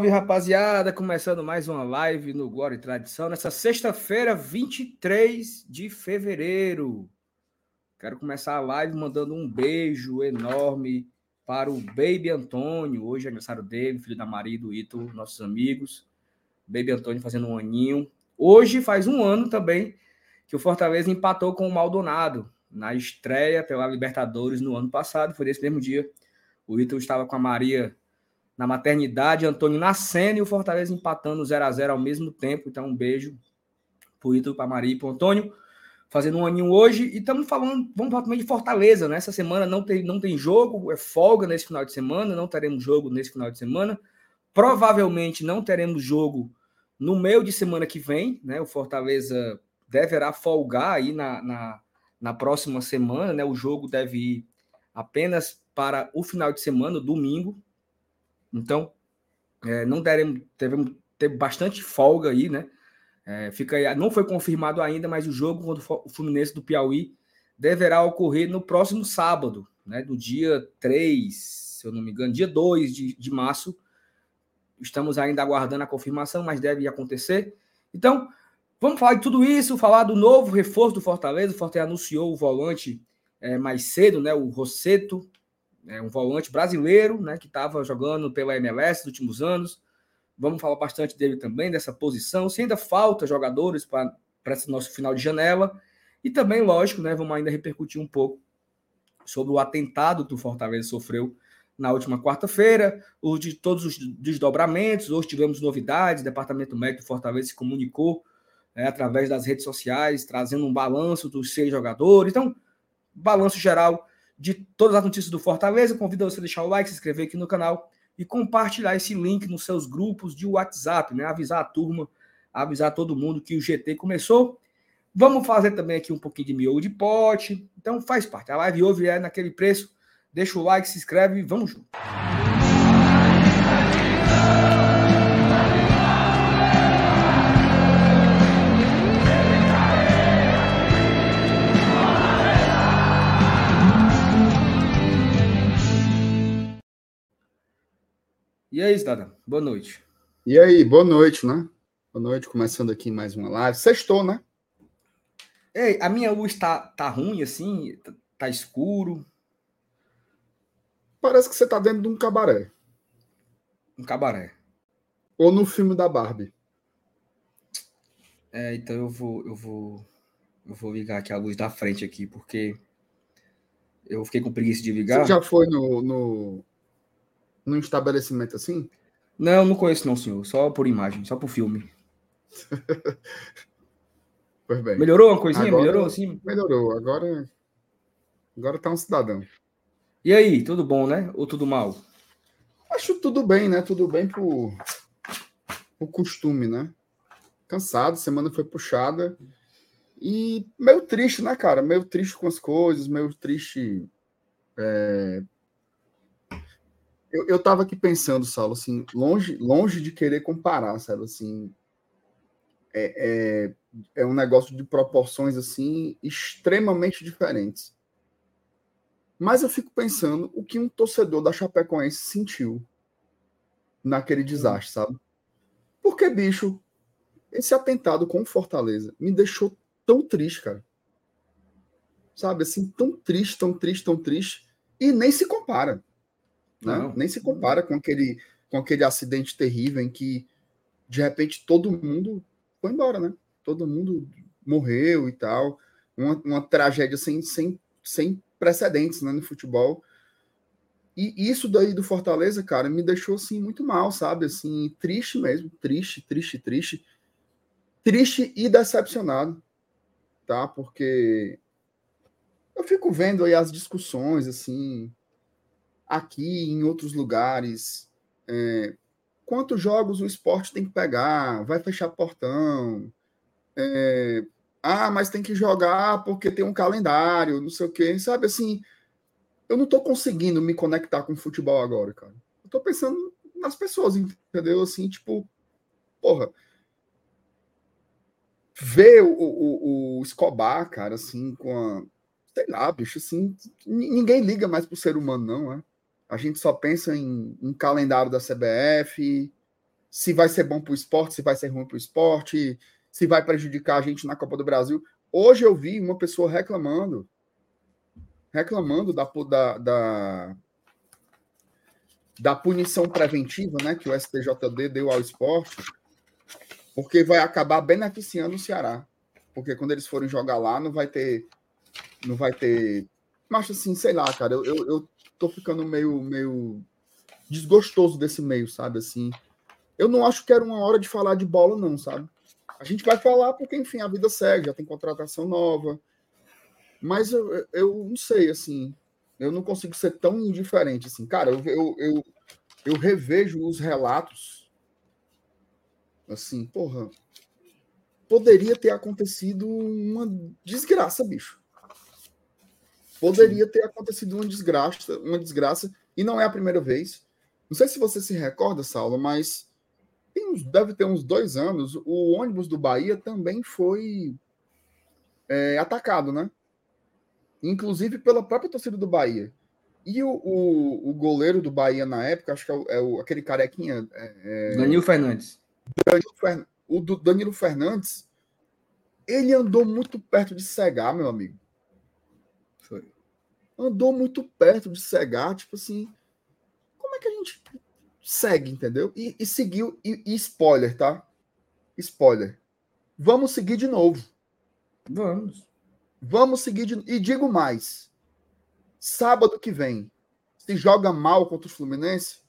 Salve, rapaziada! Começando mais uma live no Glória e Tradição, nessa sexta-feira, 23 de fevereiro. Quero começar a live mandando um beijo enorme para o Baby Antônio. Hoje é aniversário dele, filho da Maria e do Ito, nossos amigos. Baby Antônio fazendo um aninho. Hoje faz um ano também que o Fortaleza empatou com o Maldonado na estreia pela Libertadores no ano passado. Foi nesse mesmo dia. O Ito estava com a Maria na maternidade, Antônio nascendo e o Fortaleza empatando 0 a 0 ao mesmo tempo. Então, um beijo pro Ítalo, para Maria e pro Antônio, fazendo um aninho hoje. E estamos falando, vamos falar também de Fortaleza, né? Essa semana não tem, não tem jogo, é folga nesse final de semana, não teremos jogo nesse final de semana. Provavelmente não teremos jogo no meio de semana que vem, né? O Fortaleza deverá folgar aí na, na, na próxima semana, né? O jogo deve ir apenas para o final de semana, domingo, então, é, não teremos, devemos ter bastante folga aí, né? É, fica não foi confirmado ainda, mas o jogo contra o Fluminense do Piauí deverá ocorrer no próximo sábado, né? Do dia 3, se eu não me engano, dia 2 de, de março. Estamos ainda aguardando a confirmação, mas deve acontecer. Então, vamos falar de tudo isso, falar do novo reforço do Fortaleza. O Fortaleza anunciou o volante é, mais cedo, né? O Rosseto, é um volante brasileiro, né, que estava jogando pela MLS nos últimos anos. Vamos falar bastante dele também, dessa posição. Se ainda falta jogadores para esse nosso final de janela. E também, lógico, né, vamos ainda repercutir um pouco sobre o atentado que o Fortaleza sofreu na última quarta-feira, os de todos os desdobramentos. Hoje tivemos novidades, o Departamento Médico do Fortaleza se comunicou né, através das redes sociais, trazendo um balanço dos seis jogadores. Então, balanço geral de todas as notícias do Fortaleza. Convido você a deixar o like, se inscrever aqui no canal e compartilhar esse link nos seus grupos de WhatsApp, né? Avisar a turma, avisar todo mundo que o GT começou. Vamos fazer também aqui um pouquinho de miolo de pote. Então faz parte. A live hoje é naquele preço. Deixa o like, se inscreve e vamos junto. E aí, Cidadão? Boa noite. E aí, boa noite, né? Boa noite, começando aqui mais uma live. Sextou, né? Ei, a minha luz tá, tá ruim assim? Tá, tá escuro? Parece que você tá dentro de um cabaré. Um cabaré. Ou no filme da Barbie. É, então eu vou, eu vou, eu vou ligar aqui a luz da frente aqui, porque eu fiquei com preguiça de ligar. Você já foi no, no num estabelecimento assim? Não, não conheço não, senhor. Só por imagem, só por filme. pois bem. Melhorou uma coisinha? Agora, melhorou assim? Melhorou. Agora, agora tá um cidadão. E aí, tudo bom, né? Ou tudo mal? Acho tudo bem, né? Tudo bem por, por costume, né? Cansado, semana foi puxada. E meio triste, né, cara? Meio triste com as coisas, meio triste é, eu, eu tava aqui pensando, Saulo, assim, longe, longe de querer comparar, sabe, assim, é, é, é um negócio de proporções, assim, extremamente diferentes. Mas eu fico pensando o que um torcedor da Chapecoense sentiu naquele desastre, sabe? Porque, bicho, esse atentado com Fortaleza me deixou tão triste, cara. Sabe, assim, tão triste, tão triste, tão triste, e nem se compara. Né? Nem se compara com aquele, com aquele acidente terrível em que, de repente, todo mundo foi embora, né? Todo mundo morreu e tal. Uma, uma tragédia sem, sem, sem precedentes né, no futebol. E isso daí do Fortaleza, cara, me deixou assim muito mal, sabe? Assim, triste mesmo, triste, triste, triste. Triste e decepcionado, tá? Porque eu fico vendo aí as discussões assim, aqui em outros lugares. É, quantos jogos o esporte tem que pegar? Vai fechar portão? É, ah, mas tem que jogar porque tem um calendário, não sei o quê. Sabe assim, eu não estou conseguindo me conectar com o futebol agora, cara. Eu estou pensando nas pessoas, entendeu? Assim, tipo, porra. Ver o, o, o Escobar, cara, assim, com a. Sei lá, bicho, assim. Ninguém liga mais pro ser humano, não, é? A gente só pensa em, em calendário da CBF, se vai ser bom para o esporte, se vai ser ruim para o esporte, se vai prejudicar a gente na Copa do Brasil. Hoje eu vi uma pessoa reclamando, reclamando da, da, da, da punição preventiva né, que o STJD deu ao esporte, porque vai acabar beneficiando o Ceará. Porque quando eles forem jogar lá, não vai ter. Não vai ter. Mas assim, sei lá, cara, eu, eu tô ficando meio, meio desgostoso desse meio, sabe? Assim, eu não acho que era uma hora de falar de bola, não, sabe? A gente vai falar porque, enfim, a vida segue, já tem contratação nova. Mas eu, eu não sei, assim, eu não consigo ser tão indiferente, assim. Cara, eu, eu, eu, eu revejo os relatos, assim, porra, poderia ter acontecido uma desgraça, bicho. Poderia ter acontecido uma desgraça, uma desgraça, e não é a primeira vez. Não sei se você se recorda, Saulo, mas uns, deve ter uns dois anos, o ônibus do Bahia também foi é, atacado, né? Inclusive pela própria torcida do Bahia. E o, o, o goleiro do Bahia na época, acho que é, o, é o aquele carequinha. É, é Danilo Fernandes. Danilo Fer, o do Danilo Fernandes, ele andou muito perto de cegar, meu amigo. Andou muito perto de cegar, tipo assim. Como é que a gente segue, entendeu? E, e seguiu, e, e, spoiler, tá? Spoiler. Vamos seguir de novo. Vamos. Vamos seguir de E digo mais. Sábado que vem, se joga mal contra o Fluminense,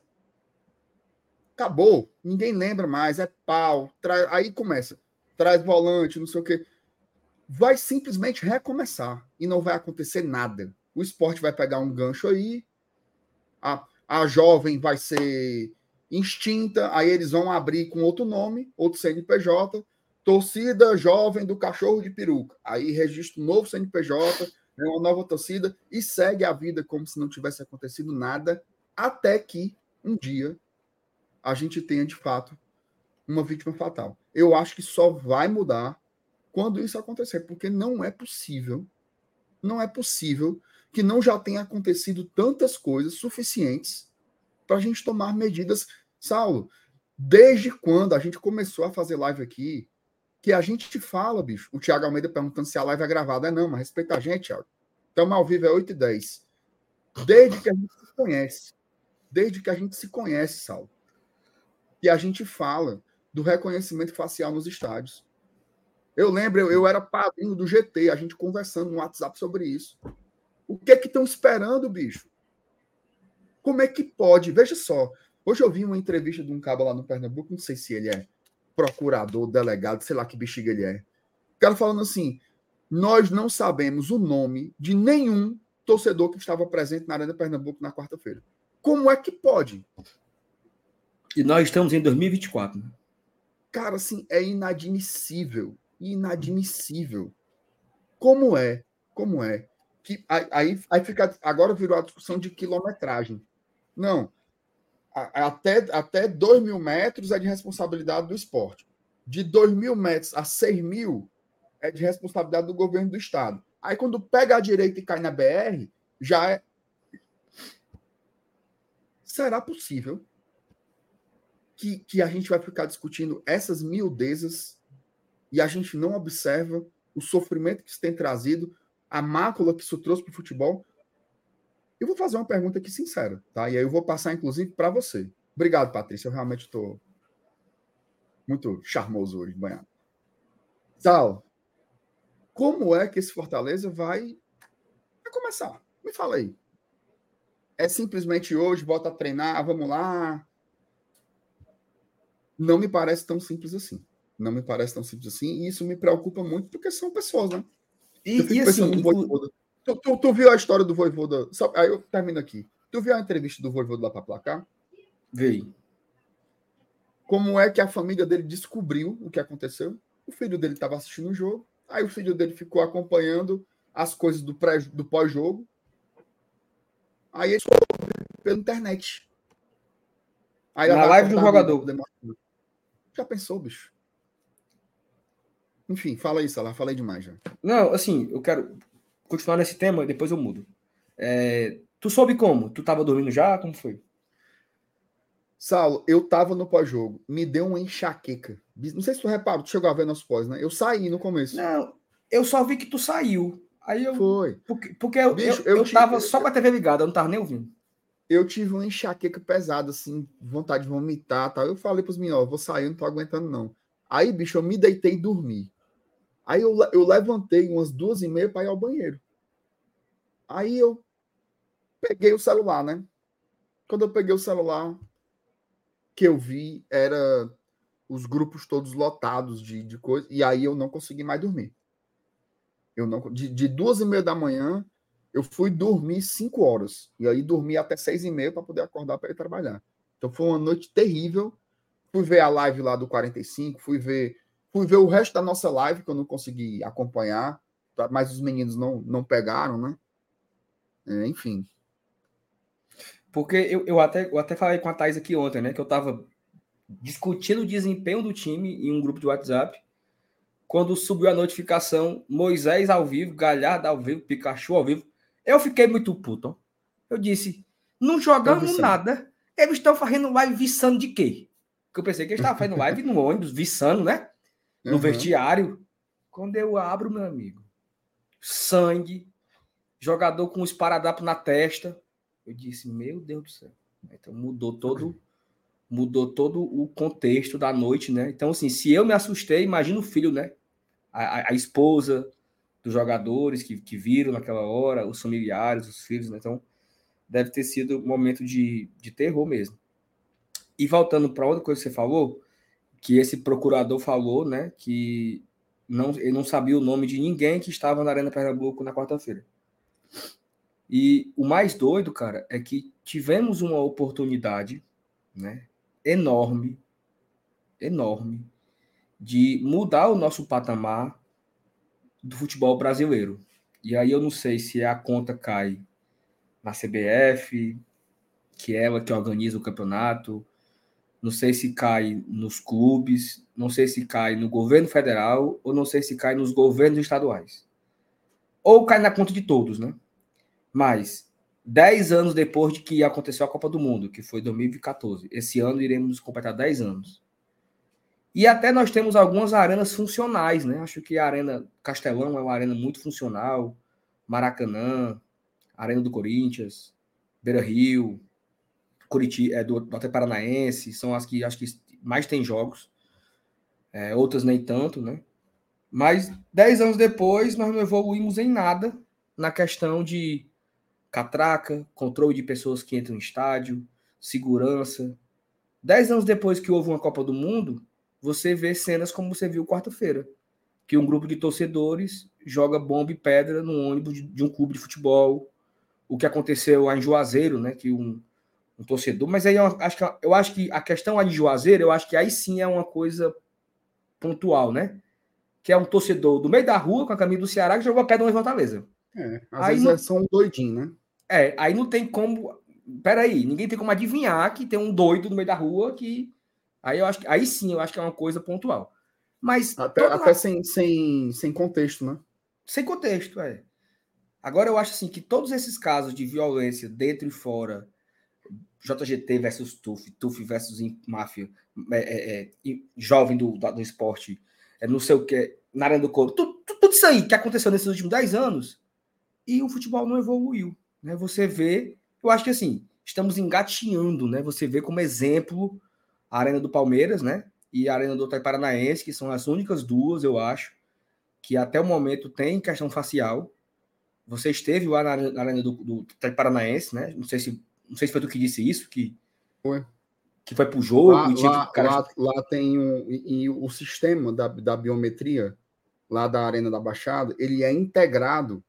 acabou. Ninguém lembra mais. É pau. Tra... Aí começa. Traz volante, não sei o quê. Vai simplesmente recomeçar. E não vai acontecer nada. O esporte vai pegar um gancho aí. A a jovem vai ser extinta, aí eles vão abrir com outro nome, outro CNPJ, torcida jovem do cachorro de peruca. Aí registra um novo CNPJ, é uma nova torcida e segue a vida como se não tivesse acontecido nada, até que um dia a gente tenha de fato uma vítima fatal. Eu acho que só vai mudar quando isso acontecer, porque não é possível, não é possível que não já tenha acontecido tantas coisas suficientes para a gente tomar medidas. Saulo, desde quando a gente começou a fazer live aqui, que a gente te fala, bicho. O Thiago Almeida perguntando se a live é gravada. É não, mas respeita a gente, Thiago. Estamos ao vivo, é 8 e 10. Desde que a gente se conhece. Desde que a gente se conhece, Saulo. E a gente fala do reconhecimento facial nos estádios. Eu lembro, eu, eu era padrinho do GT, a gente conversando no WhatsApp sobre isso. O que é que estão esperando, bicho? Como é que pode? Veja só. Hoje eu vi uma entrevista de um cabo lá no Pernambuco, não sei se ele é procurador, delegado, sei lá que bexiga ele é. O cara falando assim: nós não sabemos o nome de nenhum torcedor que estava presente na Arena Pernambuco na quarta-feira. Como é que pode? E nós estamos em 2024. Né? Cara, assim, é inadmissível. Inadmissível. Como é? Como é que aí, aí fica agora virou a discussão de quilometragem. Não, até até 2 mil metros é de responsabilidade do esporte. De 2 mil metros a 6 mil é de responsabilidade do governo do estado. Aí quando pega a direita e cai na BR, já é. Será possível que, que a gente vai ficar discutindo essas miudezas e a gente não observa o sofrimento que isso tem trazido a mácula que isso trouxe para o futebol. Eu vou fazer uma pergunta aqui sincera, tá? E aí eu vou passar, inclusive, para você. Obrigado, Patrícia. Eu realmente estou muito charmoso hoje, banhado. Sal, como é que esse Fortaleza vai, vai começar? Me fala aí. É simplesmente hoje, bota a treinar, vamos lá. Não me parece tão simples assim. Não me parece tão simples assim. E isso me preocupa muito, porque são pessoas, né? E, e assim, tu, tu, tu, viu a história do Voivoda? Só, aí eu termino aqui. Tu viu a entrevista do Voivoda lá para placar? Vi. Como é que a família dele descobriu o que aconteceu? O filho dele estava assistindo o jogo, aí o filho dele ficou acompanhando as coisas do, pré, do pós-jogo. Aí ele pela internet. Aí Na live do jogador. Já pensou, bicho? Enfim, fala aí, Salah, falei demais já. Não, assim, eu quero continuar nesse tema, depois eu mudo. É, Tu soube como? Tu tava dormindo já? Como foi? Saulo, eu tava no pós-jogo, me deu uma enxaqueca. Não sei se tu reparou, tu chegou a ver nosso pós, né? Eu saí no começo. Não, eu só vi que tu saiu. Aí eu. Foi. Porque, porque eu, Bicho, eu, eu, eu tava só com a TV ligada, eu não tava nem ouvindo. Eu tive uma enxaqueca pesada, assim, vontade de vomitar tal. Eu falei pros meninos, ó, vou sair, não tô aguentando, não. Aí, bicho, eu me deitei e dormi. Aí eu, eu levantei umas duas e meia para ir ao banheiro. Aí eu peguei o celular, né? Quando eu peguei o celular, que eu vi era os grupos todos lotados de, de coisa, e aí eu não consegui mais dormir. Eu não, de, de duas e meia da manhã, eu fui dormir cinco horas. E aí dormi até seis e meia para poder acordar para ir trabalhar. Então foi uma noite terrível. Fui ver a live lá do 45, fui ver, fui ver o resto da nossa live, que eu não consegui acompanhar, tá? mas os meninos não, não pegaram, né? É, enfim. Porque eu, eu, até, eu até falei com a Thais aqui ontem, né? Que eu tava discutindo o desempenho do time em um grupo de WhatsApp. Quando subiu a notificação, Moisés ao vivo, Galhardo ao vivo, Pikachu ao vivo. Eu fiquei muito puto. Eu disse, não jogamos nada. Eles estão fazendo live viçando de quê? Porque eu pensei que eles estavam fazendo live no ônibus, viçando, né? No uhum. vestiário. Quando eu abro, meu amigo, sangue, jogador com um esparadapo na testa. Eu disse, meu Deus do céu. Então mudou todo mudou todo o contexto da noite, né? Então, assim, se eu me assustei, imagina o filho, né? A, a, esposa dos jogadores que, que viram naquela hora, os familiares, os filhos, né? Então, deve ter sido um momento de, de terror mesmo. E voltando para outra coisa que você falou, que esse procurador falou, né, que não, ele não sabia o nome de ninguém que estava na Arena Pernambuco na quarta-feira. E o mais doido, cara, é que tivemos uma oportunidade, né, enorme, enorme, de mudar o nosso patamar do futebol brasileiro. E aí eu não sei se a conta cai na CBF, que é ela que organiza o campeonato, não sei se cai nos clubes, não sei se cai no governo federal ou não sei se cai nos governos estaduais. Ou cai na conta de todos, né? Mas, dez anos depois de que aconteceu a Copa do Mundo, que foi 2014, esse ano iremos completar 10 anos. E até nós temos algumas arenas funcionais, né? Acho que a Arena Castelão é uma arena muito funcional, Maracanã, Arena do Corinthians, Beira Rio, Curitiba, é, do, do Até Paranaense, são as que acho que mais tem jogos. É, outras nem tanto, né? Mas dez anos depois, nós não evoluímos em nada na questão de catraca, controle de pessoas que entram no estádio, segurança. Dez anos depois que houve uma Copa do Mundo, você vê cenas como você viu quarta-feira, que um grupo de torcedores joga bomba e pedra no ônibus de, de um clube de futebol. O que aconteceu em Juazeiro, né? Que um, um torcedor. Mas aí eu acho, que, eu acho que a questão lá de Juazeiro, eu acho que aí sim é uma coisa pontual, né? Que é um torcedor do meio da rua com a camisa do Ceará que jogou pedra no Fortaleza. É, às aí vezes não... é só um doidinho, né? É, aí não tem como. Peraí, ninguém tem como adivinhar que tem um doido no meio da rua que. Aí eu acho que aí sim eu acho que é uma coisa pontual. Mas. Até, até sem, sem, sem contexto, né? Sem contexto, é. Agora eu acho assim que todos esses casos de violência dentro e fora, JGT versus TUF, TUF versus máfia, é, é, é, jovem do, do, esporte, é, não sei o que, na área do couro, tudo, tudo, isso aí que aconteceu nesses últimos 10 anos, e o futebol não evoluiu. Né? Você vê, eu acho que assim, estamos engatinhando, né? Você vê como exemplo a Arena do Palmeiras, né? E a Arena do Otai Paranaense, que são as únicas duas, eu acho, que até o momento tem questão facial. Você esteve lá na, na Arena do, do Paranaense, né? Não sei se não sei se foi tu que disse isso, que foi, que foi pro jogo. Lá, tipo, lá, cara... lá, lá, tem um, e, e, o sistema da, da biometria lá da Arena da Baixada, ele é integrado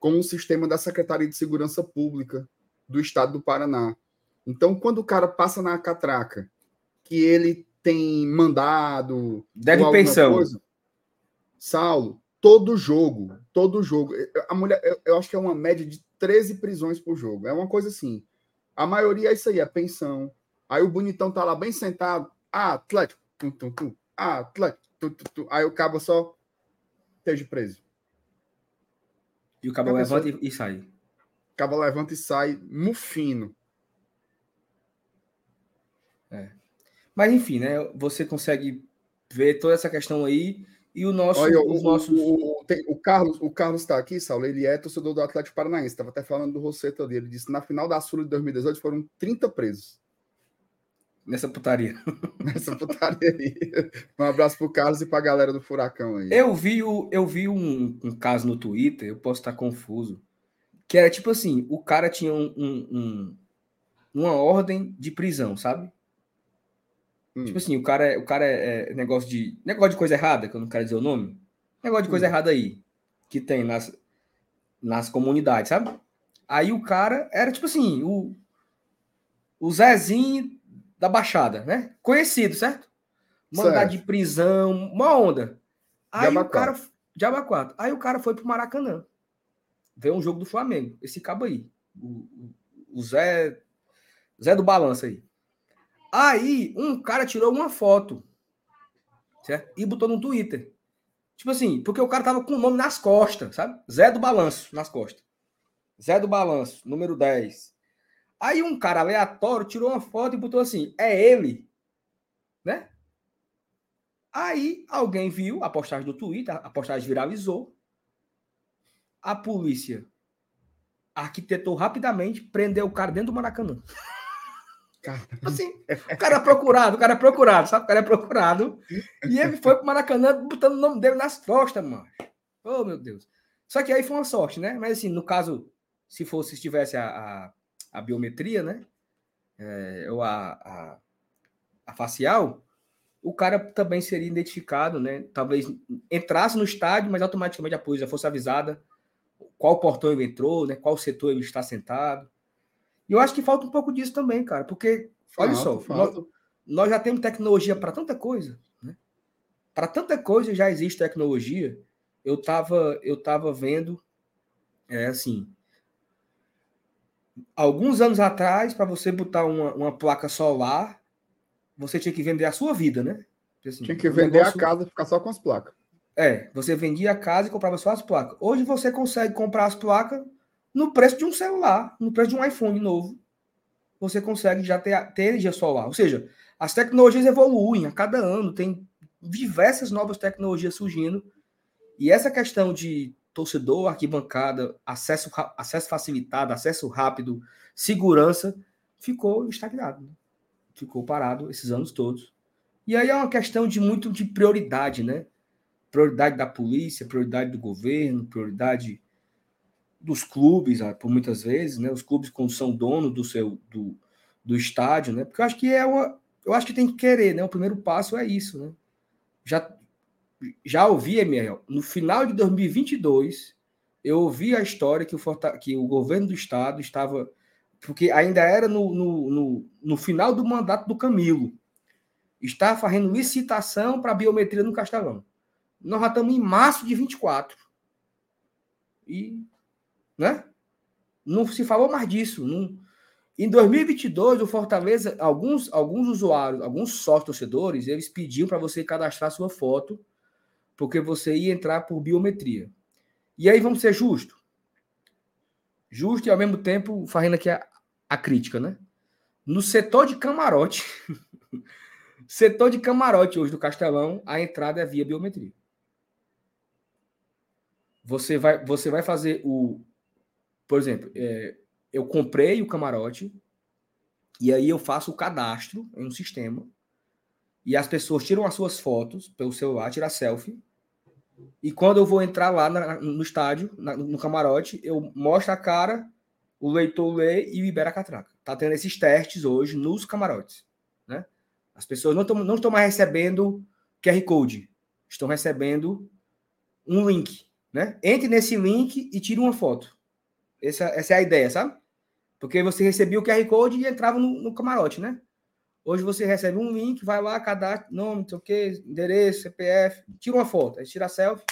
com o sistema da Secretaria de Segurança Pública do Estado do Paraná. Então, quando o cara passa na catraca, que ele tem mandado, deve pensão. Coisa, Saulo, todo jogo, todo jogo, a mulher, eu, eu acho que é uma média de 13 prisões por jogo. É uma coisa assim. A maioria é isso aí, é pensão. Aí o bonitão tá lá bem sentado. Ah, Atlético. Tum, tum, tum. Ah, Atlético. Tum, tum, tum. Aí o cabo só esteja preso. E o cabo levanta e, e sai. Acaba levanta e sai mufino. É. Mas enfim, né? Você consegue ver toda essa questão aí e o nosso. Olha, os o, nossos... o, o, tem, o Carlos o Carlos está aqui, Saulo. Ele é torcedor do Atlético Paranaense. Estava até falando do Rosseto ali. Ele disse que na final da Sul de 2018 foram 30 presos. Nessa putaria. Nessa putaria aí. Um abraço pro Carlos e pra galera do Furacão aí. Eu vi, o, eu vi um, um caso no Twitter, eu posso estar confuso, que era tipo assim: o cara tinha um, um, uma ordem de prisão, sabe? Hum. Tipo assim, o cara, é, o cara é, é, negócio de. Negócio de coisa errada, que eu não quero dizer o nome. Negócio de coisa hum. errada aí. Que tem nas, nas comunidades, sabe? Aí o cara era tipo assim, o, o Zezinho da Baixada, né? Conhecido, certo? Mandar de prisão, uma onda. Aí o cara. De Abacuato. Aí o cara foi pro Maracanã. Ver um jogo do Flamengo. Esse cabo aí. O, o Zé. Zé do Balança aí. Aí, um cara tirou uma foto, certo? E botou no Twitter. Tipo assim, porque o cara tava com o nome nas costas, sabe? Zé do Balanço, nas costas. Zé do Balanço, número 10. Aí um cara aleatório tirou uma foto e botou assim, é ele, né? Aí alguém viu a postagem do Twitter, a postagem viralizou. A polícia arquitetou rapidamente, prendeu o cara dentro do Maracanã. Assim, o cara é procurado, o cara é procurado, sabe? O cara é procurado. E ele foi pro Maracanã botando o nome dele nas costas, mano. Oh, meu Deus. Só que aí foi uma sorte, né? Mas assim, no caso, se fosse, se tivesse a, a, a biometria, né? É, ou a, a, a, facial, o cara também seria identificado, né? Talvez entrasse no estádio, mas automaticamente a polícia fosse avisada qual portão ele entrou, né? Qual setor ele está sentado. E eu acho que falta um pouco disso também, cara, porque, olha só, nós, nós, já temos tecnologia para tanta coisa, né? Para tanta coisa já existe tecnologia. Eu estava eu tava vendo, é assim, alguns anos atrás, para você botar uma, uma placa solar, você tinha que vender a sua vida, né? Assim, tinha que vender negócio... a casa e ficar só com as placas. É, você vendia a casa e comprava só as placas. Hoje você consegue comprar as placas no preço de um celular, no preço de um iPhone novo, você consegue já ter, ter energia solar. Ou seja, as tecnologias evoluem a cada ano, tem diversas novas tecnologias surgindo. E essa questão de torcedor, arquibancada, acesso, acesso facilitado, acesso rápido, segurança, ficou estagnado. Né? Ficou parado esses anos todos. E aí é uma questão de muito de prioridade, né? Prioridade da polícia, prioridade do governo, prioridade dos clubes, ah, por muitas vezes, né? Os clubes quando são dono do seu do, do estádio, né? Porque eu acho que é uma, eu acho que tem que querer, né? O primeiro passo é isso, né? Já já ouvi, Emiel, no final de 2022, eu ouvi a história que o, que o governo do estado estava porque ainda era no, no, no, no final do mandato do Camilo. Estava fazendo licitação para biometria no Castelão. Nós já estamos em março de 24. E né? Não se falou mais disso. Não... Em 2022, o Fortaleza, alguns, alguns usuários, alguns sócios torcedores, eles pediam para você cadastrar sua foto, porque você ia entrar por biometria. E aí vamos ser justo. Justo e ao mesmo tempo fazendo aqui a, a crítica, né? No setor de camarote, setor de camarote hoje do Castelão, a entrada é via biometria. Você vai, você vai fazer o, por exemplo, é, eu comprei o camarote e aí eu faço o cadastro em um sistema e as pessoas tiram as suas fotos pelo celular, tiram selfie. E quando eu vou entrar lá na, no estádio, na, no camarote, eu mostro a cara, o leitor lê e libera a catraca. Tá tendo esses testes hoje nos camarotes, né? As pessoas não estão não estão mais recebendo QR Code, estão recebendo um link, né? Entre nesse link e tire uma foto. Essa, essa é a ideia, sabe? Porque você recebia o QR Code e entrava no, no camarote, né? Hoje você recebe um link, vai lá, cadastra, nome, não sei o quê, endereço, CPF, tira uma foto, aí tira a selfie.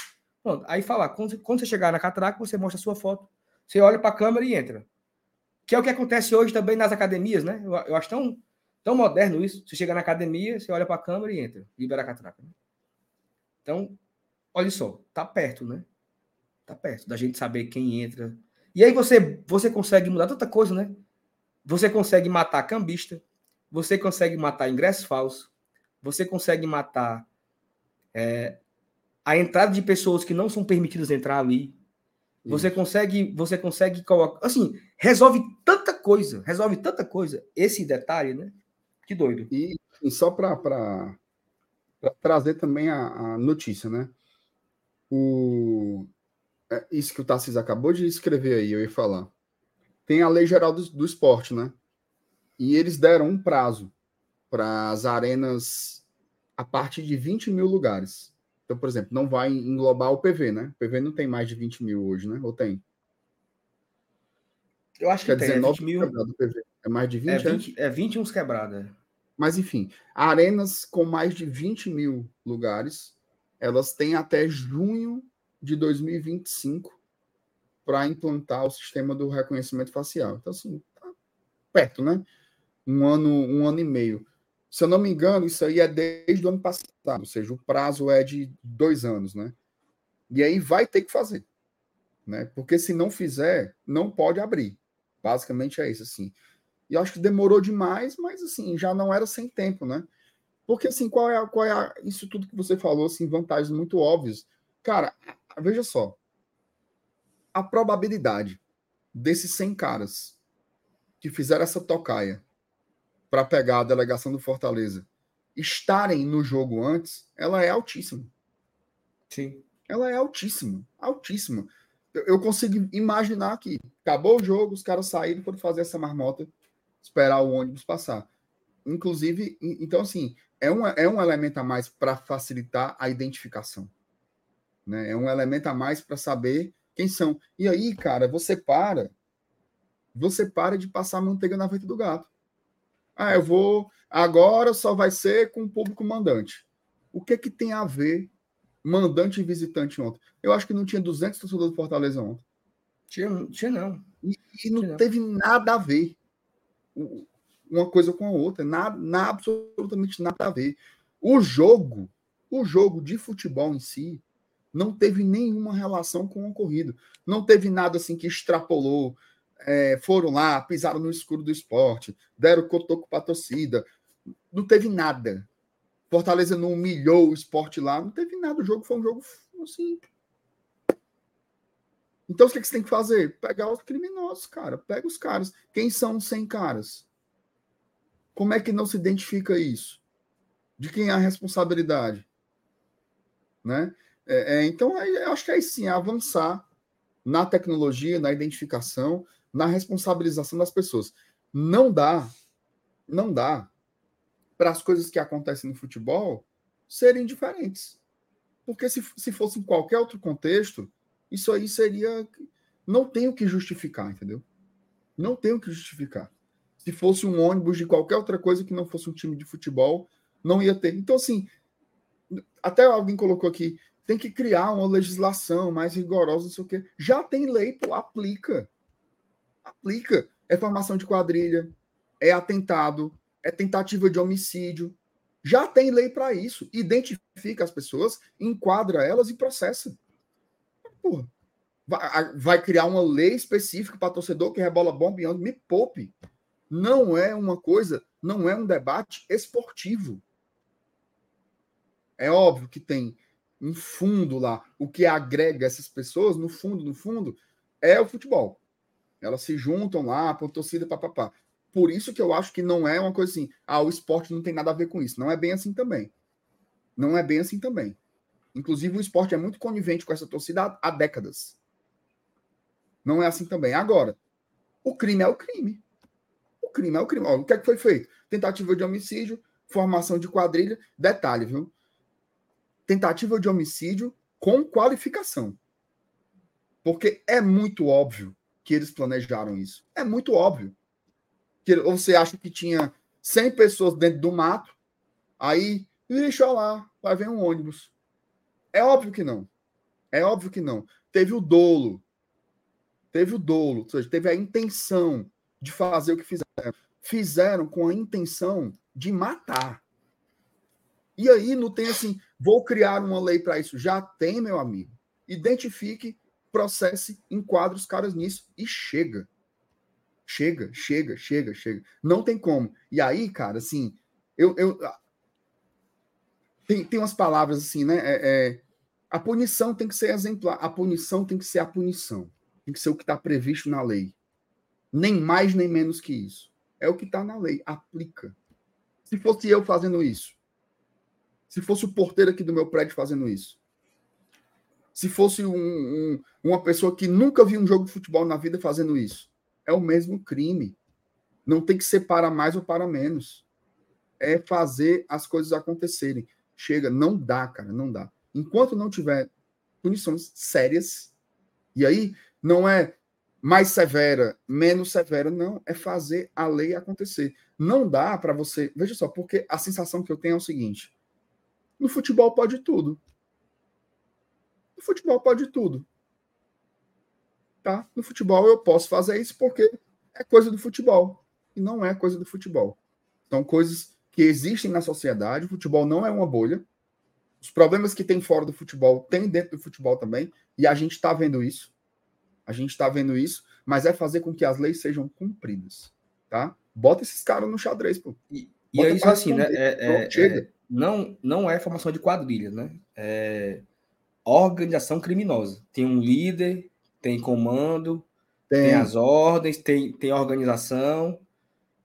Pronto. Aí fala, quando, quando você chegar na catraca, você mostra a sua foto. Você olha para a câmera e entra. Que é o que acontece hoje também nas academias, né? Eu, eu acho tão, tão moderno isso. Você chega na academia, você olha para a câmera e entra, libera a catraca. Né? Então, olha só, tá perto, né? Tá perto da gente saber quem entra, E aí você, você consegue mudar tanta coisa, né? Você consegue matar cambista, você consegue matar ingresso falso, você consegue matar é, a entrada de pessoas que não são permitidas entrar ali. Você Isso. consegue, você consegue colocar, assim, resolve tanta coisa, resolve tanta coisa. Esse detalhe, né? Que doido. E, e só para trazer também a, a, notícia, né? O, é isso que o Tarcísio acabou de escrever aí, eu ia falar. Tem a Lei Geral do, do Esporte, né? E eles deram um prazo para as arenas a partir de 20 mil lugares. Então, por exemplo, não vai englobar o PV, né? O PV não tem mais de 20 mil hoje, né? Ou tem? Eu acho que Quer tem, 19 é mil. Do PV. É mais de 20, é 20, é 20 uns quebrados. É. Mas, enfim, arenas com mais de 20 mil lugares, elas têm até junho de 2025 para implantar o sistema do reconhecimento facial. Então, assim, tá perto, né? Um ano, um ano e meio. Se eu não me engano, isso aí é desde o ano passado, ou seja, o prazo é de dois anos, né? E aí vai ter que fazer, né? Porque se não fizer, não pode abrir. Basicamente é isso, assim. E acho que demorou demais, mas assim, já não era sem tempo, né? Porque assim, qual é, a, qual é a, isso tudo que você falou, assim, vantagens muito óbvias. Cara, veja só. A probabilidade desses 100 caras que fizeram essa tocaia para pegar a delegação do Fortaleza estarem no jogo antes, ela é altíssima. Sim. Ela é altíssima, altíssima. Eu, eu consigo imaginar que acabou o jogo, os caras saíram para fazer essa marmota, esperar o ônibus passar. Inclusive, então assim, é um, é um elemento a mais para facilitar a identificação. Né? É um elemento a mais para saber quem são. E aí, cara, você para, você para de passar manteiga na frente do gato. Ah, eu vou. Agora só vai ser com o público mandante. O que que tem a ver mandante e visitante ontem? Eu acho que não tinha 200 torcedores do Fortaleza ontem. Tinha, tinha não. E, e não tinha teve não. nada a ver uma coisa com a outra. Nada, nada, absolutamente nada a ver. O jogo, o jogo de futebol em si, não teve nenhuma relação com o ocorrido. Não teve nada assim que extrapolou é, foram lá, pisaram no escuro do esporte, deram cotoco para a torcida. Não teve nada. Fortaleza não humilhou o esporte lá, não teve nada. O jogo foi um jogo assim. Então, o que, que você tem que fazer? Pegar os criminosos, cara. Pega os caras. Quem são os 100 caras? Como é que não se identifica isso? De quem é a responsabilidade? Né? É, é, então, eu acho que é sim, é avançar na tecnologia, na identificação, na responsabilização das pessoas. Não dá, não dá para as coisas que acontecem no futebol serem diferentes. Porque se, se fosse em qualquer outro contexto, isso aí seria. Não tem o que justificar, entendeu? Não tem o que justificar. Se fosse um ônibus de qualquer outra coisa que não fosse um time de futebol, não ia ter. Então, assim, até alguém colocou aqui, tem que criar uma legislação mais rigorosa, não sei o quê. Já tem lei, pô, aplica aplica. É formação de quadrilha, é atentado, é tentativa de homicídio. Já tem lei para isso. Identifica as pessoas, enquadra elas e processa. Porra, vai, criar uma lei específica para torcedor que rebola bomba e me poupe. Não é uma coisa, não é um debate esportivo. É óbvio que tem um fundo lá, o que agrega essas pessoas, no fundo, no fundo, é o futebol. Elas se juntam lá, por torcida, papapá. Por isso que eu acho que não é uma coisa assim, ah, o esporte não tem nada a ver com isso. Não é bem assim também. Não é bem assim também. Inclusive, o esporte é muito conivente com essa torcida há, décadas. Não é assim também. Agora, o crime é o crime. O crime é o crime. Olha, o que é que foi feito? Tentativa de homicídio, formação de quadrilha. Detalhe, viu? Tentativa de homicídio com qualificação. Porque é muito óbvio que eles planejaram isso. É muito óbvio. Que você acha que tinha 100 pessoas dentro do mato, aí, deixa lá, vai ver um ônibus. É óbvio que não. É óbvio que não. Teve o dolo. Teve o dolo, ou seja, teve a intenção de fazer o que fizeram. Fizeram com a intenção de matar. E aí não tem assim, vou criar uma lei para isso. Já tem, meu amigo. Identifique processe, enquadre os caras nisso e chega. Chega, chega, chega, chega. Não tem como. E aí, cara, assim, eu. eu tem, tem umas palavras assim, né? É, é, a punição tem que ser exemplar. A punição tem que ser a punição. Tem que ser o que está previsto na lei. Nem mais, nem menos que isso. É o que está na lei. Aplica. Se fosse eu fazendo isso, se fosse o porteiro aqui do meu prédio fazendo isso, se fosse um, um, uma pessoa que nunca viu um jogo de futebol na vida fazendo isso, é o mesmo crime. Não tem que ser para mais ou para menos. É fazer as coisas acontecerem. Chega, não dá, cara, não dá. Enquanto não tiver punições sérias, e aí não é mais severa, menos severa, não, é fazer a lei acontecer. Não dá para você. Veja só, porque a sensação que eu tenho é o seguinte: no futebol pode tudo. No futebol pode tudo. Tá? No futebol eu posso fazer isso porque é coisa do futebol. E não é coisa do futebol. São coisas que existem na sociedade. O futebol não é uma bolha. Os problemas que tem fora do futebol tem dentro do futebol também. E a gente está vendo isso. A gente está vendo isso. Mas é fazer com que as leis sejam cumpridas. Tá? Bota esses caras no xadrez, pô. E, e é isso assim, né? É, é, é, não, não é formação de quadrilha, né? É organização criminosa. Tem um líder, tem comando, tem, tem as ordens, tem, tem organização.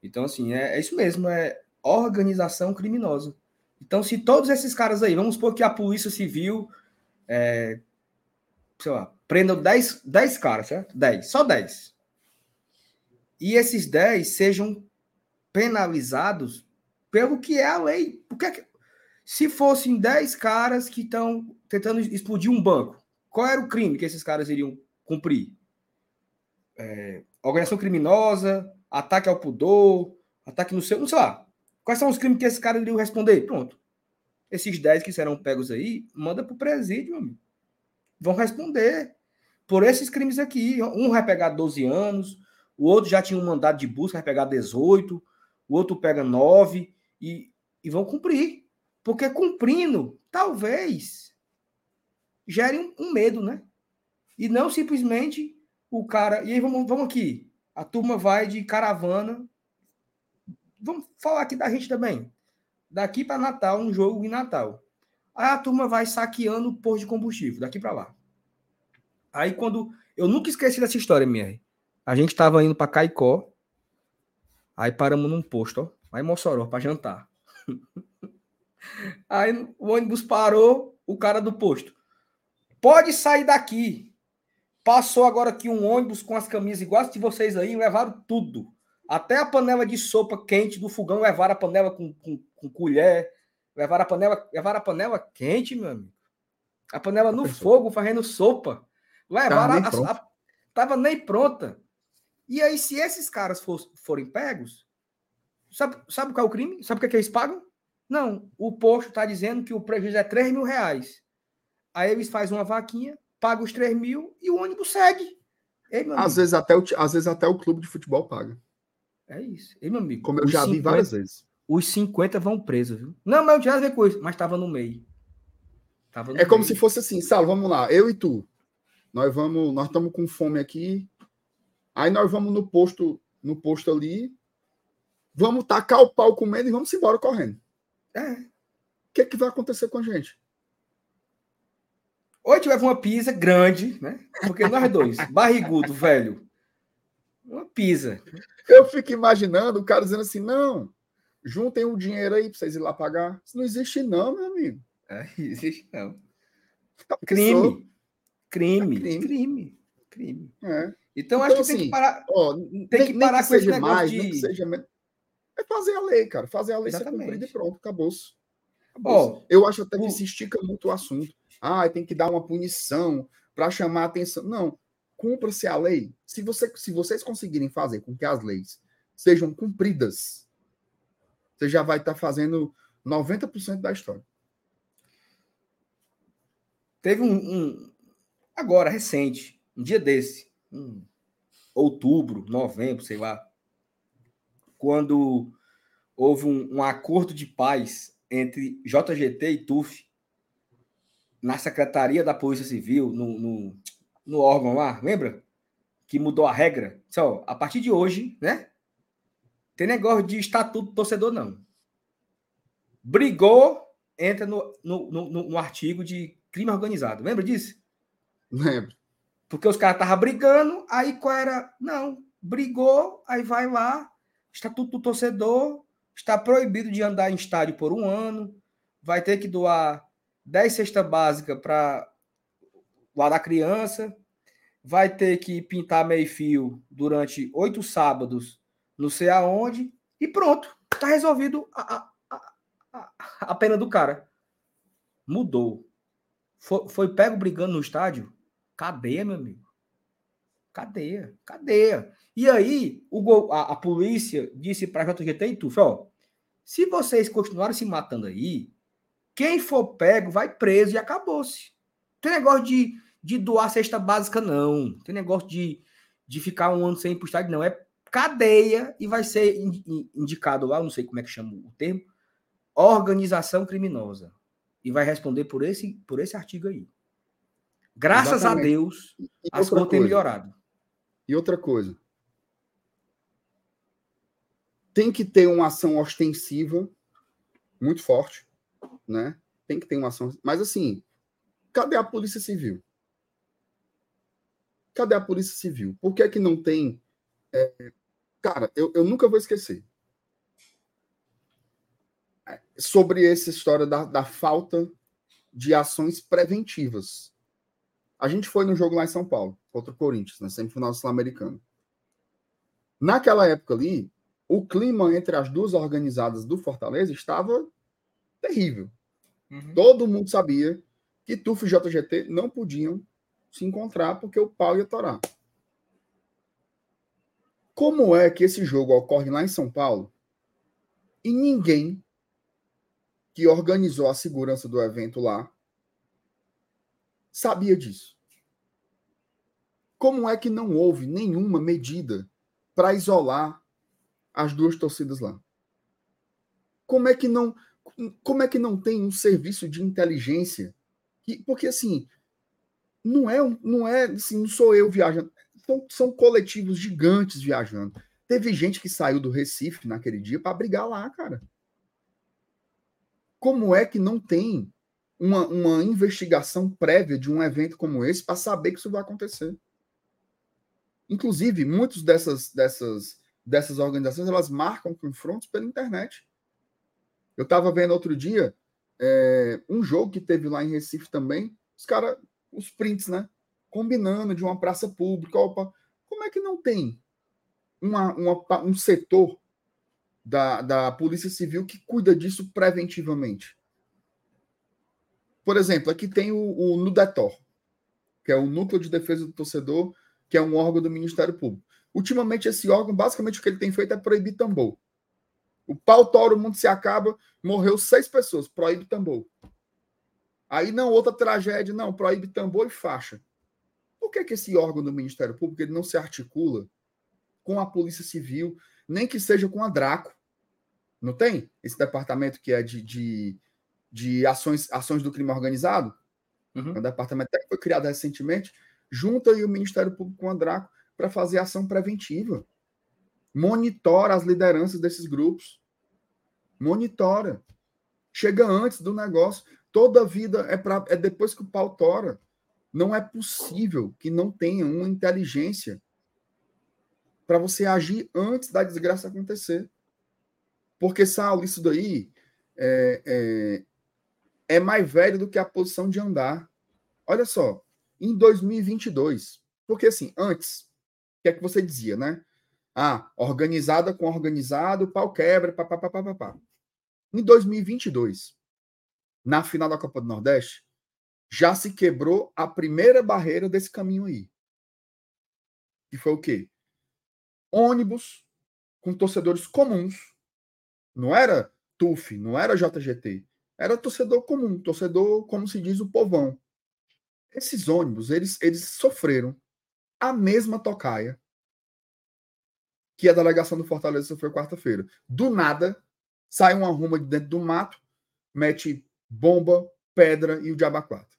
Então, assim, é, é, isso mesmo, é organização criminosa. Então, se todos esses caras aí, vamos supor que a Polícia Civil, é, sei lá, prendam 10, 10 caras, certo? 10, só 10. E esses 10 sejam penalizados pelo que é a lei. Porque se fossem 10 caras que estão tentando explodir um banco, qual era o crime que esses caras iriam cumprir? É, organização criminosa, ataque ao pudor, ataque no seu. Não sei lá. Quais são os crimes que esses caras iriam responder? Pronto. Esses 10 que serão pegos aí, manda para o presídio, amigo. Vão responder por esses crimes aqui. Um vai pegar 12 anos, o outro já tinha um mandado de busca, vai pegar 18, o outro pega 9 e, e vão cumprir. Porque cumprindo, talvez gere um, um medo, né? E não simplesmente o cara. E aí vamos, vamos aqui. A turma vai de caravana. Vamos falar aqui da gente também. Daqui para Natal, um jogo em Natal. Aí a turma vai saqueando o posto de combustível, daqui para lá. Aí quando. Eu nunca esqueci dessa história, MR. A gente estava indo para Caicó. Aí paramos num posto, ó. Lá em Mossoró, para jantar. Aí o ônibus parou, o cara do posto. Pode sair daqui. Passou agora aqui um ônibus com as camisas iguais de vocês aí, levaram tudo. Até a panela de sopa quente do fogão levaram a panela com, com, com colher. Levaram a panela, levaram a panela quente, meu amigo. A panela no fogo, fazendo sopa. Levaram tava a, a, a, tava nem pronta. E aí, se esses caras for, forem pegos, sabe, sabe qual é o crime? Sabe o que, é que eles pagam? Não, o posto está dizendo que o prejuízo é 3 mil reais. Aí eles fazem uma vaquinha, pagam os 3 mil e o ônibus segue. Ei, às, vezes até o, às vezes até o clube de futebol paga. É isso. Ei, meu amigo. Como eu já 50, vi várias vezes. Os 50 vão presos, viu? Não, mas não tinha nada a ver com isso, mas estava no meio. Tava no é meio. como se fosse assim, Salo, vamos lá, eu e tu. Nós vamos, nós estamos com fome aqui. Aí nós vamos no posto, no posto ali, vamos tacar o pau comendo e vamos embora correndo. É. O que, é que vai acontecer com a gente? Ou tiver uma pizza grande, né? Porque nós dois, barrigudo, velho. Uma pizza. Eu fico imaginando o cara dizendo assim: não, juntem o um dinheiro aí para vocês ir lá pagar. Isso não existe, não, meu amigo. É, existe não. Tá crime. Crime. É crime. Crime. Crime. É. Então, então, acho que assim, tem que assim, parar. Ó, tem que parar com esse negócio mais, de. seja é fazer a lei, cara. Fazer a lei Exatamente. ser cumprida e pronto, acabou-se. Acabou eu acho até que se estica muito o assunto. Ah, tem que dar uma punição para chamar a atenção. Não, cumpra-se a lei. Se, você, se vocês conseguirem fazer com que as leis sejam cumpridas, você já vai estar tá fazendo 90% da história. Teve um, um, agora recente, um dia desse, um, outubro, novembro, sei lá, quando houve um, um acordo de paz entre JGT e TUF na Secretaria da Polícia Civil, no, no, no órgão lá, lembra? Que mudou a regra. Só, a partir de hoje, né? Tem negócio de estatuto torcedor, não. Brigou, entra no, no, no, no artigo de crime organizado. Lembra disso? Lembro. Porque os caras estavam brigando, aí qual era? Não, brigou, aí vai lá, estatuto do torcedor, está proibido de andar em estádio por um ano, vai ter que doar 10 cesta básica para lá da criança, vai ter que pintar meio fio durante oito sábados, não sei aonde, e pronto, tá resolvido a, a, a, a pena do cara. Mudou. Foi, foi pego brigando no estádio? Cadeia, meu amigo. Cadeia, cadeia. E aí, o, a, a polícia disse para a JGT e tu, ó, se vocês continuarem se matando aí, quem for pego vai preso e acabou-se. Tem negócio de, de doar cesta básica, não. Tem negócio de, de ficar um ano sem ir pro estádio, não. É cadeia e vai ser indicado lá, não sei como é que chama o termo, organização criminosa. E vai responder por esse, por esse artigo aí. Graças Exatamente. a Deus, as coisas têm melhorado. E outra coisa. Tem que ter uma ação ostensiva muito forte, né? Tem que ter uma ação. Mas assim, cadê a Polícia Civil? Cadê a Polícia Civil? Por que é que não tem. É... Cara, eu, eu nunca vou esquecer. Sobre essa história da, da falta de ações preventivas. A gente foi no jogo lá em São Paulo contra o Corinthians, na semifinal sul-americana. Naquela época ali, o clima entre as duas organizadas do Fortaleza estava terrível. Uhum. Todo mundo sabia que TUF e JGT não podiam se encontrar porque o pau ia torar. Como é que esse jogo ocorre lá em São Paulo e ninguém que organizou a segurança do evento lá sabia disso? Como é que não houve nenhuma medida para isolar as duas torcidas lá? Como é que não como é que não tem um serviço de inteligência? Que, porque assim, não é não é assim, não sou eu viajando, são, coletivos gigantes viajando. Teve gente que saiu do Recife naquele dia para brigar lá, cara. Como é que não tem uma, uma investigação prévia de um evento como esse para saber que isso vai acontecer? Inclusive, muitas dessas, dessas, dessas organizações elas marcam confrontos pela internet. Eu estava vendo outro dia é, um jogo que teve lá em Recife também, os caras, os prints, né? Combinando de uma praça pública. Opa, como é que não tem uma, uma, um setor da, da Polícia Civil que cuida disso preventivamente? Por exemplo, aqui tem o, o NUDETOR, que é o Núcleo de Defesa do Torcedor que é um órgão do Ministério Público. Ultimamente, esse órgão, basicamente, o que ele tem feito é proibir tambor. O pau tora, o mundo se acaba, morreu seis pessoas, proíbe tambor. Aí, não, outra tragédia, não, proíbe tambor e faixa. Por que, que esse órgão do Ministério Público ele não se articula com a Polícia Civil, nem que seja com a Draco? Não tem? Esse departamento que é de, de, de ações, ações do crime organizado? Uhum. É um departamento que foi criado recentemente junta aí o Ministério Público com a Draco para fazer ação preventiva. Monitora as lideranças desses grupos. Monitora. Chega antes do negócio. Toda vida é, pra, é depois que o pau tora. Não é possível que não tenha uma inteligência para você agir antes da desgraça acontecer. Porque, Saulo, isso daí é, é, é mais velho do que a posição de andar. Olha só, em 2022. Porque, assim, antes, que é que você dizia, né? Ah, organizada com organizado, pau quebra, papapá. Pá, pá, pá, Em 2022, na final da Copa do Nordeste, já se quebrou a primeira barreira desse caminho aí. Que foi o quê? Ônibus com torcedores comuns. Não era TUF, não era JGT. Era torcedor comum, torcedor, como se diz, o povão. Esses ônibus, eles, eles sofreram a mesma tocaia que a delegação do Fortaleza sofreu quarta-feira. Do nada, sai uma ruma de dentro do mato, mete bomba, pedra e o diabo quatro.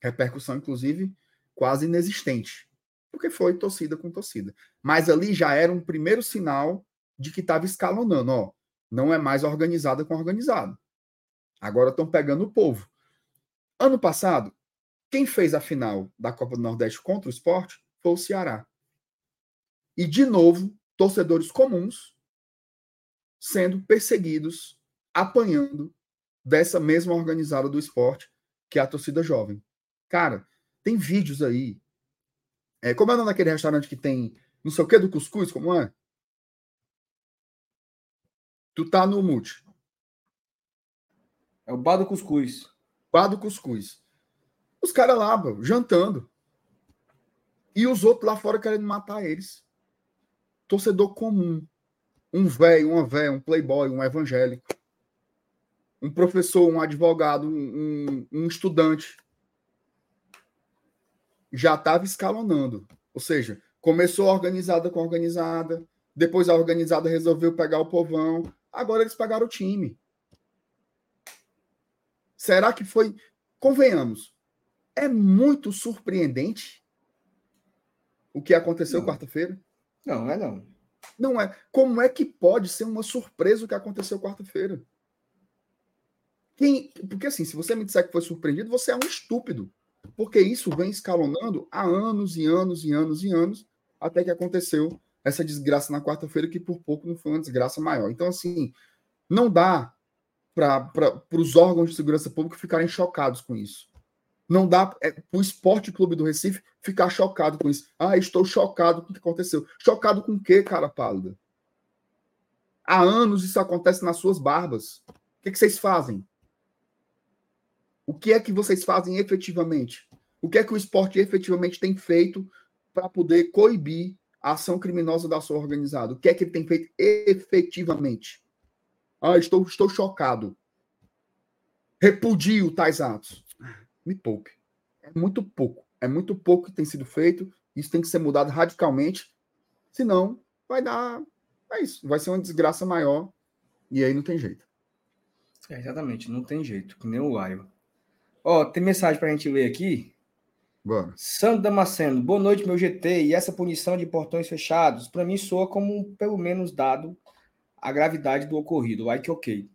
Repercussão, inclusive, quase inexistente, porque foi torcida com torcida. Mas ali já era um primeiro sinal de que estava escalonando, ó, não é mais organizada com organizado. Agora estão pegando o povo. Ano passado, quem fez a final da Copa do Nordeste contra o esporte foi o Ceará. E, de novo, torcedores comuns sendo perseguidos, apanhando dessa mesma organizada do esporte, que é a torcida jovem. Cara, tem vídeos aí. É, como é o nome daquele restaurante que tem não sei o que do cuscuz, como é? Tu tá no mute. É o bar do cuscuz. Bar do cuscuz. Os caras lá, jantando. E os outros lá fora querendo matar eles. Torcedor comum. Um velho, uma velha, um playboy, um evangélico. Um professor, um advogado, um, um estudante. Já estava escalonando. Ou seja, começou organizada com organizada. Depois a organizada resolveu pegar o povão. Agora eles pegaram o time. Será que foi. Convenhamos, é muito surpreendente o que aconteceu quarta-feira? Não, é não. Não é. Como é que pode ser uma surpresa o que aconteceu quarta-feira? Quem... Porque assim, se você me disser que foi surpreendido, você é um estúpido. Porque isso vem escalonando há anos e anos e anos e anos, até que aconteceu essa desgraça na quarta-feira, que por pouco não foi uma desgraça maior. Então, assim, não dá para os órgãos de segurança pública ficarem chocados com isso. Não dá é, o Esporte Clube do Recife ficar chocado com isso. Ah, estou chocado com o que aconteceu. Chocado com o quê, cara pálida? Há anos isso acontece nas suas barbas. O que, que vocês fazem? O que é que vocês fazem efetivamente? O que é que o esporte efetivamente tem feito para poder coibir a ação criminosa da sua organizada? O que é que ele tem feito efetivamente? Ah, estou, estou chocado. Repudio tais atos. Me poupe. É muito pouco. É muito pouco que tem sido feito. Isso tem que ser mudado radicalmente. Senão, vai dar. É isso. Vai ser uma desgraça maior. E aí não tem jeito. É, exatamente. Não tem jeito. Que nem o Laio. Ó, tem mensagem para a gente ler aqui. Bora. Sandro Damasceno, boa noite, meu GT. E essa punição de portões fechados, para mim, soa como pelo menos dado a gravidade do ocorrido. Que ok.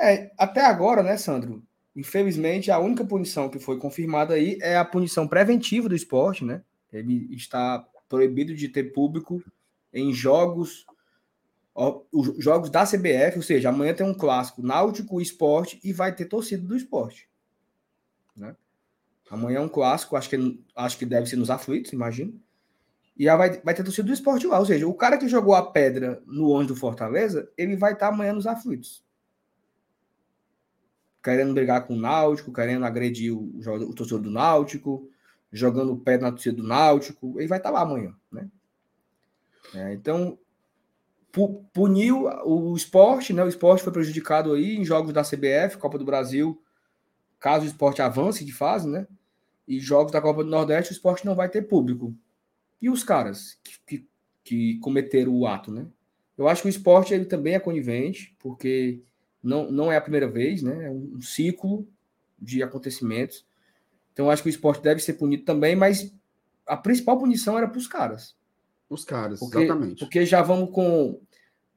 É, até agora, né, Sandro? Infelizmente, a única punição que foi confirmada aí é a punição preventiva do esporte, né? Ele está proibido de ter público em jogos os jogos da CBF, ou seja, amanhã tem um clássico Náutico Esporte e vai ter torcida do esporte. Né? Amanhã é um clássico, acho que, acho que deve ser nos aflitos, imagino. E vai, vai ter torcida do esporte lá. Ou seja, o cara que jogou a pedra no ônibus do Fortaleza, ele vai estar amanhã nos aflitos. Querendo brigar com o Náutico, querendo agredir o, o torcedor do Náutico, jogando o pé na torcida do Náutico. Ele vai estar lá amanhã, né? É, então, pu puniu o esporte, né? O esporte foi prejudicado aí em jogos da CBF, Copa do Brasil, caso o esporte avance de fase, né? E jogos da Copa do Nordeste, o esporte não vai ter público. E os caras que, que, que cometeram o ato, né? Eu acho que o esporte ele também é conivente, porque não, não é a primeira vez, né? É um ciclo de acontecimentos. Então, acho que o esporte deve ser punido também, mas a principal punição era para os caras. Os caras, porque, exatamente. Porque já vamos com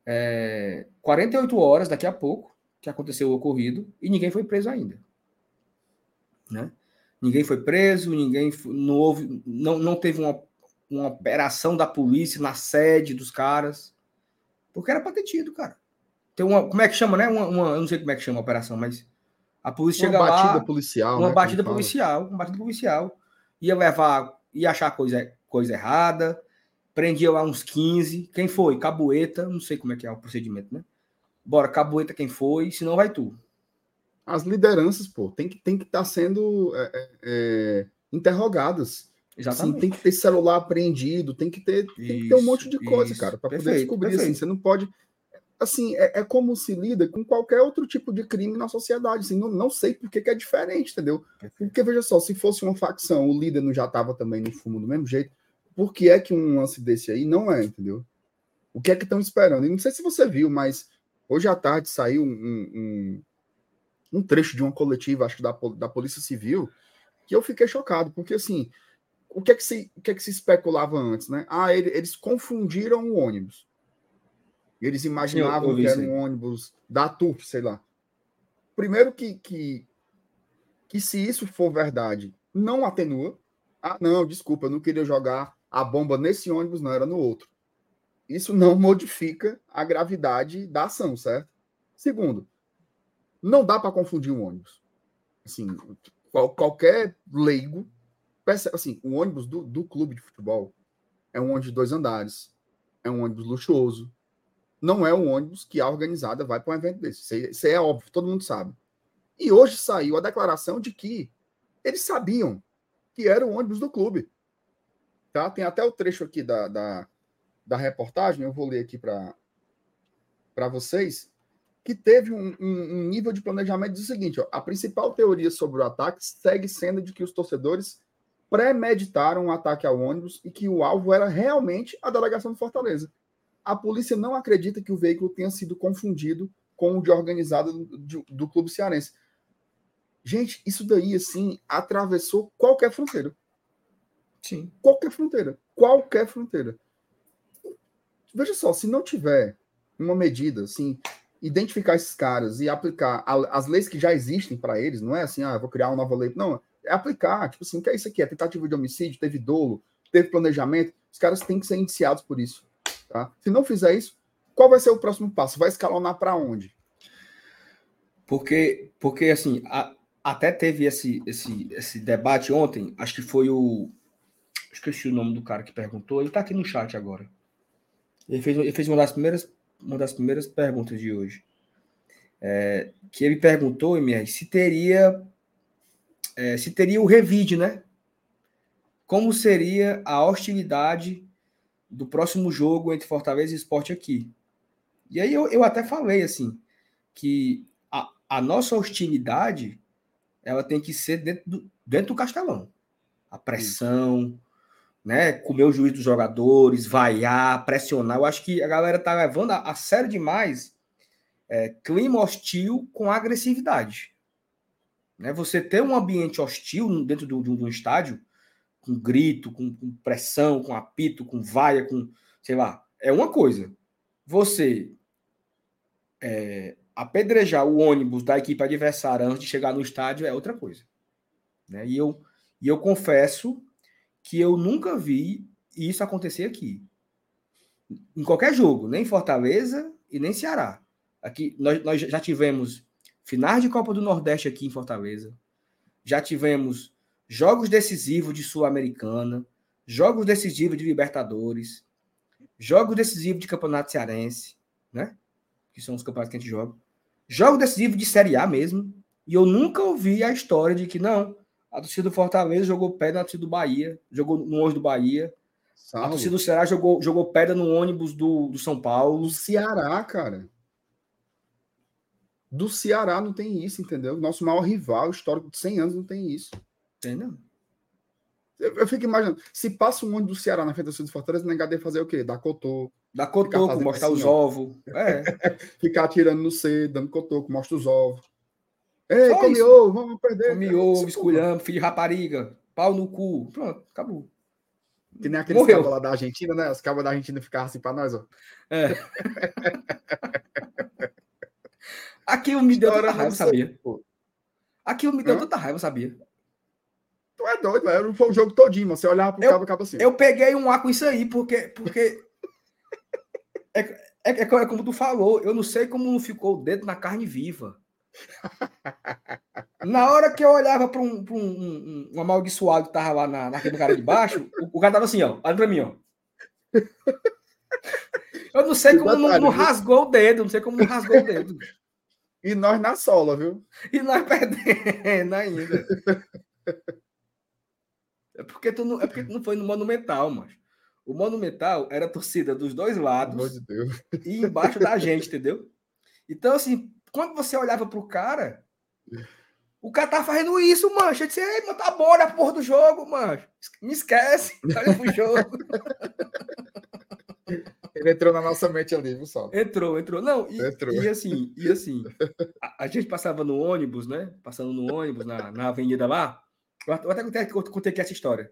é, 48 horas daqui a pouco que aconteceu o ocorrido e ninguém foi preso ainda. Né? Ninguém foi preso, ninguém não houve, não, não teve uma uma operação da polícia na sede dos caras. Porque era para ter tido, cara. Tem uma. Como é que chama, né? Uma, uma, eu não sei como é que chama a operação, mas a polícia uma chega lá. batida policial. Uma né, batida policial. Uma batida policial. Ia levar. Ia achar coisa, coisa errada. Prendia lá uns 15. Quem foi? Cabueta. Não sei como é que é o procedimento, né? Bora, cabueta quem foi, senão vai tu. As lideranças, pô, tem que tem que estar tá sendo é, é, é interrogadas. Exatamente. Assim, tem que ter celular apreendido, tem que ter, tem isso, que ter um monte de coisa, isso. cara, para poder descobrir. Assim, você não pode. Assim, é, é, como se lida com qualquer outro tipo de crime na sociedade. Assim, não, não sei por que, que é diferente, entendeu? Porque, veja só, se fosse uma facção, o líder não já estava também no fumo do mesmo jeito, por que é que um lance desse aí não é, entendeu? O que é que estão esperando? E não sei se você viu, mas hoje à tarde saiu um, um, um trecho de uma coletiva, acho que da, da Polícia Civil, que eu fiquei chocado, porque assim o que é que se, o que é que se especulava antes, né? Ah, ele, eles confundiram o ônibus. Eles imaginavam eu, eu que era um ônibus da TUF, sei lá. Primeiro que, que, que se isso for verdade, não atenua. Ah, não, desculpa, eu não queria jogar a bomba nesse ônibus, não, era no outro. Isso não modifica a gravidade da ação, certo? Segundo, não dá para confundir um ônibus. Assim, qual, qualquer leigo assim, o ônibus do, do clube de futebol é um ônibus de dois andares, é um ônibus luxuoso, não é um ônibus que a organizada vai para um evento desse. Isso, é óbvio, todo mundo sabe. E hoje saiu a declaração de que eles sabiam que era o ônibus do clube. Tá? Tem até o trecho aqui da, da, da reportagem, eu vou ler aqui para vocês, que teve um, um, um, nível de planejamento do seguinte: ó, a principal teoria sobre o ataque segue sendo de que os torcedores premeditaram um ataque ao ônibus e que o alvo era realmente a delegação de Fortaleza. A polícia não acredita que o veículo tenha sido confundido com o de organizado do, do clube cearense. Gente, isso daí, assim, atravessou qualquer fronteira. Sim. Qualquer fronteira. Qualquer fronteira. Veja só, se não tiver uma medida, assim, identificar esses caras e aplicar as leis que já existem para eles, não é assim, ah, vou criar uma nova lei. Não, é aplicar. Tipo assim, o que é isso aqui? É tentativa de homicídio, teve dolo, teve planejamento. Os caras têm que ser indiciados por isso. Tá? Se não fizer isso, qual vai ser o próximo passo? Vai escalonar para onde? Porque, porque assim, a, até teve esse, esse, esse debate ontem, acho que foi o. Esqueci o nome do cara que perguntou, ele está aqui no chat agora. Ele fez, ele fez uma, das primeiras, uma das primeiras perguntas de hoje. É, que ele perguntou, MR, se teria é, se teria o revide, né? Como seria a hostilidade do próximo jogo entre Fortaleza e Esporte aqui? E aí eu, eu até falei assim que a, a nossa hostilidade ela tem que ser dentro do, dentro do castelão. A pressão, né? Comer o juiz dos jogadores, vaiar, pressionar. Eu acho que a galera tá levando a, a sério demais é, clima hostil com agressividade. Né? Você ter um ambiente hostil dentro do, do, do estádio, com grito, com, com, pressão, com apito, com vaia, com sei lá, é uma coisa. Você é, apedrejar o ônibus da equipe adversária antes de chegar no estádio é outra coisa. Né? E, eu, e eu confesso que eu nunca vi isso acontecer aqui. Em qualquer jogo, nem Fortaleza e nem Ceará. Aqui nós, nós já tivemos finais de Copa do Nordeste aqui em Fortaleza. Já tivemos jogos decisivos de Sul-Americana, jogos decisivos de Libertadores, jogos decisivos de Campeonato Cearense, né? Que são os campeonatos que a gente joga. Jogo decisivo de Série A mesmo. E eu nunca ouvi a história de que, não, a torcida do Fortaleza jogou pedra na torcida do Bahia, jogou no ônibus do Bahia. Salve. A torcida do Ceará jogou, jogou pedra no ônibus do, do São Paulo. Ceará, cara. Do Ceará não tem isso, entendeu? Nosso maior rival histórico de 100 anos não tem isso. Entendeu? Eu, eu fico imaginando, se passa um ônibus do Ceará na frente do de Fortaleza, o Negadê fazer o quê? Dar cotô. Dar cotoco, mostrar assim, os ovos. É. ficar atirando no C, dando cotoco, mostra os ovos. Ei, Só come ovo, vamos perder. Come ovo, esculhando, filho de rapariga, pau no cu. Pronto, acabou. Que nem aqueles cabos lá da Argentina, né? Os cabos da Argentina ficavam assim pra nós, ó. É. Aquilo me deu tanta raiva, sabia? Aquilo me deu tanta raiva, sabia? Tu é doido, velho. Foi o jogo todinho, Você olhava pro eu, cabo, cabo assim. Eu peguei um ar com isso aí, porque. porque... é, é, é, é, como tu falou, eu não sei como não ficou o dedo na carne viva. Na hora que eu olhava para um, um, um, um, amaldiçoado que tava lá na, naquele cara de baixo, o, o, cara tava assim, ó, olha para mim, ó. Eu não sei como não, não rasgou o dedo, não sei como não rasgou o dedo. E nós na sola, viu? E nós perdendo ainda. É porque tu não, é porque tu não foi no Monumental, mas o Monumental era a torcida dos dois lados de Deus. e embaixo da gente, entendeu? Então, assim, quando você olhava pro cara, o cara tá fazendo isso, mancha. Eu disse, ei, mano, tá bom, olha a porra do jogo, mancha. Me esquece, olha pro jogo. Ele entrou na nossa mente ali, viu, Sal? Entrou, entrou. Não, e, entrou. e assim, e assim, a, a, gente passava no ônibus, né? Passando no ônibus na, na avenida lá. Eu até contei, contei aqui essa história.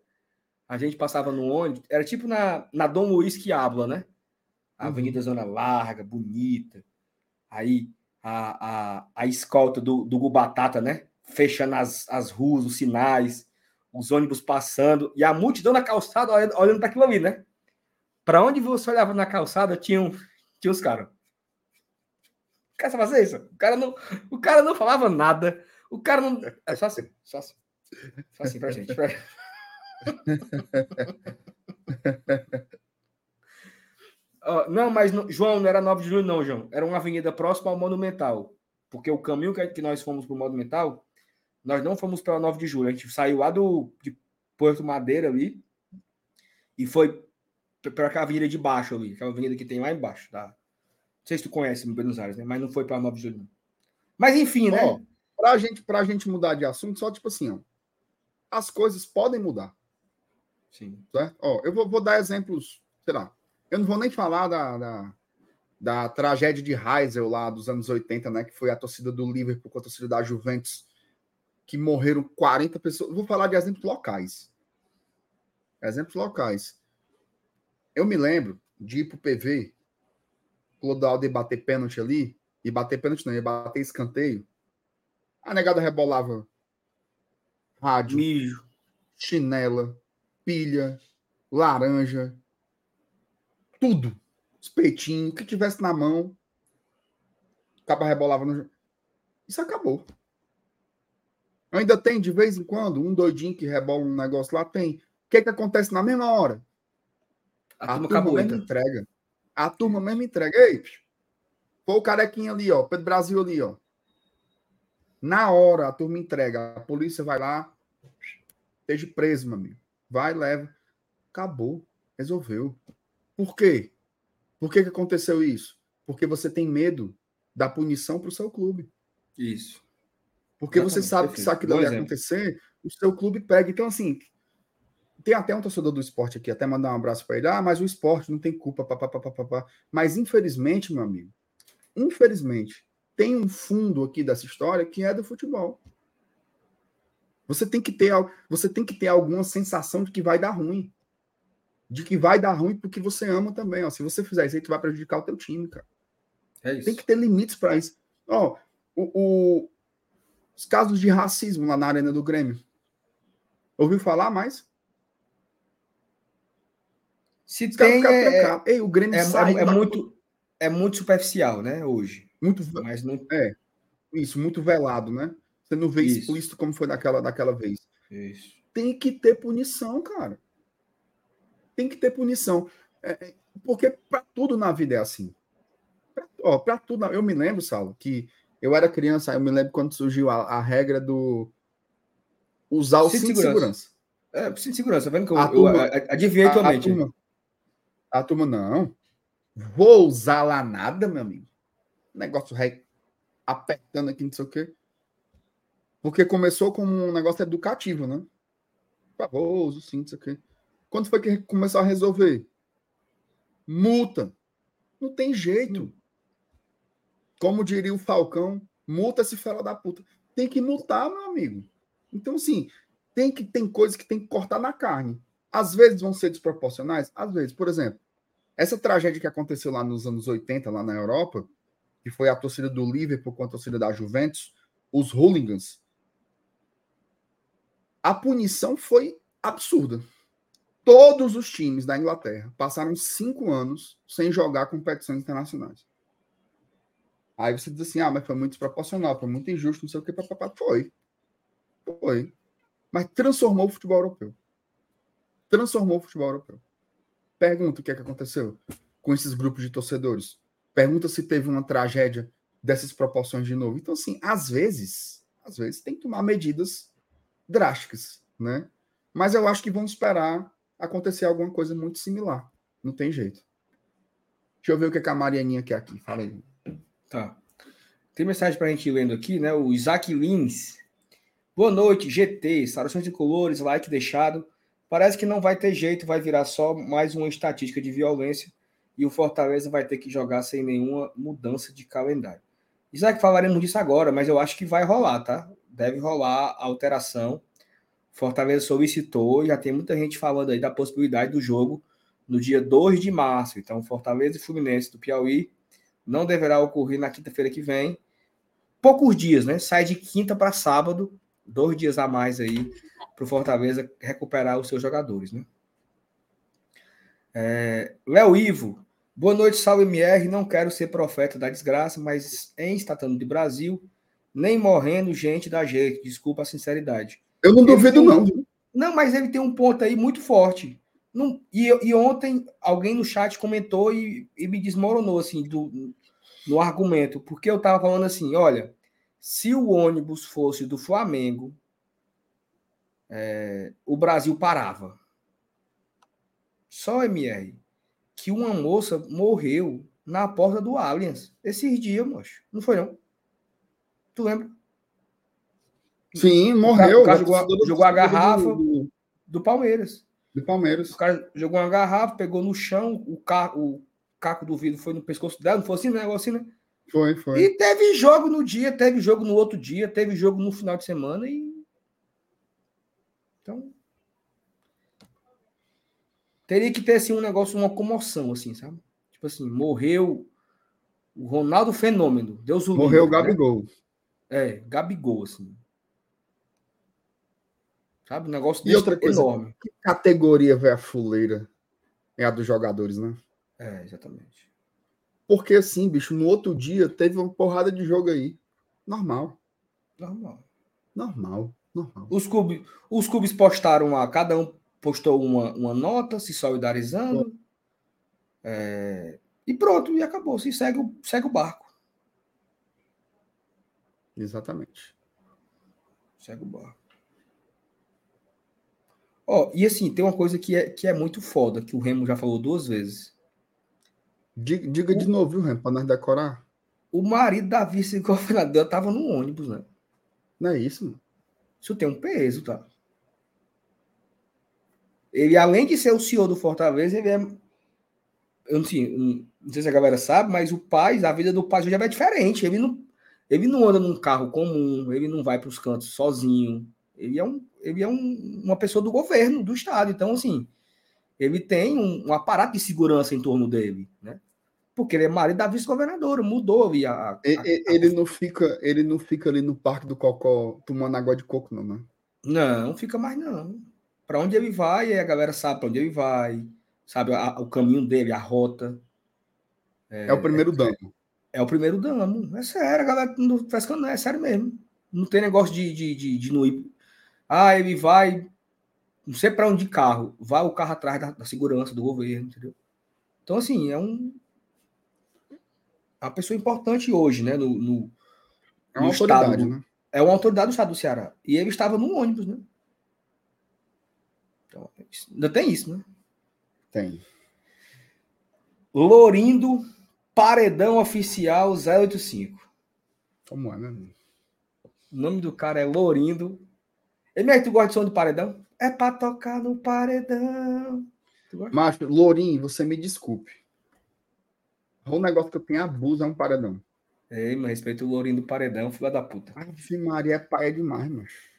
A gente passava no ônibus, era tipo na, na Dom Luiz que habla, né? A uhum. Avenida uhum. Zona Larga, bonita. Aí a, a, a escolta do, do Gubatata, né? Fechando as, as ruas, os sinais, os ônibus passando, e a multidão na calçada olhando, olhando para aquilo ali, né? Para onde você olhava na calçada, tinham, tinha os caras. Quer fazer isso? O cara, não, o cara não falava nada. O cara não. É só assim, só assim. Assim pra gente. Pra... não, mas no, João, não era 9 de julho, não, João. Era uma avenida próxima ao Monumental. Porque o caminho que, que nós fomos para o Monumental, nós não fomos pela 9 de julho. A gente saiu lá do de Porto Madeira ali e foi para a avenida de baixo ali, aquela avenida que tem lá embaixo. Tá? Não sei se tu conhece em Buenos Aires, né? Mas não foi para a 9 de julho. Não. Mas enfim, né? Oh, para gente, a gente mudar de assunto, só tipo assim, ó, as coisas podem mudar. Sim. Certo? Ó, eu vou, vou dar exemplos, sei lá, eu não vou nem falar da, da, da tragédia de Heysel lá dos anos 80, né? Que foi a torcida do Liverpool com a torcida da Juventus, que morreram 40 pessoas. Vou falar de exemplos locais. Exemplos locais. Eu me lembro de ir pro PV, Clodoaldo bater pênalti ali, e bater pênalti não, ia bater escanteio. A negada rebolava rádio, mijo, chinela, pilha, laranja, tudo. Os peitinhos, o que tivesse na mão. Acaba rebolava no. Isso acabou. Ainda tem, de vez em quando, um doidinho que rebola um negócio lá, tem. O que, que acontece na mesma hora? A, a turma, turma mesmo então. entrega. A turma mesmo entrega. Ei, foi o carequinho ali, ó. Pedro Brasil ali, ó. Na hora, a turma entrega. A polícia vai lá. Esteja preso, meu amigo. Vai, leva. Acabou. Resolveu. Por quê? Por que, que aconteceu isso? Porque você tem medo da punição para o seu clube. Isso. Porque Exatamente. você sabe que se aquilo ali acontecer, o seu clube pega. Então, assim, tem até um torcedor do esporte aqui, até mandar um abraço para ele. Ah, mas o esporte não tem culpa, papapá. Mas, infelizmente, meu amigo, infelizmente, tem um fundo aqui dessa história que é do futebol. Você tem que ter, você tem que ter alguma sensação de que vai dar ruim de que vai dar ruim porque você ama também. Ó. Se você fizer isso aí, tu vai prejudicar o teu time, cara. É Tem que ter limites para isso. Ó, o, o, os casos de racismo lá na arena do Grêmio. Ouviu falar mais? Se Os tem, é, é, Ei, o Grêmio é, é, é muito é muito superficial, né, hoje. Muito, mas não é. Isso, muito velado, né? Você não vê isso. explícito como foi daquela daquela vez. Isso. Tem que ter punição, cara tem que ter punição. É, é porque para tudo na vida é assim. Para tudo. Eu me lembro, Saulo, que eu era criança, eu me lembro quando surgiu a, a regra do usar o cinto, de segurança. É, cinto de segurança, vendo que eu, a turma, eu, adivinhei tua mente. A turma, a turma, não. Vou usar lá nada, meu amigo. Negócio rei, apertando aqui, não sei o quê. Porque começou como um negócio educativo, né? Por favor, usa o cinto, não sei o quê. Quando foi que começou a resolver? Multa. Não tem jeito. Hum. Como diria o Falcão, multa se fala da puta. Tem que multar, meu amigo. Então, assim, tem que tem coisas que tem que cortar na carne. Às vezes vão ser desproporcionais, às vezes. Por exemplo, essa tragédia que aconteceu lá nos anos 80, lá na Europa, que foi a torcida do Liverpool com a torcida da Juventus, os hooligans. A punição foi absurda. Todos os times da Inglaterra passaram cinco anos sem jogar competições internacionais. Aí você diz assim: ah, mas foi muito desproporcional, foi muito injusto, não sei o que, papapá. Foi. Foi. Mas transformou o futebol europeu. Transformou o futebol europeu. Pergunta o que é que aconteceu com esses grupos de torcedores. Pergunta se teve uma tragédia dessas proporções de novo. Então, assim, às vezes, às vezes tem que tomar medidas drásticas, né? Mas eu acho que vamos esperar acontecer alguma coisa muito similar. Não tem jeito. Deixa eu ver o que, é que a Marianinha quer aqui. Fala aí. Tá. Tem mensagem para a gente lendo aqui, né? O Isaac Lins. Boa noite, GT. Saudações de colores, like deixado. Parece que não vai ter jeito, vai virar só mais uma estatística de violência e o Fortaleza vai ter que jogar sem nenhuma mudança de calendário. Isaac, falaremos disso agora, mas eu acho que vai rolar, tá? Deve rolar a alteração Fortaleza solicitou, já tem muita gente falando aí da possibilidade do jogo no dia 2 de março. Então, Fortaleza e Fluminense do Piauí não deverá ocorrer na quinta-feira que vem. Poucos dias, né? Sai de quinta para sábado, dois dias a mais aí para o Fortaleza recuperar os seus jogadores, né? É, Léo Ivo, boa noite, salve MR. Não quero ser profeta da desgraça, mas em Estatando de Brasil, nem morrendo gente da gente. Desculpa a sinceridade. Eu não duvido, um... não. Não, mas ele tem um ponto aí muito forte. Não, e, e ontem alguém no chat comentou e, e me desmoronou assim do, no argumento, porque eu estava falando assim: olha, se o ônibus fosse do Flamengo, é, o Brasil parava. Só MR que uma moça morreu na porta do Allianz esses dias, moço. Não foi não? Tu lembra? Sim, morreu. O cara, o cara jogou, jogou a garrafa do, do Palmeiras. Do Palmeiras. O cara jogou uma garrafa, pegou no chão, o, ca... o caco do vidro foi no pescoço dela, não foi assim, né? Negócio assim, né? Foi, foi. E teve jogo no dia, teve jogo no outro dia, teve jogo no final de semana e. Então. Teria que ter assim, um negócio, uma comoção, assim, sabe? Tipo assim, morreu o Ronaldo Fenômeno. Deus o Morreu o né? Gabigol. Né? É, Gabigol, assim. Sabe? Um negócio e outra coisa, enorme. Que categoria vai a fuleira? É a dos jogadores, né? É, exatamente. Porque assim, bicho, no outro dia teve uma porrada de jogo aí. Normal. Normal. Normal. Normal. Os clubes, os clubes postaram lá, cada um postou uma, uma nota se solidarizando. É, e pronto, e acabou. Se segue, segue o barco. Exatamente. Segue o barco. Ó, e assim, tem uma coisa que é, que é muito foda, que o Remo já falou duas vezes. Diga, diga o, de novo, viu, Remo, para nós decorar. O marido da vice-governadora tava no ônibus, né? Não é isso, mano? Isso tem um peso, tá? Ele, além de ser o senhor do Fortaleza, ele é. Eu não sei, não sei se a galera sabe, mas o pai, a vida do pai já é diferente. Ele não, ele não anda num carro comum, ele não vai para os cantos sozinho. Ele é, um, ele é um, uma pessoa do governo, do Estado. Então, assim, ele tem um, um, aparato de segurança em torno dele, né? Porque ele é marido da vice-governadora, mudou a, a, a, ele, não fica, ele não fica ali no Parque do Cocó tomando água de coco, não, né? Não, fica mais não. Para onde ele vai, a galera sabe para onde ele vai, sabe o caminho dele, a rota. É, é o primeiro é, damo. É, é, o primeiro damo. É sério, a galera não não, é sério mesmo. Não tem negócio de, de, de, de não ir ah, ele vai, não sei para onde de carro, vai o carro atrás da, da, segurança do governo, entendeu? Então, assim, é um. É uma pessoa importante hoje, né? No, no, é uma autoridade, estado, né? É uma autoridade do estado do Ceará. E ele estava no ônibus, né? Então, ainda tem isso, né? Tem. Lorindo, paredão oficial 085. Como é, né? O nome do cara é Lorindo, MR, tu gosta de som do paredão? É pra tocar no paredão. Macho, Lourinho, você me desculpe. O negócio que eu tenho abuso é um paredão. Ei, mas respeito o Lourinho do paredão, filha da puta. Ave Maria, é paia demais, macho.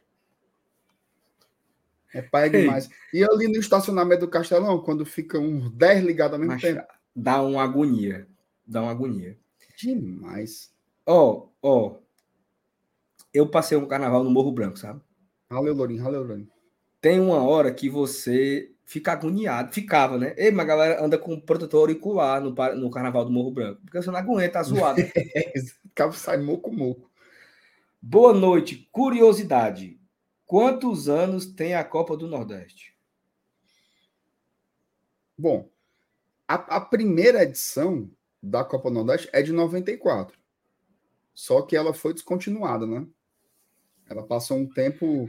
É paia demais. E ali no estacionamento do Castelão, quando fica uns 10 ligados ao mesmo macho, tempo. Dá uma agonia. Dá uma agonia. Demais. Ó, oh, ó. Oh. Eu passei um carnaval no Morro Branco, sabe? Valeu, Lourinho. Valeu, Lourinho. Tem uma hora que você fica agoniado. Ficava, né? Ei, mas a galera anda com protetor auricular no, no carnaval do Morro Branco. Porque você não aguenta a zoada. Acaba sai moco moco. Boa noite. Curiosidade. Quantos anos tem a Copa do Nordeste? Bom, a, a primeira edição da Copa Nordeste é de 94. Só que ela foi descontinuada, né? Ela passou um tempo.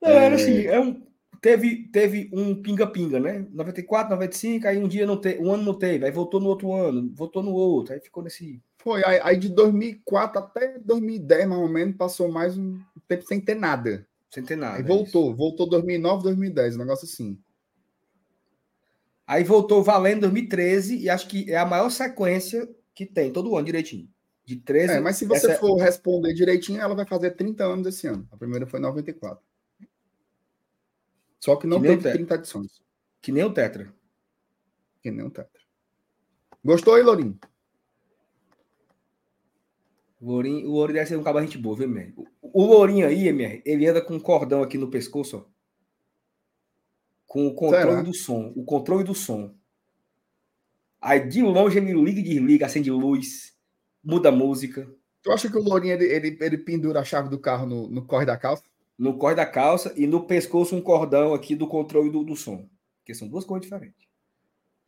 É, era assim, é um, teve, teve um pinga-pinga, né? 94, 95, aí um dia não teve, um ano não teve, aí voltou no outro ano, voltou no outro, aí ficou nesse. Foi, aí, aí de 2004 até 2010, mais ou menos, passou mais um tempo sem ter nada. Sem ter nada. Aí voltou, isso. voltou 2009, 2010, um negócio assim. Aí voltou valendo 2013 e acho que é a maior sequência que tem, todo ano direitinho. De 13. É, mas se você essa... for responder direitinho, ela vai fazer 30 anos esse ano. A primeira foi 94. Só que não que teve 30 edições. Que nem o Tetra. Que nem o Tetra. Gostou aí, Lourinho? Lourinho, o Lourinho deve ser um cabo gente boa, viu, MR? O Lourinho aí, MR, ele anda com um cordão aqui no pescoço, ó. Com o controle Será? do som. O controle do som. Aí de longe ele liga e desliga, acende luz, muda a música. Tu acha que o Lourinho ele, ele, ele pendura a chave do carro no, no corre da calça? No corre da calça e no pescoço um cordão aqui do controle do, do som. Porque são duas coisas diferentes.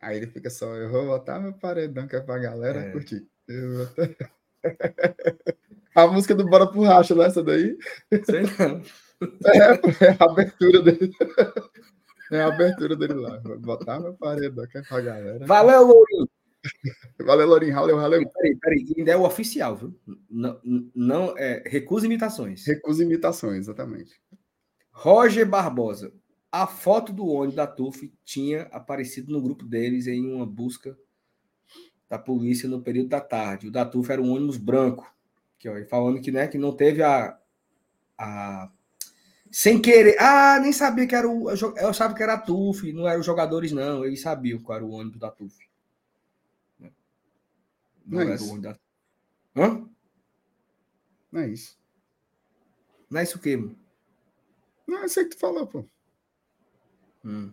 Aí ele fica só, eu vou botar meu paredão que é pra galera é. curtir. a música do Bora pro Racha, não é essa daí? Sei não. É, é a abertura dele. É a abertura dele lá. Vou botar meu paredão que é pra galera. Valeu, Lourinho! Valeu, Lourinho. Valeu, valeu. Peraí, peraí. Ainda é o oficial, viu? Não, não é, recusa imitações. Recusa imitações, exatamente. Roger Barbosa. A foto do ônibus da TUF tinha aparecido no grupo deles em uma busca da polícia no período da tarde. O da TUF era um ônibus branco. Que, ó, falando que, né, que não teve a, a. Sem querer. Ah, nem sabia que era o. Eu achava que era a TUF, não eram os jogadores, não. Eles sabiam qual era o ônibus da TUF. Não, não é isso. Da... Hã? Não é isso. Não é isso o quê, mano? Não, é isso aí que tu falou, pô. Hum.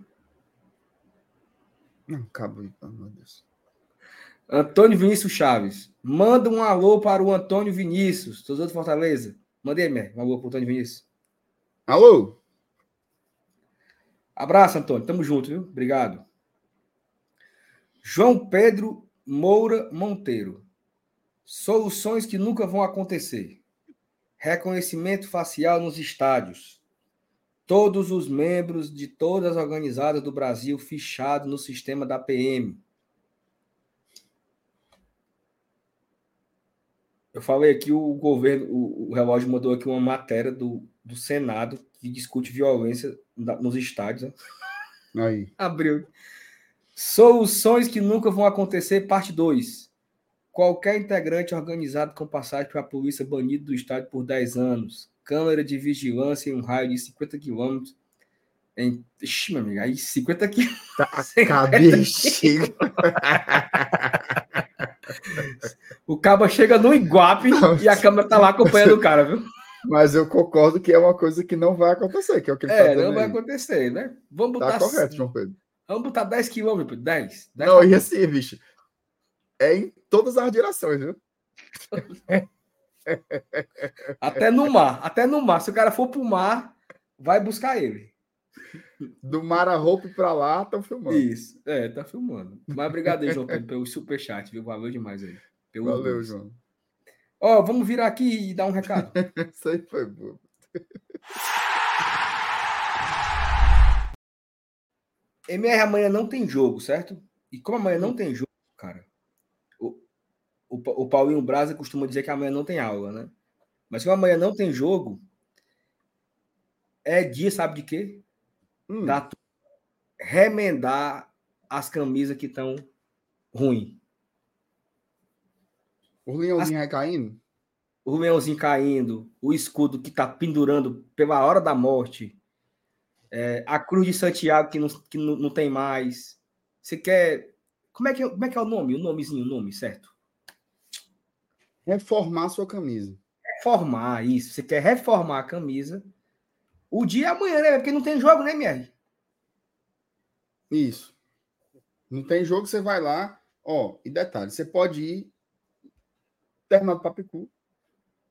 Não, acabou aí, pelo amor de Deus. Antônio Vinícius Chaves. Manda um alô para o Antônio Vinícius, torcedor de Fortaleza. Mandei, Mer, um alô para o Antônio Vinícius. Alô? Abraço, Antônio. Tamo junto, viu? Obrigado. João Pedro Moura Monteiro. Soluções que nunca vão acontecer. Reconhecimento facial nos estádios. Todos os membros de todas as organizadas do Brasil fichados no sistema da PM. Eu falei aqui, o governo, o, o relógio mandou aqui uma matéria do, do Senado que discute violência nos estádios. Aí. Abriu. Soluções que nunca vão acontecer, parte 2. Qualquer integrante organizado com passagem para a polícia banido do estádio por 10 anos. Câmera de vigilância em um raio de 50 quilômetros. Em... Ixi, meu amigo, aí 50 quilômetros. Tá, cabeça. o cabo chega no Iguape não, e a câmera tá lá acompanhando o cara, viu? Mas eu concordo que é uma coisa que não vai acontecer, que é o que ele é, tá não vai aí. acontecer, né? Vamos tá botar. Tá correto, João Pedro. Vamos botar 10 quilômetros, 10. 10 Não, e assim, bicho, é em todas as direções, viu? até no mar, até no mar. Se o cara for pro mar, vai buscar ele. Do mar a roupa para lá, estão filmando. Isso, é, tá filmando. Mas obrigado aí, João Pedro, pelo superchat, viu? Valeu demais aí. Valeu, João. Ó, vamos virar aqui e dar um recado. Isso aí foi bom. MR amanhã não tem jogo, certo? E como amanhã não tem jogo, cara, o, o, o Paulinho Braza costuma dizer que amanhã não tem aula, né? Mas como amanhã não tem jogo, é dia, sabe de quê? Hum. Da remendar as camisas que estão ruins. O leãozinho as... caindo? O leãozinho caindo, o escudo que tá pendurando pela hora da morte é, a Cruz de Santiago, que, não, que não, não tem mais. Você quer. Como é, que, é, como é que é o nome? O nomezinho, o nome, certo? Reformar sua camisa. Reformar, isso. Você quer reformar a camisa. O dia é amanhã, né? Porque não tem jogo, né, MR? Isso. Não tem jogo, você vai lá. Ó, e detalhe, você pode ir terminar do Papicu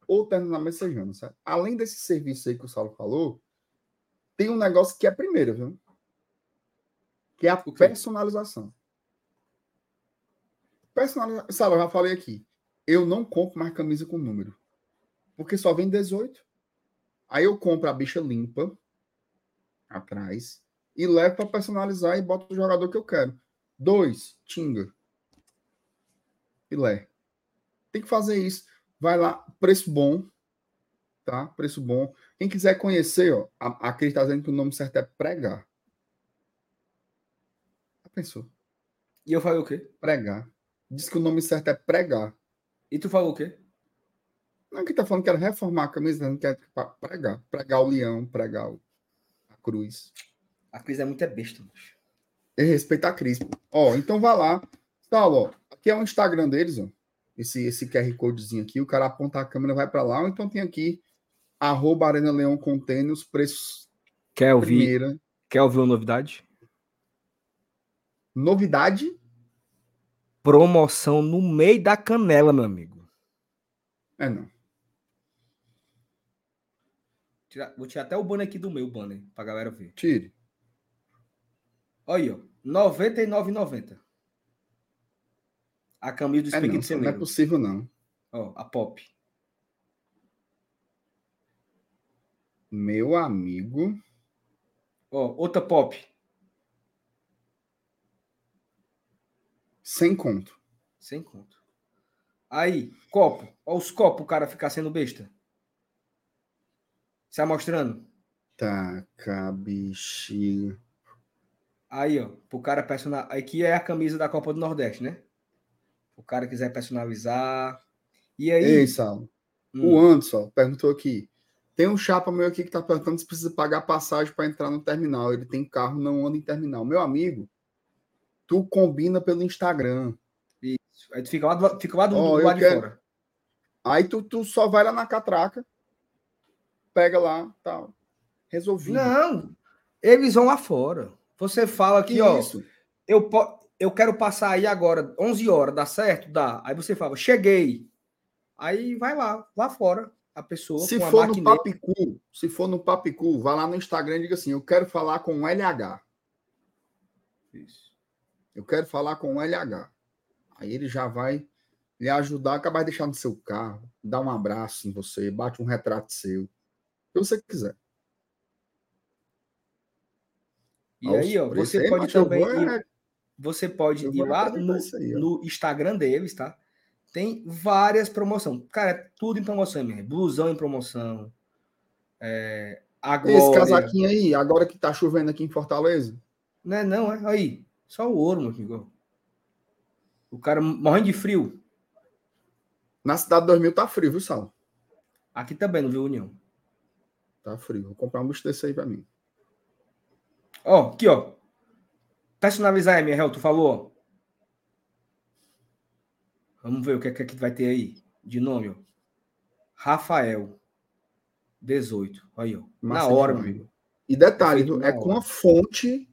ou terminar Messejana, certo? Além desse serviço aí que o Saulo falou, tem um negócio que é primeiro, viu? Que é a personalização. Personalização. Sabe, eu já falei aqui. Eu não compro mais camisa com número. Porque só vem 18. Aí eu compro a bicha limpa atrás e levo para personalizar e boto o jogador que eu quero. Dois, Tinga. Filé. Tem que fazer isso. Vai lá, preço bom, tá? Preço bom. Quem quiser conhecer, ó, aqui está dizendo que o nome certo é pregar. Já pensou? E eu falei o quê? Pregar. Diz que o nome certo é pregar. E tu falou o quê? Não, que tá falando que era reformar a camisa, não quer pregar. Pregar o leão, pregar a cruz. A Cris é muito é besta, macho. E respeita a Cris. Ó, então vá lá. Saulo, ó, aqui é o Instagram deles, ó. Esse, esse QR Codezinho aqui, o cara aponta a câmera vai para lá, ou então tem aqui arroba Arena Leão Container, os preços Quer ouvir, primeira. quer ouvir uma novidade? Novidade? Promoção no meio da canela, meu amigo. É não. Vou tirar até o banner aqui do meu banner, pra galera ver. Tire. Olha aí, ó. R$ 99,90. A camisa do Speak é não, não é possível, não. Ó, a pop. Meu amigo. Ó, outra pop. Sem conto. Sem conto. Aí, copo. Ó, os copos, o cara ficar sendo besta. Se mostrando. Taca, bichinho. Aí, ó, pro cara personalizar. Aqui é a camisa da Copa do Nordeste, né? O cara quiser personalizar. E aí. Ei, Sal. Hum. O Anderson perguntou aqui. Tem um chapa meu aqui que tá perguntando se precisa pagar passagem para entrar no terminal. Ele tem carro, não anda em terminal. Meu amigo, tu combina pelo Instagram. Isso. Aí tu fica lá do, fica lá do, oh, do lado quero... de fora. Aí tu, tu só vai lá na catraca, pega lá, tal. Resolvido. Não, eles vão lá fora. Você fala que, que ó, isso? eu, eu quero passar aí agora, 11 horas, dá certo? Dá. Aí você fala, cheguei. Aí vai lá, lá fora, a pessoa se for no Papicu, se for no Papicu, vá lá no Instagram e diga assim, eu quero falar com o LH. Isso. Eu quero falar com o LH. Aí ele já vai lhe ajudar, acabar de deixar no seu carro, dar um abraço em você, bate um retrato seu. Que você quiser. E aí, ó, você pode também ir, é você pode ir lá no, aí, no, Instagram deles, tá? Tem várias promoções. Cara, é tudo em promoção mesmo. Blusão em promoção. É, agora... Esse casaquinho aí, agora que tá chovendo aqui em Fortaleza. Não é não, é? Aí, só o ouro, meu amigo. O cara morrendo de frio. Na cidade de 2000 tá frio, viu, Sal? Aqui também, não viu, União? Tá frio. Vou comprar um bucho desse aí pra mim. Ó, aqui, ó. Personalizar, MRL, tu falou. Vamos ver o que é que vai ter aí de nome, ó. Rafael. 18. Aí, ó. Massa Na hora, meu amigo. E detalhe, é com a fonte.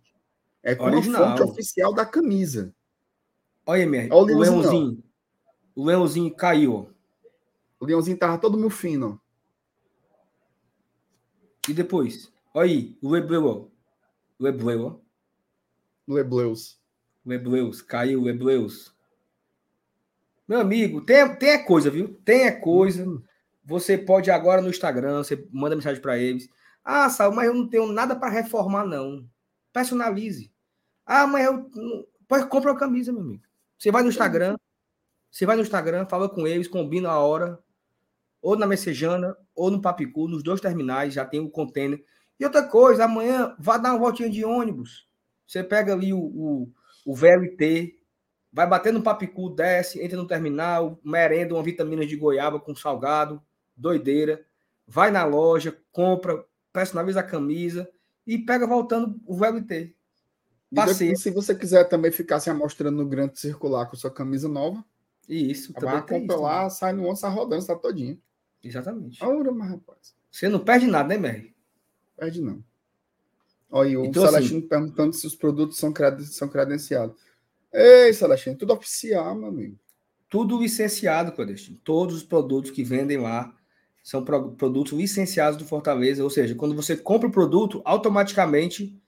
É com Original. a fonte oficial da camisa. Olha, MR. Olha o, leãozinho. O leãozinho caiu, ó. O leãozinho tava todo meu fino. E depois? Olha aí, o Lebleu. Lebleu. Lebleus. Lebleus, caiu Lebleus. Meu amigo, tem, tem a coisa, viu? Tem a coisa. Uhum. Você pode agora no Instagram, você manda mensagem para eles. Ah, Sal, mas eu não tenho nada para reformar, não. Personalize. Ah, mas eu. Pode compra a camisa, meu amigo. Você vai no Instagram, você vai no Instagram, fala com eles, combina a hora, ou na Messejana, ou no Papicu, nos dois terminais, já tem o container. E outra coisa, amanhã vá dar uma voltinha de ônibus. Você pega ali o, o, o VLT, vai bater no papicu, desce, entra no terminal, merenda uma vitamina de goiaba com salgado, doideira. Vai na loja, compra, personaliza a camisa e pega voltando o VLT. Passeia. se você quiser também ficar se amostrando no grande circular com sua camisa nova, isso, vai compra lá, sai no onça rodando, tá todinho. Exatamente. Ora, mas rapaz. Você não perde nada, né, Mary? Perde não. Olha, o então, Celestino assim, perguntando se os produtos são, creden são credenciados. Ei, Celestino, tudo oficial, meu amigo. Tudo licenciado, Clandestino. Todos os produtos que vendem lá são pro produtos licenciados do Fortaleza. Ou seja, quando você compra o produto, automaticamente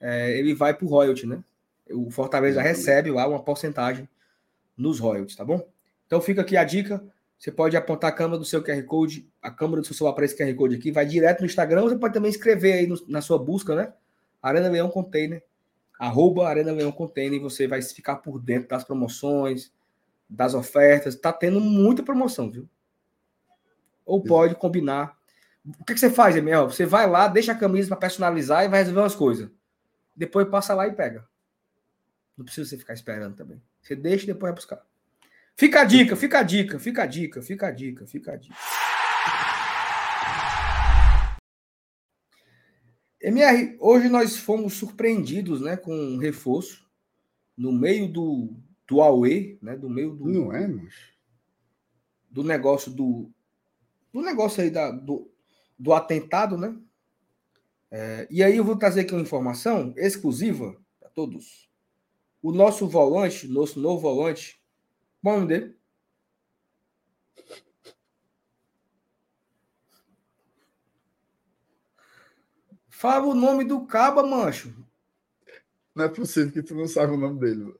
é, ele vai para o royalty, né? O Fortaleza recebe lá uma porcentagem nos royalties, tá bom? Então fica aqui a dica. Você pode apontar a câmera do seu QR Code, a câmera do seu celular para esse QR Code aqui, vai direto no Instagram, você pode também escrever aí no, na sua busca, né? Arena Leão Container, arroba Arena Leão Container, e você vai ficar por dentro das promoções, das ofertas. Tá tendo muita promoção, viu? Ou pode combinar. O que, que você faz, Emel? Você vai lá, deixa a camisa para personalizar e vai resolver umas coisas. Depois passa lá e pega. Não precisa você ficar esperando também. Você deixa e depois vai buscar. Fica a dica, fica a dica, fica a dica, fica a dica, fica a dica. MR, hoje nós fomos surpreendidos né, com um reforço no meio do, do Aue, né? Do meio do. Não é, mas. Do negócio do. Do negócio aí da, do, do atentado, né? É, e aí eu vou trazer aqui uma informação exclusiva para todos. O nosso volante, nosso novo volante, qual é o nome dele? Fala o nome do caba, mancho. Não é possível que tu não saiba o nome dele.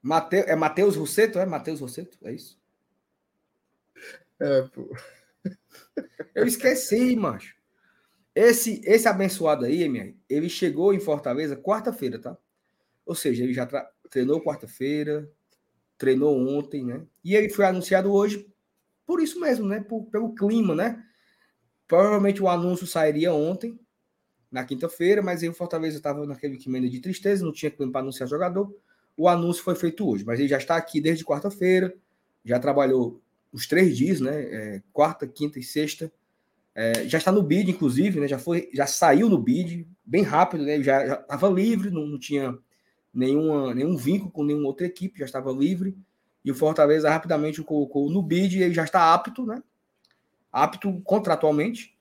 Mateu, é Matheus Rosseto? É Matheus Rosseto? É isso? É, pô. Eu esqueci, macho. Esse, esse abençoado aí, minha, ele chegou em Fortaleza quarta-feira, tá? Ou seja, ele já treinou quarta-feira, treinou ontem, né? E ele foi anunciado hoje por isso mesmo, né? Por, pelo clima, né? Provavelmente o anúncio sairia ontem, na quinta-feira, mas aí o Fortaleza estava naquele clima de tristeza, não tinha clima para anunciar jogador. O anúncio foi feito hoje, mas ele já está aqui desde quarta-feira, já trabalhou os três dias, né? É, quarta, quinta e sexta. É, já está no bid, inclusive, né? Já foi, já saiu no bid, bem rápido, né? Já estava livre, não, não, tinha nenhuma, nenhum vínculo com nenhuma outra equipe, já estava livre. E o Fortaleza rapidamente o colocou no bid e ele já está apto, né? Apto contratualmente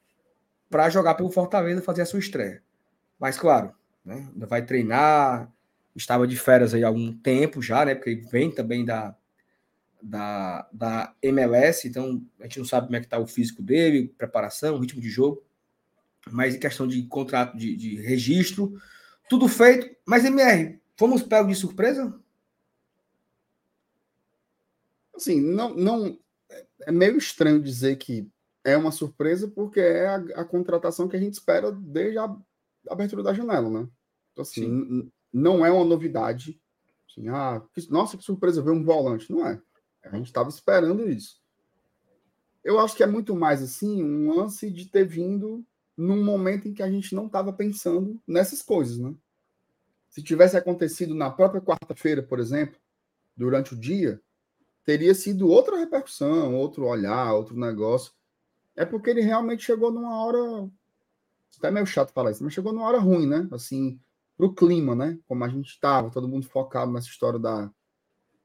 para jogar pelo Fortaleza fazer a sua estreia. Mas claro, né? Ainda vai treinar, estava de férias aí há algum tempo já, né? Porque ele vem também da, da, da MLS, então a gente não sabe como é que está o físico dele, preparação, ritmo de jogo, mas em questão de contrato de, de registro, tudo feito. Mas, MR, fomos pegos de surpresa? Assim, não, não. É meio estranho dizer que é uma surpresa, porque é a, a contratação que a gente espera desde a abertura da janela, né? Então, assim, não é uma novidade. Assim, ah, que, nossa, que surpresa ver um volante. Não é. A gente estava esperando isso. Eu acho que é muito mais assim um lance de ter vindo num momento em que a gente não estava pensando nessas coisas, né? Se tivesse acontecido na própria quarta-feira, por exemplo, durante o dia, teria sido outra repercussão, outro olhar, outro negócio. É porque ele realmente chegou numa hora. Até meio chato falar isso, mas chegou numa hora ruim, né? Assim, pro clima, né? Como a gente estava, todo mundo focado nessa história da,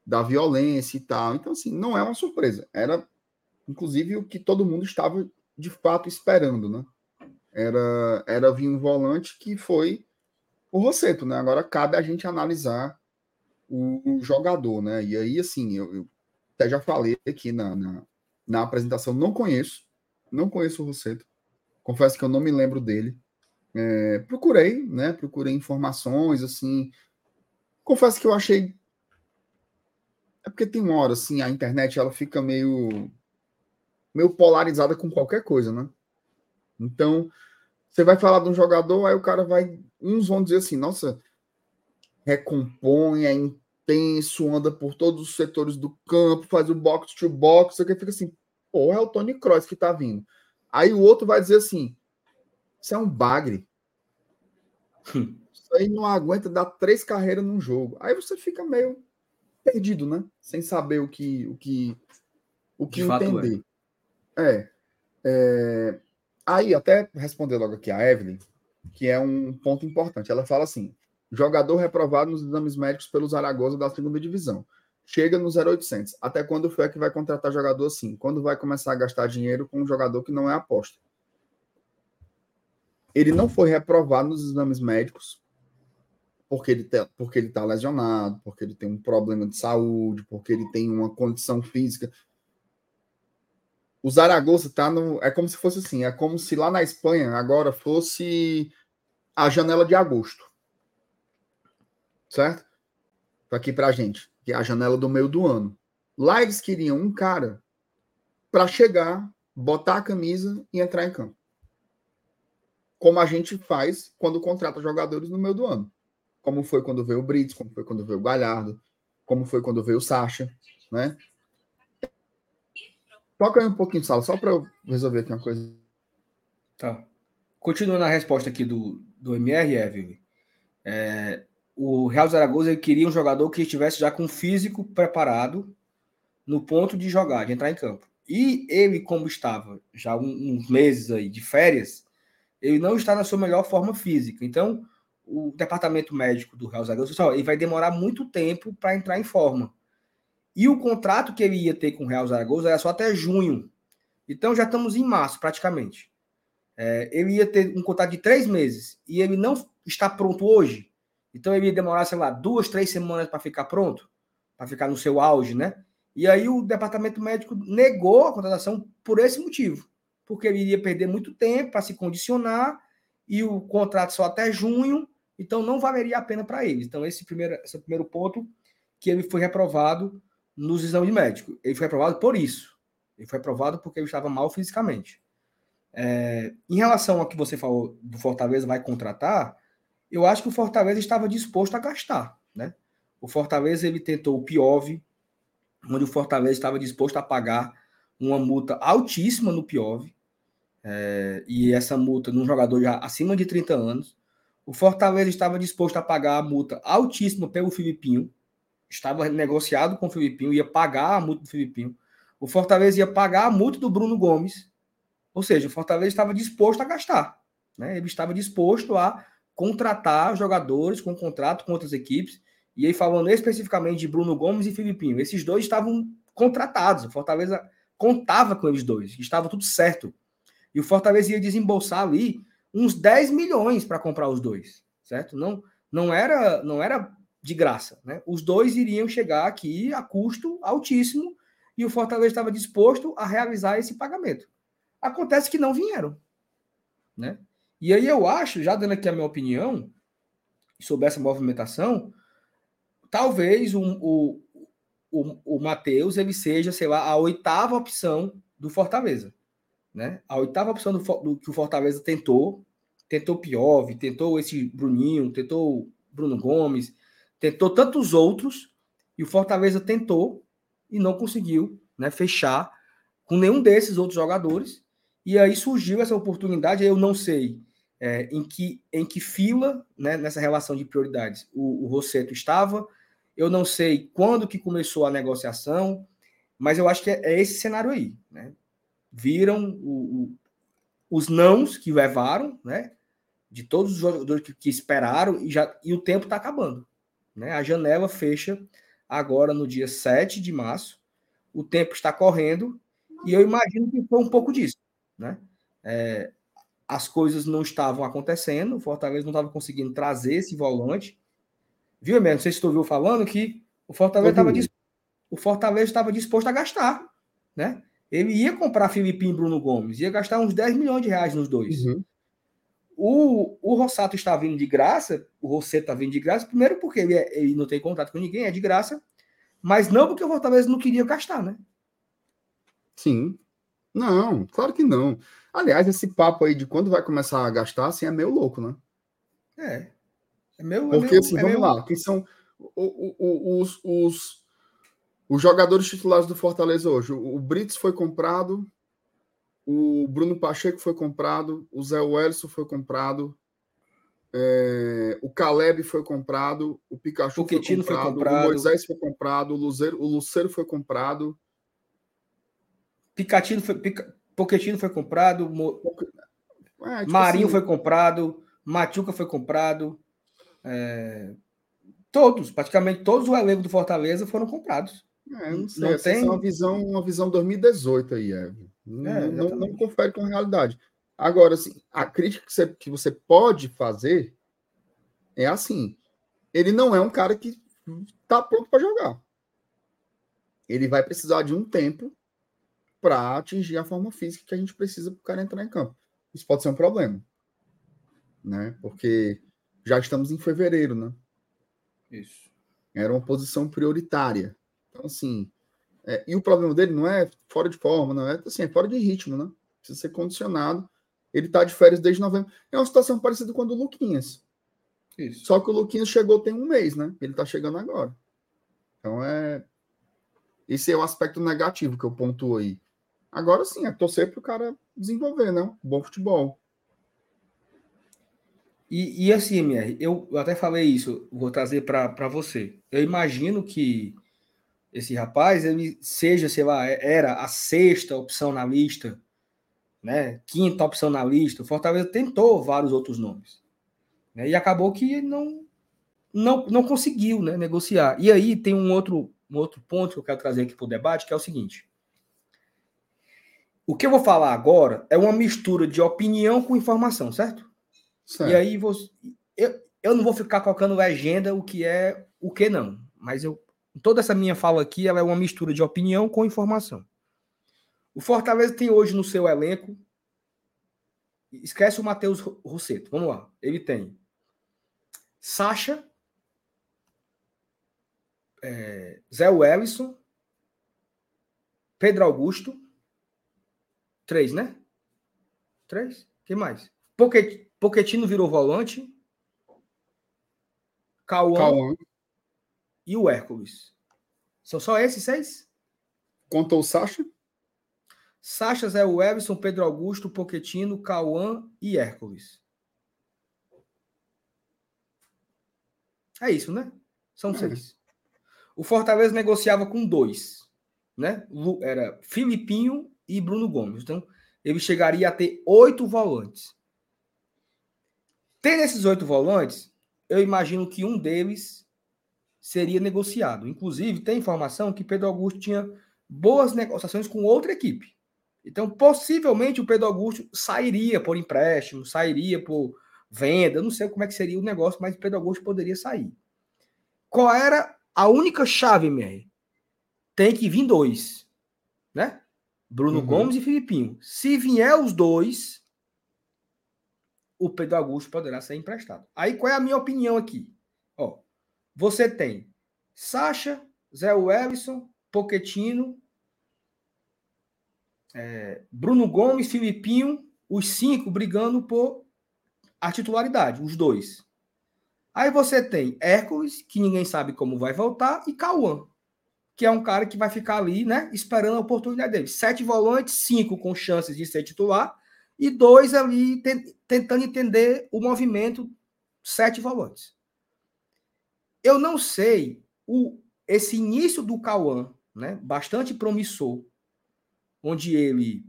da violência e tal. Então, assim, não é uma surpresa. Era, inclusive, o que todo mundo estava de fato esperando, né? Era, era vir um volante que foi o Rosseto, né? Agora cabe a gente analisar o, jogador, né? E aí, assim, eu, eu até já falei aqui na, na, na, apresentação, não conheço, não conheço o Rosseto. Confesso que eu não me lembro dele. É, procurei, né? Procurei informações, assim. Confesso que eu achei é porque tem uma hora, assim, a internet ela fica meio, meio polarizada com qualquer coisa, né? Então, você vai falar de um jogador, aí o cara vai. Uns vão dizer assim, nossa, recompõe, é intenso, anda por todos os setores do campo, faz o box to box, você fica assim, pô, é o Tony Kroos que tá vindo. Aí o outro vai dizer assim: isso é um bagre. Isso aí não aguenta dar três carreiras num jogo. Aí você fica meio perdido, né? Sem saber o que o que o que De entender. É. É, é. Aí até responder logo aqui a Evelyn, que é um ponto importante. Ela fala assim: jogador reprovado nos exames médicos pelos Zaragoza da segunda divisão. Chega no 0800. Até quando foi que vai contratar jogador assim? Quando vai começar a gastar dinheiro com um jogador que não é aposta? Ele não foi reprovado nos exames médicos porque ele tá, porque ele está lesionado, porque ele tem um problema de saúde, porque ele tem uma condição física. O Zaragoza está no. É como se fosse assim, é como se lá na Espanha agora fosse a janela de agosto. Certo? Tá aqui pra gente, que é a janela do meio do ano. Lá eles queriam um cara para chegar, botar a camisa e entrar em campo. Como a gente faz quando contrata jogadores no meio do ano como foi quando veio o Brits, como foi quando veio o Galhardo, como foi quando veio o Sacha, né? Toca aí um pouquinho, Sala, só para eu resolver aqui uma coisa. Tá. Continuando a resposta aqui do, do MR, Evelyn. É, o Real Zaragoza queria um jogador que estivesse já com físico preparado no ponto de jogar, de entrar em campo. E ele, como estava já uns meses aí de férias, ele não está na sua melhor forma física. Então, o departamento médico do Real Zaragoza disse, ele vai demorar muito tempo para entrar em forma. E o contrato que ele ia ter com o Real Zaragoza era só até junho. Então, já estamos em março, praticamente. É, ele ia ter um contrato de três meses e ele não está pronto hoje. Então, ele ia demorar, sei lá, duas, três semanas para ficar pronto, para ficar no seu auge, né? E aí o departamento médico negou a contratação por esse motivo, porque ele iria perder muito tempo para se condicionar e o contrato só até junho, então não valeria a pena para ele. Então esse primeiro, esse primeiro ponto que ele foi reprovado nos exames médicos. Ele foi reprovado por isso. Ele foi reprovado porque ele estava mal fisicamente. É, em relação ao que você falou do Fortaleza vai contratar, eu acho que o Fortaleza estava disposto a gastar, né? O Fortaleza ele tentou o Piove, onde o Fortaleza estava disposto a pagar uma multa altíssima no Piove, é, e essa multa num jogador já acima de 30 anos. O Fortaleza estava disposto a pagar a multa altíssima pelo Filipinho, estava negociado com o Filipinho, ia pagar a multa do Filipinho. O Fortaleza ia pagar a multa do Bruno Gomes, ou seja, o Fortaleza estava disposto a gastar. Né? Ele estava disposto a contratar jogadores com contrato com outras equipes e aí, falando especificamente de Bruno Gomes e Filipinho, esses dois estavam contratados. O Fortaleza contava com eles dois, estava tudo certo. E o Fortaleza ia desembolsar ali uns 10 milhões para comprar os dois, certo? Não, não era não era de graça, né? Os dois iriam chegar aqui a custo altíssimo e o Fortaleza estava disposto a realizar esse pagamento. Acontece que não vieram, né? E aí eu acho, já dando aqui a minha opinião sobre essa movimentação, talvez o, o, o, o Matheus ele seja, sei lá, a oitava opção do Fortaleza. Né? A oitava opção do, do que o Fortaleza tentou, tentou Piove, tentou esse Bruninho, tentou Bruno Gomes, tentou tantos outros, e o Fortaleza tentou e não conseguiu né, fechar com nenhum desses outros jogadores. E aí surgiu essa oportunidade, eu não sei é, em, que, em que fila, né, nessa relação de prioridades, o, o Rosseto estava, eu não sei quando que começou a negociação, mas eu acho que é, é esse cenário aí. Né? Viram o, o, os nãos que levaram, né? De todos os jogadores que, que esperaram e, já, e o tempo está acabando. Né? A janela fecha agora no dia 7 de março. O tempo está correndo e eu imagino que foi um pouco disso. Né? É, as coisas não estavam acontecendo, o Fortaleza não estava conseguindo trazer esse volante. Viu, mesmo? Não sei se tu ouviu falando que o Fortaleza estava o Fortaleza estava disposto a gastar, né? Ele ia comprar Filipinho e Bruno Gomes, ia gastar uns 10 milhões de reais nos dois. Uhum. O, o Rossato está vindo de graça, o Rosseto está vindo de graça, primeiro porque ele, é, ele, não tem contato com ninguém, é de graça, mas não porque o Fortaleza não queria gastar, né? Sim. Não, claro que não. Aliás, esse papo aí de quando vai começar a gastar, assim, é meio louco, né? É. É meu, Porque, é meu, assim, é vamos meu... lá, quem são os, os, os jogadores titulares do Fortaleza hoje? O Brits foi comprado, o Bruno Pacheco foi comprado, o Zé Welson foi comprado, é, o Caleb foi comprado, o Pikachu foi comprado, foi comprado, o Moisés foi comprado, o Luzeiro, o Luceiro foi comprado. Picatino foi, Pica, Poquetino foi comprado, Mo... é, tipo Marinho assim... foi comprado, Machuca foi comprado. É, todos, praticamente todos o elenco do Fortaleza foram comprados. É, não sei, não tem... é uma visão, uma visão 2018 aí, é. Não, é, não, não, confere com a realidade. Agora, assim, a crítica que você, que você pode fazer é assim: ele não é um cara que está pronto para jogar. Ele vai precisar de um tempo para atingir a forma física que a gente precisa para o cara entrar em campo. Isso pode ser um problema, né? Porque já estamos em fevereiro, né? Isso. Era uma posição prioritária. Então, assim, é, e o problema dele não é fora de forma, não é assim, é fora de ritmo, né? Precisa ser condicionado. Ele tá de férias desde novembro. É uma situação parecida com a do Luquinhas. Isso. Só que o Luquinhas chegou tem um mês, né? Ele tá chegando agora. Então é. Esse é o aspecto negativo que eu pontuo aí. Agora sim, é torcer para o cara desenvolver, né? Bom futebol. E, e assim, MR, eu até falei isso, vou trazer para você. Eu imagino que esse rapaz ele seja, sei lá, era a sexta opção na lista né? Quinta opção na lista. O Fortaleza tentou vários outros nomes. Né? E acabou que não, não, não conseguiu né, negociar. E aí tem um outro, um outro ponto que eu quero trazer aqui para o debate, que é o seguinte. O que eu vou falar agora é uma mistura de opinião com informação, certo? certo. E aí você, eu, eu não vou ficar colocando legenda o que é o que não, mas eu toda essa minha fala aqui ela é uma mistura de opinião com informação. O Fortaleza tem hoje no seu elenco esquece o Matheus Rosseto. Vamos lá. Ele tem Sacha, é, Zé Wellison, Pedro Augusto, três, né? Três? Quem mais? Poquet, Poquetino virou volante. Cauã, e o Hércules. São só esses seis? Contou o Sacha? Sacha, Zé Wellison, Pedro Augusto, Poquetino, Cauã e Hércules. É isso, né? São é. seis. O Fortaleza negociava com dois, né? Era Filipinho e Bruno Gomes. Então, ele chegaria a ter oito volantes. Tendo esses oito volantes, eu imagino que um deles seria negociado. Inclusive, tem informação que Pedro Augusto tinha boas negociações com outra equipe. Então, possivelmente, o Pedro Augusto sairia por empréstimo, sairia por venda, não sei como é que seria o negócio, mas o Pedro Augusto poderia sair. Qual era a única chave, Mer? Tem que vir dois, né? Bruno uhum. Gomes e Filipinho. Se vier os dois, o Pedro Augusto poderá ser emprestado. Aí qual é a minha opinião aqui? Você tem Sacha, Zé Wellison, Poquetino, é, Bruno Gomes, Filipinho, os cinco brigando por a titularidade, os dois. Aí você tem Hércules, que ninguém sabe como vai voltar, e Cauã, que é um cara que vai ficar ali, né, esperando a oportunidade dele. Sete volantes, cinco com chances de ser titular, e dois ali tentando entender o movimento, sete volantes. Eu não sei o, esse início do Cauã, né, bastante promissor, onde ele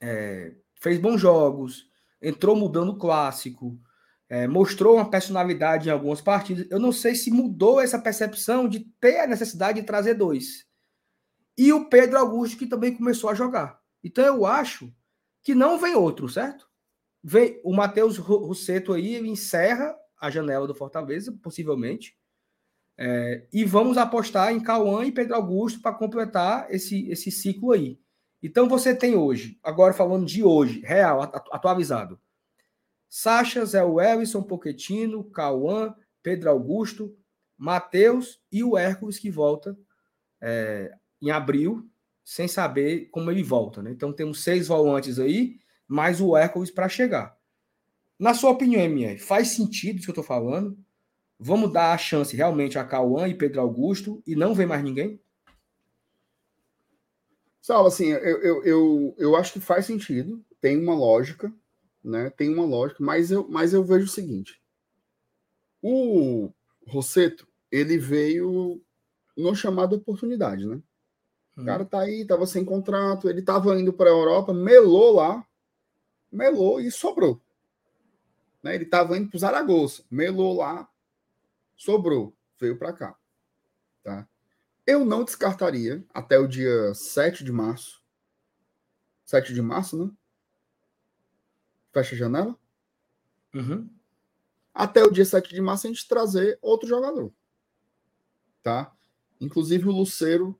é, fez bons jogos, entrou mudando o clássico, é, mostrou uma personalidade em algumas partidas. Eu não sei se mudou essa percepção de ter a necessidade de trazer dois. E o Pedro Augusto, que também começou a jogar. Então eu acho que não vem outro, certo? Vem o Matheus Russeto aí, encerra a janela do Fortaleza, possivelmente. É, e vamos apostar em Cauã e Pedro Augusto para completar esse, esse ciclo aí. Então você tem hoje, agora falando de hoje, real, atualizado. Sacha, Zé Wellison, Poquetino, Cauã, Pedro Augusto, Matheus e o Hércules que volta é, em abril, sem saber como ele volta. Né? Então temos seis volantes aí, mais o Hércules para chegar. Na sua opinião, MR, faz sentido isso que eu estou falando? Vamos dar a chance realmente a Cauã e Pedro Augusto e não ver mais ninguém? Saulo, assim, eu, eu, eu, eu acho que faz sentido, tem uma lógica, né? Tem uma lógica, mas eu, mas eu vejo o seguinte: o Rosseto, ele veio no chamado oportunidade, né? O cara hum. tá aí, tava sem contrato, ele tava indo para a Europa, melou lá, melou e sobrou. Né? Ele tava indo para Zaragoza, melou lá, sobrou, veio para cá. Tá? Eu não descartaria até o dia 7 de março. 7 de março, né? Fecha a janela. Uhum. Até o dia 7 de março a gente trazer outro jogador. Tá? Inclusive o Luceiro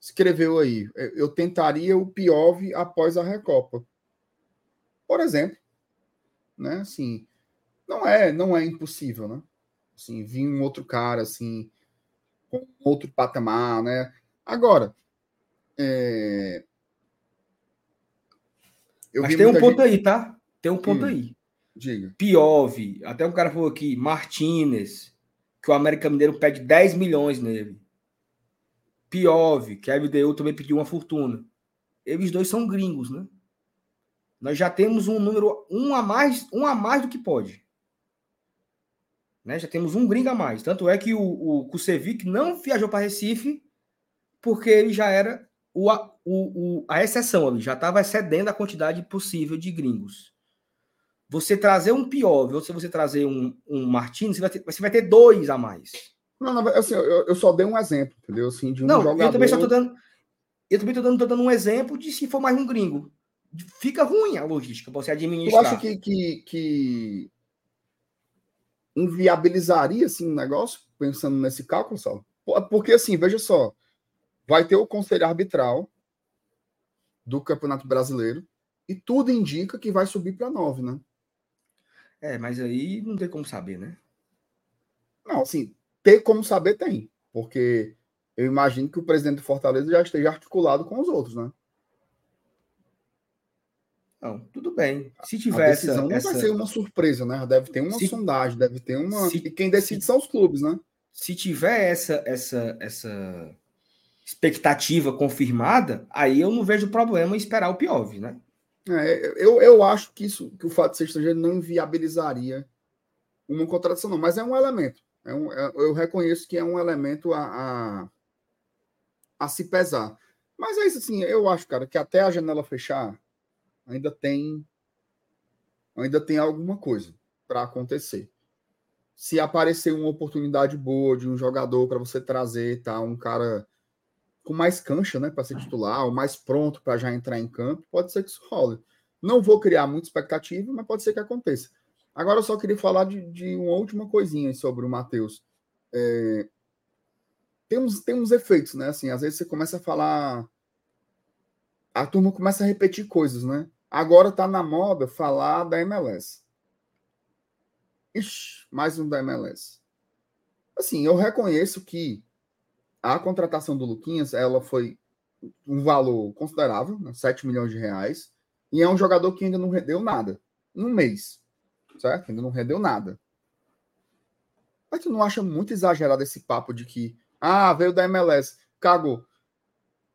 escreveu aí. Eu tentaria o Piove após a Recopa. Por exemplo. Né? Assim, não é, não é impossível, né? assim, vir um outro cara, assim, com outro patamar, né? Agora, é... Mas tem um ponto gente... aí, tá? Tem um ponto hum, aí. Diga. Piove, até um cara falou aqui, Martinez, que o América Mineiro pede 10 milhões nele. Piove, que a LDU também pediu uma fortuna. Eles dois são gringos, né? Nós já temos um número um a mais, um a mais do que pode. Né? Já temos um gringo a mais. Tanto é que o, o Kusevic não viajou para Recife porque ele já era o, o, o, a exceção ali já estava excedendo a quantidade possível de gringos. Você trazer um Piove ou se você trazer um, um Martins, você vai, ter, você vai ter dois a mais. Não, não assim, eu, eu, só dei um exemplo, entendeu? Assim, de um não, jogador... eu também tô dando. Eu também estou dando, dando um exemplo de se for mais um gringo. Fica ruim a logística você administrar. Eu acho que, que, que inviabilizaria assim, um negócio, pensando nesse cálculo, só. Porque, assim, veja só, vai ter o conselho arbitral do Campeonato Brasileiro e tudo indica que vai subir para nove, né? É, mas aí não tem como saber, né? Não, assim, ter como saber tem, porque eu imagino que o presidente do Fortaleza já esteja articulado com os outros, né? Não, tudo bem. Se tiver a decisão essa, não essa... vai ser uma surpresa, né? Deve ter uma se... sondagem, deve ter uma. Se... E quem decide se... são os clubes, né? Se tiver essa, essa, essa expectativa confirmada, aí eu não vejo problema em esperar o Piove, né? É, eu, eu acho que isso, que o fato de ser estrangeiro não inviabilizaria uma contratação, não, mas é um elemento. É um, é, eu reconheço que é um elemento a, a, a se pesar. Mas é isso assim, eu acho, cara, que até a janela fechar, ainda tem ainda tem alguma coisa para acontecer. Se aparecer uma oportunidade boa de um jogador para você trazer, tá, um cara com mais cancha, né, para ser titular, ou mais pronto para já entrar em campo, pode ser que isso role. Não vou criar muita expectativa, mas pode ser que aconteça. Agora eu só queria falar de, de uma última coisinha sobre o Matheus. É, tem, uns, tem uns efeitos, né? Assim, às vezes você começa a falar. A turma começa a repetir coisas, né? Agora está na moda falar da MLS. Ixi, mais um da MLS. Assim, eu reconheço que a contratação do Luquinhas, ela foi um valor considerável, né? 7 milhões de reais, e é um jogador que ainda não rendeu nada. Um mês, certo? Ainda não rendeu nada. Mas tu não acha muito exagerado esse papo de que, ah, veio da MLS, cagou.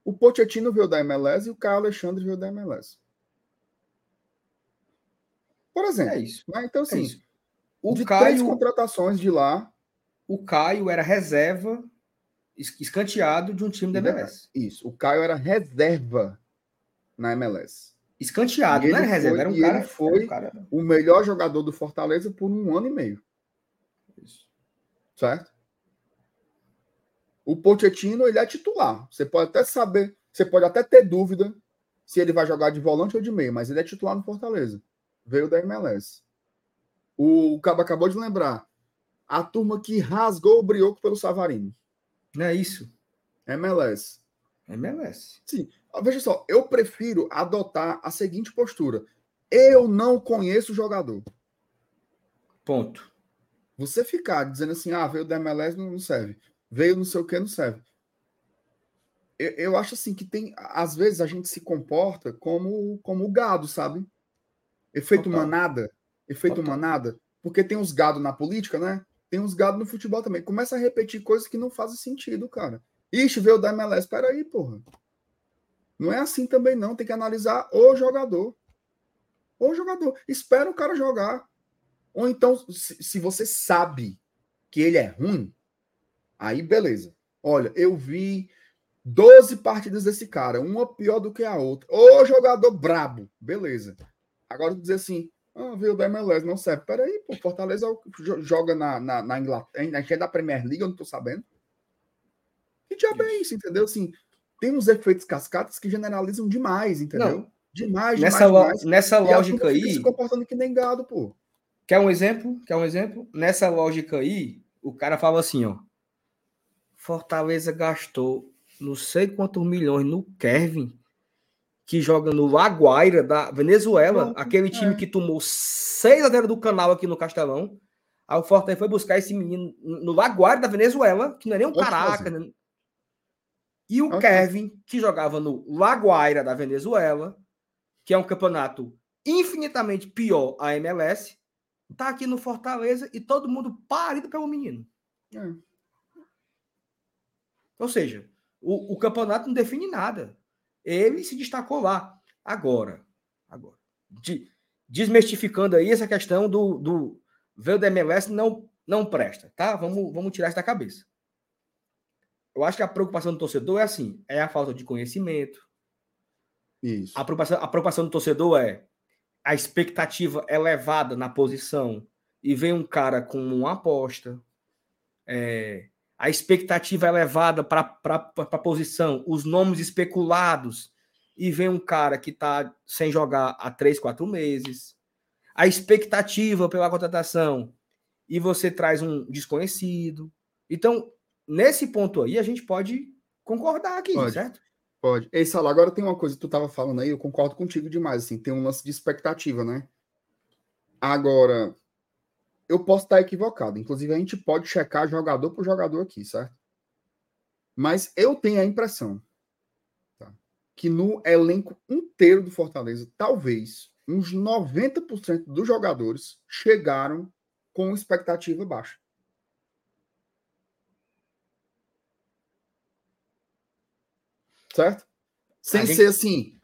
O Pochettino veio da MLS e o Caio Alexandre veio da MLS. Por exemplo. É isso. Né? Então, assim, é o de Caio, três contratações de lá. O Caio era reserva, escanteado de um time da MLS. Isso. O Caio era reserva na MLS. Escanteado, não era reserva, foi, era um cara. Ele foi um cara... o melhor jogador do Fortaleza por um ano e meio. Isso. Certo? O Pochettino, ele é titular. Você pode até saber, você pode até ter dúvida se ele vai jogar de volante ou de meio, mas ele é titular no Fortaleza veio da MLS. O Cabo acabou de lembrar. A turma que rasgou o brioco pelo Savarino. Não é isso? MLS. MLS. Sim. Veja só, eu prefiro adotar a seguinte postura. Eu não conheço o jogador. Ponto. Você ficar dizendo assim, ah, veio da MLS, não serve. Veio não sei o que, não serve. Eu, eu acho assim que tem. Às vezes a gente se comporta como, como o gado, sabe? Efeito Total. manada. Efeito Total. manada. Porque tem uns gado na política, né? Tem uns gado no futebol também. Começa a repetir coisas que não fazem sentido, cara. Ixi, veio da MLS. Peraí, porra. Não é assim também, não. Tem que analisar o jogador. O jogador. Espera o cara jogar. Ou então, se, se você sabe que ele é ruim, aí beleza. Olha, eu vi 12 partidas desse cara, uma pior do que a outra. Ô jogador brabo, beleza. Agora dizer assim, ah, veio da MLS, não serve. Peraí, pô, Fortaleza joga na, na, na Inglaterra, a gente é da Premier League, eu não tô sabendo. Que diabo é isso, entendeu? Assim, tem uns efeitos cascatas que generalizam demais, entendeu? Não. Demais, nessa demais, demais. Nessa lógica aí. se comportando que nem gado, pô. Quer um exemplo? Quer um exemplo? Nessa lógica aí, o cara fala assim, ó. Fortaleza gastou não sei quantos milhões no Kevin que joga no Laguaira, da Venezuela, Pronto, aquele time é. que tomou 6 a 0 do canal aqui no Castelão. Aí o Fortaleza foi buscar esse menino no Laguaira da Venezuela, que não é nem um caraca. Né? E o Kevin, que jogava no Laguaira da Venezuela, que é um campeonato infinitamente pior a MLS, tá aqui no Fortaleza e todo mundo parido pelo menino. É. Ou seja, o, o campeonato não define nada. Ele se destacou lá. Agora, agora de, desmistificando aí essa questão do, do veio da MLS não, não presta, tá? Vamos, vamos tirar isso da cabeça. Eu acho que a preocupação do torcedor é assim: é a falta de conhecimento, Isso. A preocupação, a preocupação do torcedor é a expectativa elevada na posição e vem um cara com uma aposta, é, a expectativa elevada para a posição, os nomes especulados, e vem um cara que está sem jogar há três, quatro meses, a expectativa pela contratação, e você traz um desconhecido. Então, nesse ponto aí, a gente pode concordar aqui, pode, certo? Pode. Ei, Sala, agora tem uma coisa que tu estava falando aí, eu concordo contigo demais, assim, tem um lance de expectativa, né? Agora, eu posso estar equivocado. Inclusive, a gente pode checar jogador por jogador aqui, certo? Mas eu tenho a impressão tá, que no elenco inteiro do Fortaleza, talvez uns 90% dos jogadores chegaram com expectativa baixa. Certo? Sem gente... ser assim.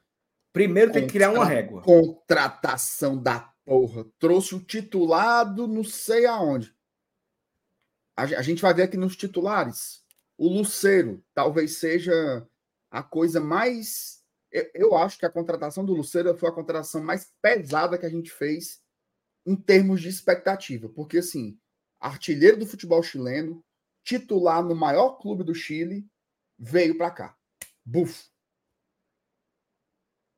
Primeiro tem que criar uma régua. Contratação da porra. Trouxe o titulado, não sei aonde. A, a gente vai ver aqui nos titulares. O Luceiro talvez seja a coisa mais. Eu, eu acho que a contratação do Luceiro foi a contratação mais pesada que a gente fez em termos de expectativa. Porque, assim, artilheiro do futebol chileno, titular no maior clube do Chile, veio para cá. Buf.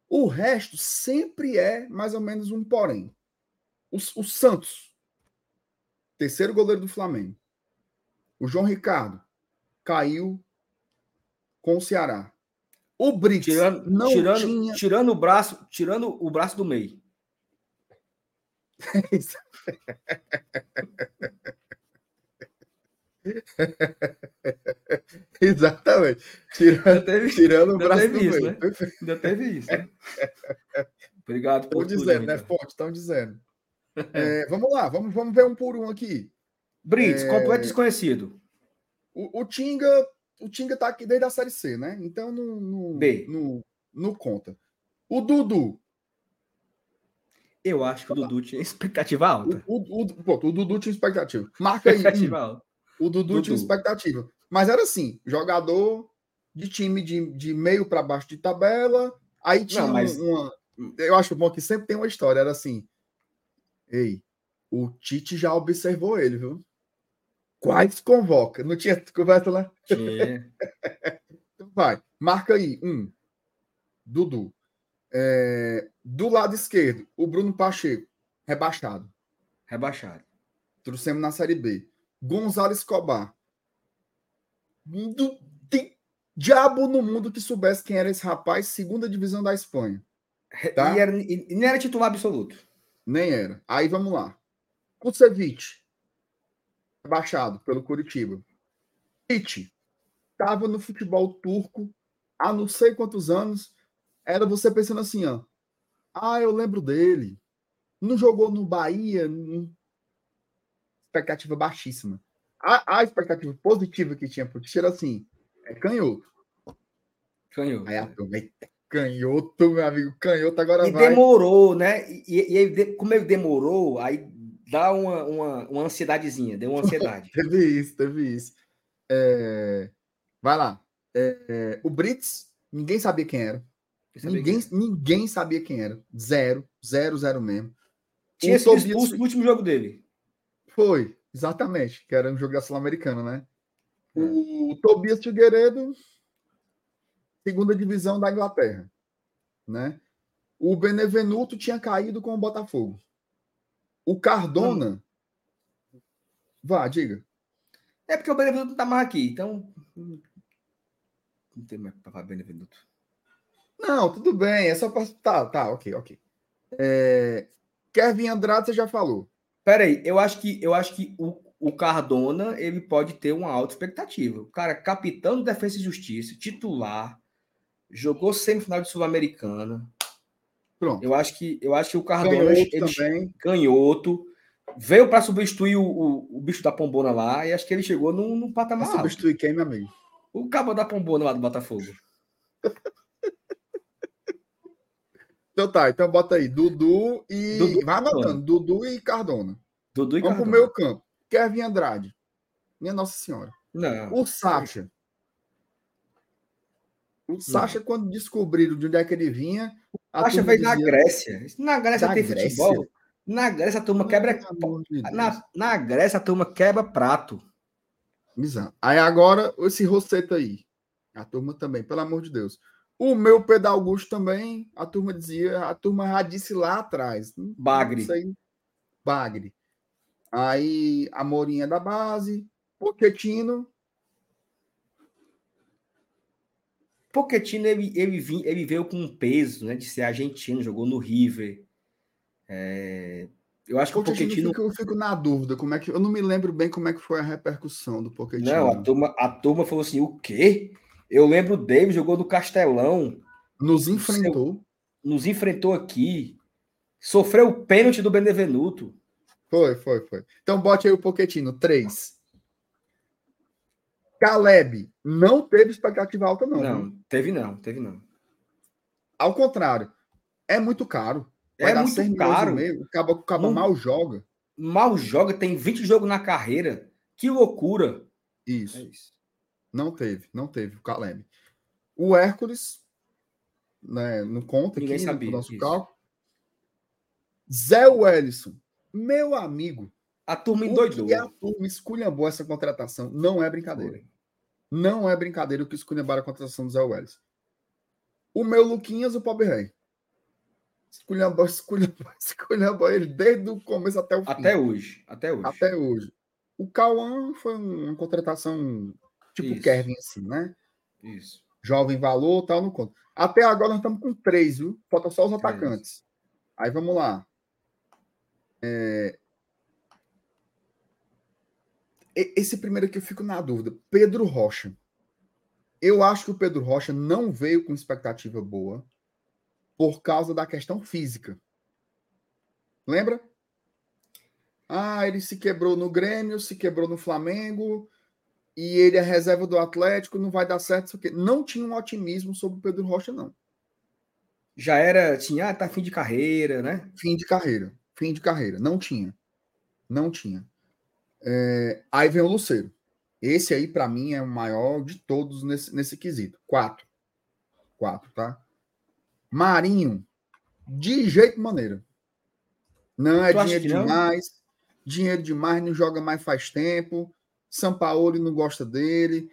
O resto sempre é mais ou menos um porém. O, o Santos, terceiro goleiro do Flamengo. O João Ricardo caiu com o Ceará. O Brits tirando, não tirando, tinha... tirando o braço, tirando o braço do meio. Exatamente. Tirando, teve, tirando o braço do isso, meio. Né? Ainda teve isso. Né? Obrigado por Estão dizendo, né, Forte? Estão dizendo. É, vamos lá, vamos, vamos ver um por um aqui. Brits, é... completo desconhecido. O, o, Tinga, o Tinga tá aqui desde a Série C, né? Então não, não, não, não conta. O Dudu. Eu acho que o Dudu tinha expectativa alta. O, o, o, pô, o Dudu tinha expectativa. Marca aí. O Dudu, Dudu, tinha expectativa. Mas era assim: jogador de time de, de meio para baixo de tabela. Aí tinha não, mas... uma. Eu acho bom que sempre tem uma história. Era assim: Ei, o Tite já observou ele, viu? Quais convoca? Não tinha conversa lá? Tinha. então vai, marca aí. Um. Dudu. É, do lado esquerdo, o Bruno Pacheco, rebaixado. Rebaixado. Trouxemos na Série B. Gonzalo Escobar. Do, tem diabo no mundo que soubesse quem era esse rapaz, segunda divisão da Espanha. Tá? E, era, e não era titular absoluto. Nem era. Aí vamos lá. Kusevich, baixado pelo Curitiba. Tite, estava no futebol turco há não sei quantos anos. Era você pensando assim, ó. Ah, eu lembro dele. Não jogou no Bahia. Expectativa baixíssima. A, a expectativa positiva que tinha pro Tite era assim: é canhoto. Canhoto. Aí a turma, Canhoto, meu amigo, canhoto agora e vai. demorou, né? E, e, como ele demorou, aí dá uma, uma, uma ansiedadezinha, deu uma ansiedade. teve isso, teve isso. É... Vai lá. É, é... O Brits, ninguém sabia quem era. Sabia ninguém, quem ninguém sabia quem era. Zero, zero, zero mesmo. Tinha sido Tobias... expulso no último jogo dele. Foi, exatamente, que era um jogo da Sul-Americana, né? É. O Tobias Figueiredo segunda divisão da Inglaterra, né? O Benevenuto tinha caído com o Botafogo. O Cardona. Hum. Vá, diga. É porque o Benevenuto não tá mais aqui, então. Não tem mais para falar Benevenuto. Não, tudo bem. É só para. Tá, tá, ok, ok. É... Kevin Andrade, você já falou. Peraí, eu acho que eu acho que o, o Cardona ele pode ter uma alta expectativa. O cara, capitão do Defesa e Justiça, titular, jogou semifinal de Sul-Americana. Pronto. Eu acho que eu acho que o Cardona também. canhoto veio para substituir o, o, o, bicho da Pombona lá e acho que ele chegou no, no patamar. Pra substituir quem, meu amigo? O cabo da Pombona lá do Botafogo. então tá, então bota aí Dudu e Dudu, vai anotando, Dudu e Cardona. Dudu e Vamos Cardona. pro meu campo. Kevin Andrade. Minha Nossa Senhora. Não. O Sacha. O Sacha, quando descobriram de onde é que ele vinha. A Sacha veio da Grécia. Na Grécia da tem Grécia? futebol. Na Grécia a turma quebra. Na, na Grécia a turma quebra prato. Exato. Aí agora, esse Rosseto aí. A turma também, pelo amor de Deus. O meu Pedro Augusto também, a turma dizia, a turma já disse lá atrás. Bagre. Aí, bagre. Aí a Morinha da base, Poquetino. Poquetino, ele, ele, ele veio com um peso, né? De ser argentino, jogou no River. É, eu acho que o Pochettino... Fico, eu fico na dúvida, como é que... Eu não me lembro bem como é que foi a repercussão do Pochettino. Não, a turma, a turma falou assim, o quê? Eu lembro David jogou no Castelão. Nos enfrentou. Nos enfrentou aqui. Sofreu o pênalti do Benevenuto. Foi, foi, foi. Então bote aí o Poquetino. Três. Caleb não teve expectativa alta, não. Não, teve não, teve não. Ao contrário, é muito caro. Vai é muito caro. Meio, acaba, acaba não, mal joga. Mal joga, tem 20 jogos na carreira. Que loucura. Isso. É isso. Não teve, não teve o Caleb. O Hércules, né, não conta Ninguém aqui sabia, no nosso cálculo. Zé Wellison, meu amigo. A turma endoidou. E a turma esculhambou essa contratação. Não é brincadeira. Foi. Não é brincadeira o que esculhambaram a contratação do Zé Wellison. O meu Luquinhas, o pobre rei. Esculhambou, esculhambou, esculhambou ele desde o começo até o fim. Até hoje. Até hoje. Até hoje. O Cauã foi uma contratação Tipo Isso. Kevin, assim, né? Isso. Jovem valor, tal, não conta. Até agora nós estamos com três, viu? Falta só os atacantes. Aí vamos lá. É... Esse primeiro aqui eu fico na dúvida. Pedro Rocha. Eu acho que o Pedro Rocha não veio com expectativa boa por causa da questão física. Lembra? Ah, ele se quebrou no Grêmio, se quebrou no Flamengo, e ele é reserva do Atlético, não vai dar certo, isso aqui. Não tinha um otimismo sobre o Pedro Rocha, não. Já era, tinha, ah, tá fim de carreira, né? Fim de carreira, fim de carreira. Não tinha. Não tinha. É, aí vem o Luceiro. Esse aí, para mim, é o maior de todos nesse, nesse quesito. Quatro. Quatro, tá? Marinho, de jeito maneira. Não é tu dinheiro demais. Dinheiro demais, não joga mais faz tempo. Sampaoli não gosta dele,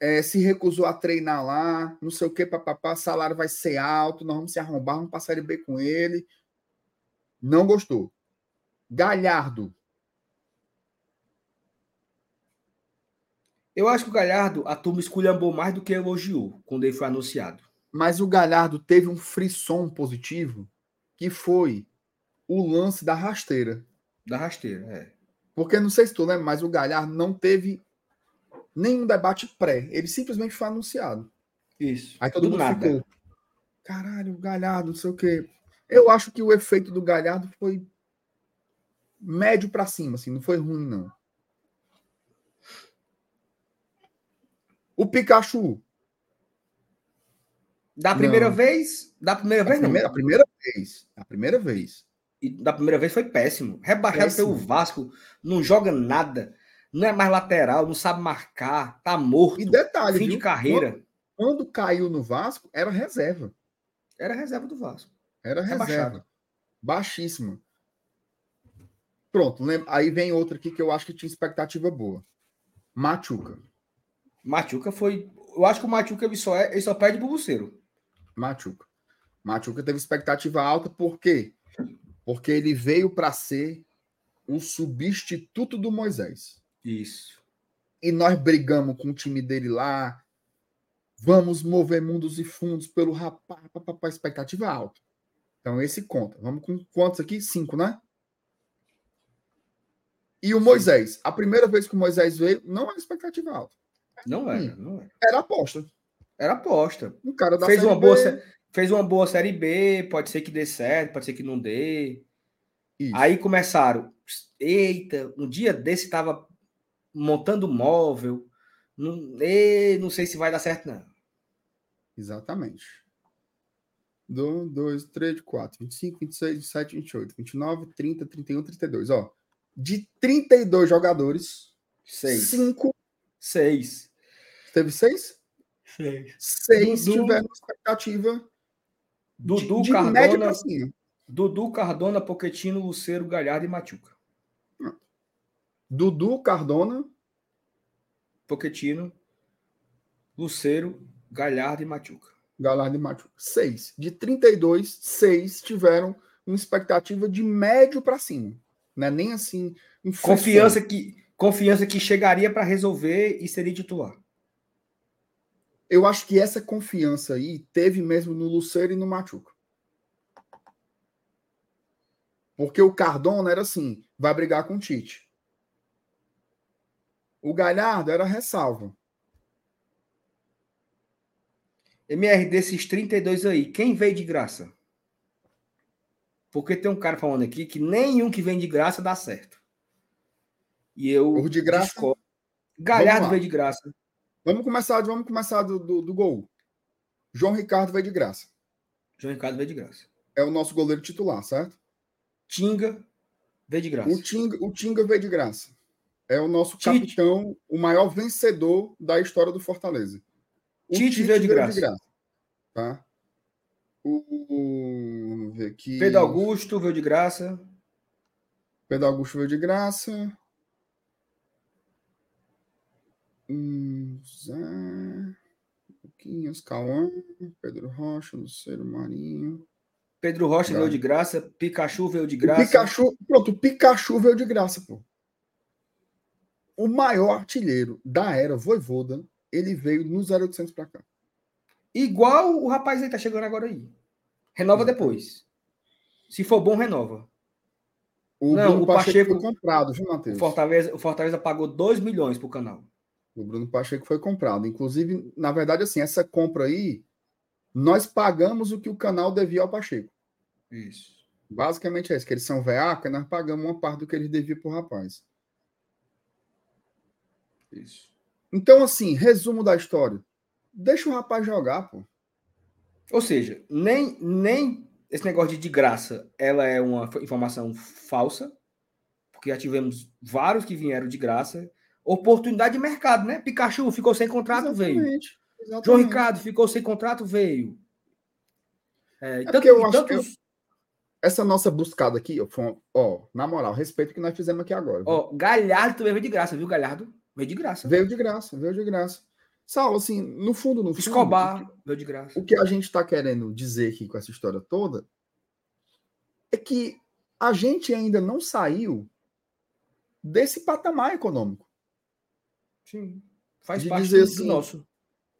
é, se recusou a treinar lá, não sei o que, papapá, salário vai ser alto, nós vamos se arrombar, vamos passar ele B com ele. Não gostou. Galhardo. Eu acho que o Galhardo, a turma esculhambou mais do que elogiou quando ele foi anunciado. Mas o Galhardo teve um frisson positivo, que foi o lance da rasteira. Da rasteira, é. Porque não sei se tu lembra, mas o Galhardo não teve nenhum debate pré. Ele simplesmente foi anunciado. Isso. Aí todo do mundo nada. ficou. Caralho, o Galhardo, não sei o quê. Eu acho que o efeito do Galhardo foi médio para cima, assim, não foi ruim, não. O Pikachu. Da primeira não. vez? Da primeira vez, a primeira, não. A primeira vez. A primeira vez e da primeira vez foi péssimo. Rebaixado péssimo. pelo Vasco, não joga nada, não é mais lateral, não sabe marcar, tá morto. E detalhe, fim viu? de carreira. Quando, quando, caiu no Vasco, era reserva. Era reserva do Vasco. Era reserva. Baixíssima. Pronto, aí vem outra aqui que eu acho que tinha expectativa boa. Machuca. Machuca foi. Eu acho que o Machuca ele só, é, ele só perde pro Buceiro. Machuca. Machuca teve expectativa alta, por quê? porque ele veio para ser o substituto do Moisés. Isso. E nós brigamos com o time dele lá. Vamos mover mundos e fundos pelo rapaz, para expectativa alta. Então esse conta. Vamos com quantos aqui? Cinco, né? E o Moisés, a primeira vez que o Moisés veio, não era expectativa alta. Não era, não era. Era aposta. Era aposta. O cara da fez uma boa, fez uma boa Série B, pode ser que dê certo, pode ser que não dê. Isso. Aí começaram, eita, um dia desse estava montando móvel, não, e, não sei se vai dar certo não. Exatamente. 1, 2, 3, 4, 25, 26, 27, 28, 29, 30, 31, 32. Ó, de 32 jogadores, 6. 5. 6. Teve 6? Seis. Seis Dudu, tiveram expectativa Dudu, de, de Cardona, média para cima. Dudu, Cardona, Poquetino, Luceiro, Galhardo e Machuca. Dudu, Cardona, Poquetino, Luceiro, Galhardo e Machuca. Galhardo e Machuca. Seis. De 32, seis tiveram uma expectativa de médio para cima. Não é nem assim. Um confiança que, confiança que chegaria para resolver e seria titular. Eu acho que essa confiança aí teve mesmo no Luceiro e no Machuca. Porque o Cardona era assim, vai brigar com o Tite. O Galhardo era ressalva. MR, desses 32 aí, quem veio de graça? Porque tem um cara falando aqui que nenhum que vem de graça dá certo. E eu. O de graça. Discordo. Galhardo veio de graça. Vamos começar, vamos começar do, do, do, gol. João Ricardo veio de graça. João Ricardo veio de graça. É o nosso goleiro titular, certo? Tinga veio de graça. O Tinga, o Tinga veio de graça. É o nosso Tite. capitão, o maior vencedor da história do Fortaleza. O Tite, Tite veio, de, veio graça. de graça. Tá? O, vamos ver aqui. Pedro Augusto veio de graça. Pedro Augusto veio de graça. Hum, Zé, Luquinhas, Cauã, Pedro Rocha, Luceiro Marinho. Pedro Rocha veio de graça, Pikachu veio de graça. O Pikachu, pronto, o Pikachu veio de graça, pô. O maior artilheiro da era Voivoda, ele veio no 0800 para cá. Igual o rapaz aí tá chegando agora aí. Renova depois. Se for bom, renova. O Não, Bruno o Pacheco, Pacheco foi comprado, viu, Matheus? O Fortaleza, o Fortaleza pagou 2 milhões pro canal. O Bruno Pacheco foi comprado. Inclusive, na verdade, assim, essa compra aí, nós pagamos o que o canal devia ao Pacheco. Isso. Basicamente é isso, que eles são veaca, nós pagamos uma parte do que eles deviam pro rapaz. Isso. Então, assim, resumo da história. Deixa o rapaz jogar, pô. Ou seja, nem, nem esse negócio de, de graça, ela é uma informação falsa, porque já tivemos vários que vieram de graça, oportunidade de mercado, né? Pikachu ficou sem contrato, exatamente, veio. Exatamente. João Ricardo ficou sem contrato, veio. É, é tanto, eu acho tantos... que essa nossa buscada aqui, ó, ó, na moral, respeito o que nós fizemos aqui agora. Ó, Galhardo também veio de graça, viu, Galhardo? Veio de graça. Veio de graça, veio de graça. Saulo, assim, no fundo, no fundo. Escobar, veio de graça. O que a gente está querendo dizer aqui com essa história toda é que a gente ainda não saiu desse patamar econômico. Sim. Faz de parte dizer do, assim, nosso.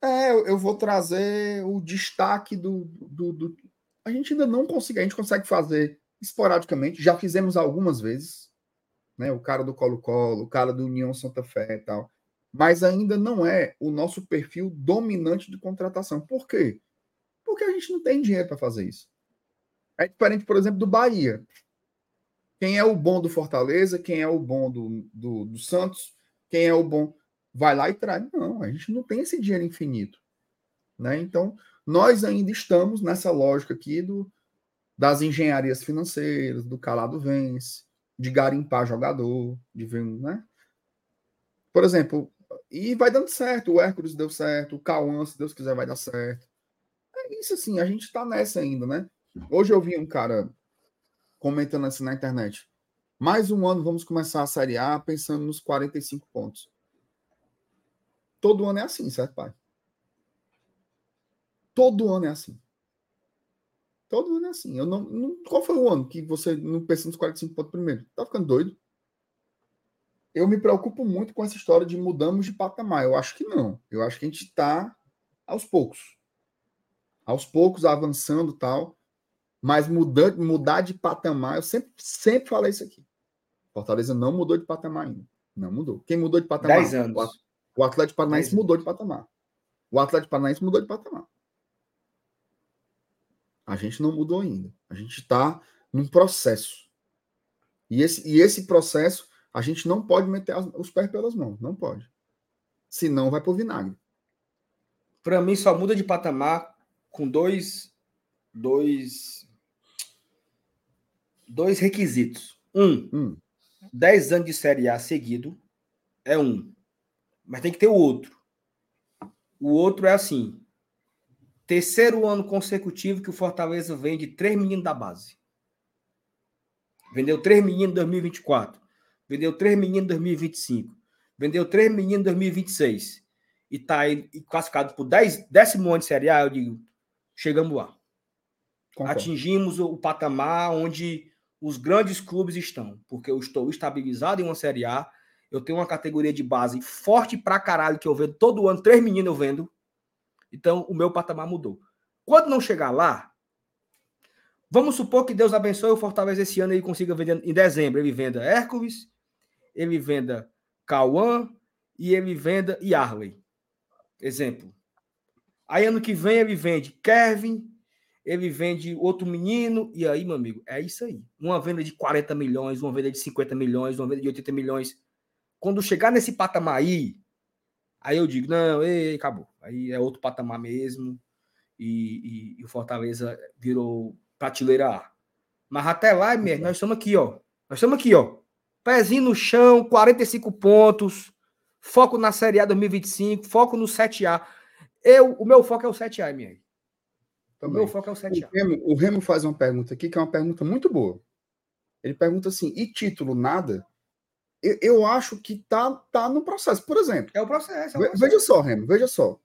É, eu, eu, vou trazer o destaque do, do, do, A gente ainda não consegue, a gente consegue fazer esporadicamente, já fizemos algumas vezes, né? O cara do Colo-Colo, o cara do União Santa Fé e tal. Mas ainda não é o nosso perfil dominante de contratação. Por quê? Porque a gente não tem dinheiro para fazer isso. É diferente, por exemplo, do Bahia. Quem é o bom do Fortaleza, quem é o bom do, do, do Santos, quem é o bom vai lá e traz. Não, a gente não tem esse dinheiro infinito. Né? Então, nós ainda estamos nessa lógica aqui do, das engenharias financeiras, do calado vence, de garimpar jogador, de ver, né? Por exemplo, e vai dando certo, o Hércules deu certo, o Cauã, se Deus quiser, vai dar certo. É isso assim, a gente tá nessa ainda, né? Hoje eu vi um cara comentando assim na internet. Mais um ano vamos começar a Série A pensando nos 45 pontos. Todo ano é assim, certo, pai? Todo ano é assim. Todo ano é assim. Eu não, não, qual foi o ano que você não pensa nos 45 pontos primeiro? Tá ficando doido? Eu me preocupo muito com essa história de mudamos de patamar. Eu acho que não. Eu acho que a gente está aos poucos. Aos poucos, avançando tal. Mas mudar, mudar de patamar, eu sempre, sempre falei isso aqui. Fortaleza não mudou de patamar ainda. Não mudou. Quem mudou de patamar? 10 anos. O Atlético Paranaense mudou de patamar. O Atlético Paranaense mudou de patamar. A gente não mudou ainda. A gente está num processo. E esse, e esse processo, a gente não pode meter as, os pés pelas mãos. Não pode. Senão vai pro vinagre. Para mim, só muda de patamar com dois, dois, dois requisitos. Um, hum. 10 anos de Série A seguido é um mas tem que ter o outro. O outro é assim: terceiro ano consecutivo que o Fortaleza vende três meninos da base. Vendeu três meninos em 2024. Vendeu três meninos em 2025. Vendeu três meninos em 2026. E está aí classificado por dez, décimo ano de Série A, eu digo, chegamos lá. Concordo. Atingimos o patamar onde os grandes clubes estão, porque eu estou estabilizado em uma Série A, eu tenho uma categoria de base forte pra caralho, que eu vendo todo ano, três meninos eu vendo, então o meu patamar mudou. Quando não chegar lá, vamos supor que Deus abençoe o Fortaleza esse ano e ele consiga vender em dezembro, ele venda Hércules, ele venda Cauã e ele venda Yarley. Exemplo. Aí ano que vem ele vende Kevin, ele vende outro menino, e aí, meu amigo, é isso aí. Uma venda de 40 milhões, uma venda de 50 milhões, uma venda de 80 milhões. Quando chegar nesse patamar aí, aí eu digo, não, ei, acabou. Aí é outro patamar mesmo, e, e, e o Fortaleza virou prateleira A. Mas até lá, mesmo, nós estamos aqui, ó. Nós estamos aqui, ó. Pezinho no chão, 45 pontos, foco na Série A 2025, foco no 7A. Eu, o meu foco é o 7A, minha. Também. O meu foco é o 7A. O Remo, o Remo faz uma pergunta aqui que é uma pergunta muito boa. Ele pergunta assim: e título nada? Eu, eu acho que tá, tá no processo. Por exemplo. É o processo. É o processo. Veja só, Remo, veja só.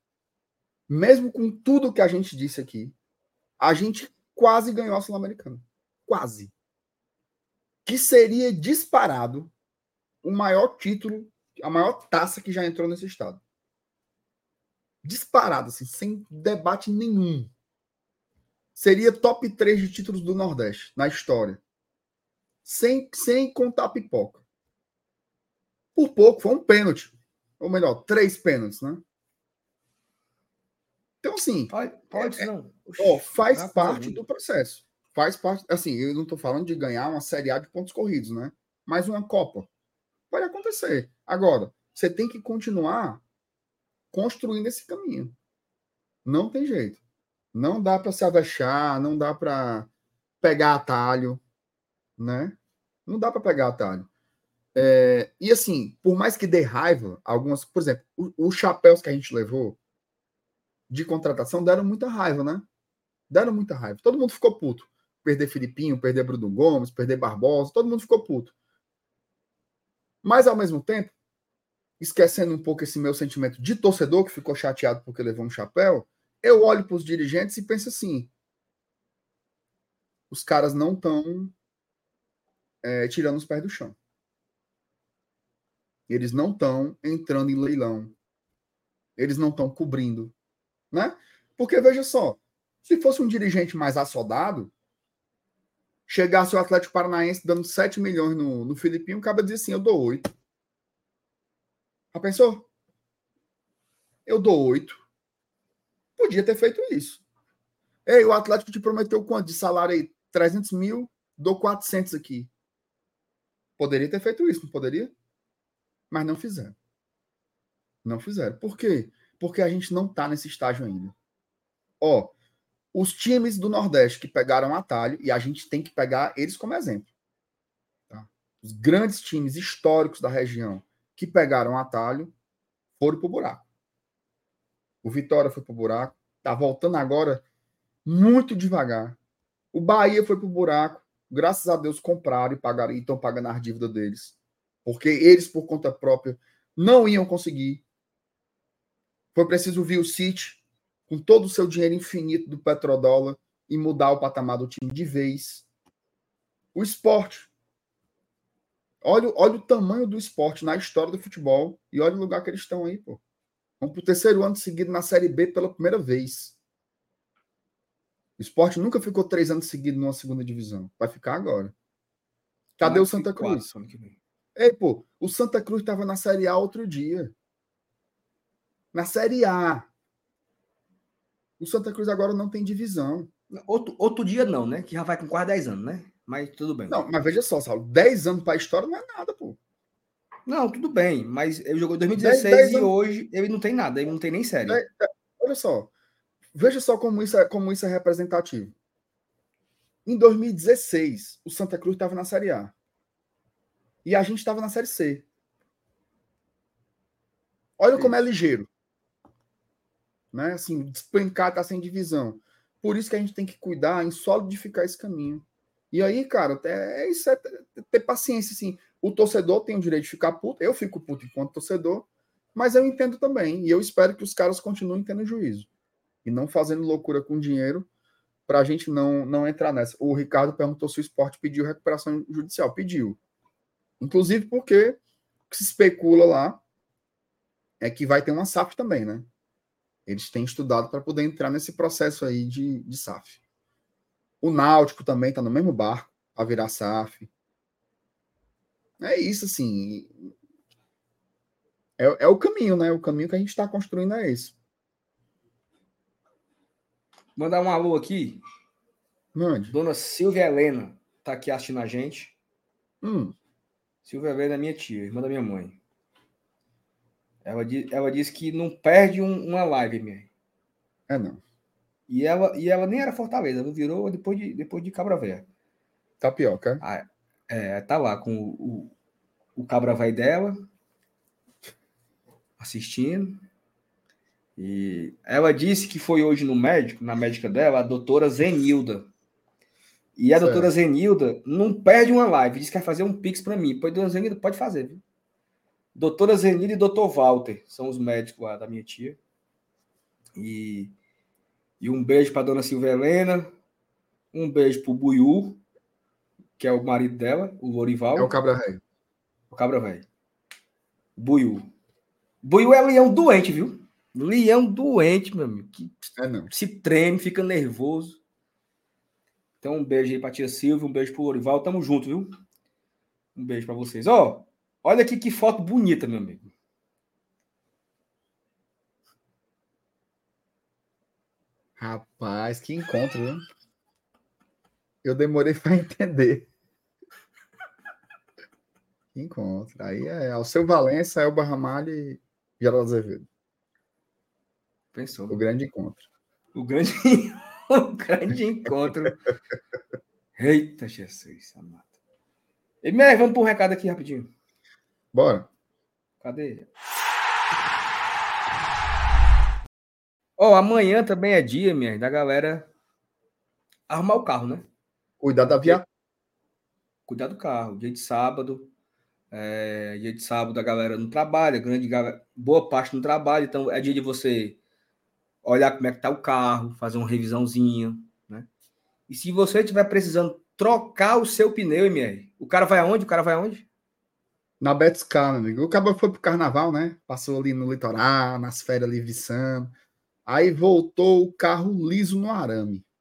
Mesmo com tudo que a gente disse aqui, a gente quase ganhou a Sul-Americana. Quase. Que seria disparado o maior título, a maior taça que já entrou nesse estado. Disparado, assim, sem debate nenhum seria top 3 de títulos do Nordeste na história. Sem, sem contar pipoca. Por pouco, foi um pênalti. Ou melhor, três pênaltis, né? Então, assim. Pode, pode é, é não. ó, faz parte do processo. Faz parte. Assim, eu não estou falando de ganhar uma Série A de pontos corridos, né? Mas uma Copa. Pode acontecer. Agora, você tem que continuar construindo esse caminho. Não tem jeito. Não dá para se avexar, não dá para pegar atalho, né? Não dá para pegar atalho. É, e assim, por mais que dê raiva, algumas, por exemplo, os chapéus que a gente levou de contratação deram muita raiva, né? Deram muita raiva. Todo mundo ficou puto. Perder Filipinho, perder Bruno Gomes, perder Barbosa, todo mundo ficou puto. Mas ao mesmo tempo, esquecendo um pouco esse meu sentimento de torcedor que ficou chateado porque levou um chapéu, eu olho para os dirigentes e penso assim: os caras não estão é, tirando os pés do chão. Eles não estão entrando em leilão. Eles não estão cobrindo. Né? Porque veja só: se fosse um dirigente mais assodado, chegasse o Atlético Paranaense dando 7 milhões no, no Filipinho, o cara dizia assim: eu dou 8. Já pensou? Eu dou 8. Podia ter feito isso. Ei, o Atlético te prometeu quanto de salário aí? 300 mil, dou 400 aqui. Poderia ter feito isso, não poderia? Mas não fizeram. Não fizeram. Por quê? Porque a gente não está nesse estágio ainda. Ó, os times do Nordeste que pegaram atalho, e a gente tem que pegar eles como exemplo. Tá? Os grandes times históricos da região que pegaram atalho foram para o buraco. O Vitória foi pro buraco. Tá voltando agora muito devagar. O Bahia foi pro buraco. Graças a Deus compraram e pagaram e estão pagando as dívidas deles. Porque eles, por conta própria, não iam conseguir. Foi preciso vir o City com todo o seu dinheiro infinito do petrodólar e mudar o patamar do time de vez. O esporte. Olha, olha o tamanho do esporte na história do futebol e olha o lugar que eles estão aí, pô. Vamos para o terceiro ano seguido na Série B pela primeira vez. O esporte nunca ficou três anos seguidos numa segunda divisão. Vai ficar agora. Cadê o Santa Cruz? Ei, pô, o Santa Cruz estava na Série A outro dia. Na Série A. O Santa Cruz agora não tem divisão. Outro, outro dia não, né? Que já vai com quase 10 anos, né? Mas tudo bem. Não, mas veja só, Saulo. 10 anos para a história não é nada, pô. Não, tudo bem, mas ele jogou em 2016 10, 10 e hoje ele não tem nada, ele não tem nem série. 10, olha só, veja só como isso, é, como isso é representativo. Em 2016, o Santa Cruz estava na Série A. E a gente estava na Série C. Olha Sim. como é ligeiro. né? Assim, despencar tá sem divisão. Por isso que a gente tem que cuidar em solidificar esse caminho. E aí, cara, é, é isso, é ter paciência, assim. O torcedor tem o direito de ficar puto, eu fico puto enquanto torcedor, mas eu entendo também, e eu espero que os caras continuem tendo juízo. E não fazendo loucura com dinheiro, para a gente não, não entrar nessa. O Ricardo perguntou se o esporte pediu recuperação judicial. Pediu. Inclusive porque o que se especula lá é que vai ter uma SAF também, né? Eles têm estudado para poder entrar nesse processo aí de, de SAF. O Náutico também está no mesmo barco para virar SAF. É isso, assim. É, é o caminho, né? O caminho que a gente está construindo é esse. Mandar um alô aqui. Mande. Dona Silvia Helena está aqui assistindo a gente. Hum. Silvia Helena é minha tia, irmã da minha mãe. Ela, ela disse que não perde um, uma live, minha. É, não. E ela, e ela nem era Fortaleza, ela virou depois de, depois de Cabra Velha. Tapioca. Ah, é, tá lá com o, o, o Cabra Vai dela, assistindo. E ela disse que foi hoje no médico, na médica dela, a doutora Zenilda. E a certo. doutora Zenilda não perde uma live, disse que quer fazer um pix para mim. Pois, doutora Zenilda, pode fazer, viu? Doutora Zenilda e doutor Walter são os médicos lá da minha tia. E, e um beijo para dona Silvia Helena. Um beijo para o Buiú, que é o marido dela, o Lorival. É o Cabra Velho. O Cabra Velho. Buiú. Buiú é leão doente, viu? Leão doente, meu amigo. Que é não. Se treme, fica nervoso. Então, um beijo aí pra tia Silvia, um beijo pro Lorival. Tamo junto, viu? Um beijo para vocês. Ó, Olha aqui que foto bonita, meu amigo. Rapaz, que encontro, né? Eu demorei para entender. Que encontro. Aí é o seu Valença, Elba Ramalho e Geraldo Azevedo. Pensou. O grande encontro. O grande, o grande encontro. Eita, Jesus, amado. E me vamos para um recado aqui rapidinho. Bora. Cadê? Ó, oh, amanhã também é dia, minha, da galera arrumar o carro, né? Cuidar da viatura. Cuidar do carro. Dia de sábado. É, dia de sábado a galera não trabalha, grande boa parte não trabalha, então é dia de você olhar como é que tá o carro, fazer uma revisãozinha, né? E se você estiver precisando trocar o seu pneu, MR, o cara vai aonde? O cara vai aonde? Na Betscar, meu amigo. O cara foi pro carnaval, né? Passou ali no litoral, nas férias ali viçando. Aí voltou o carro liso no arame.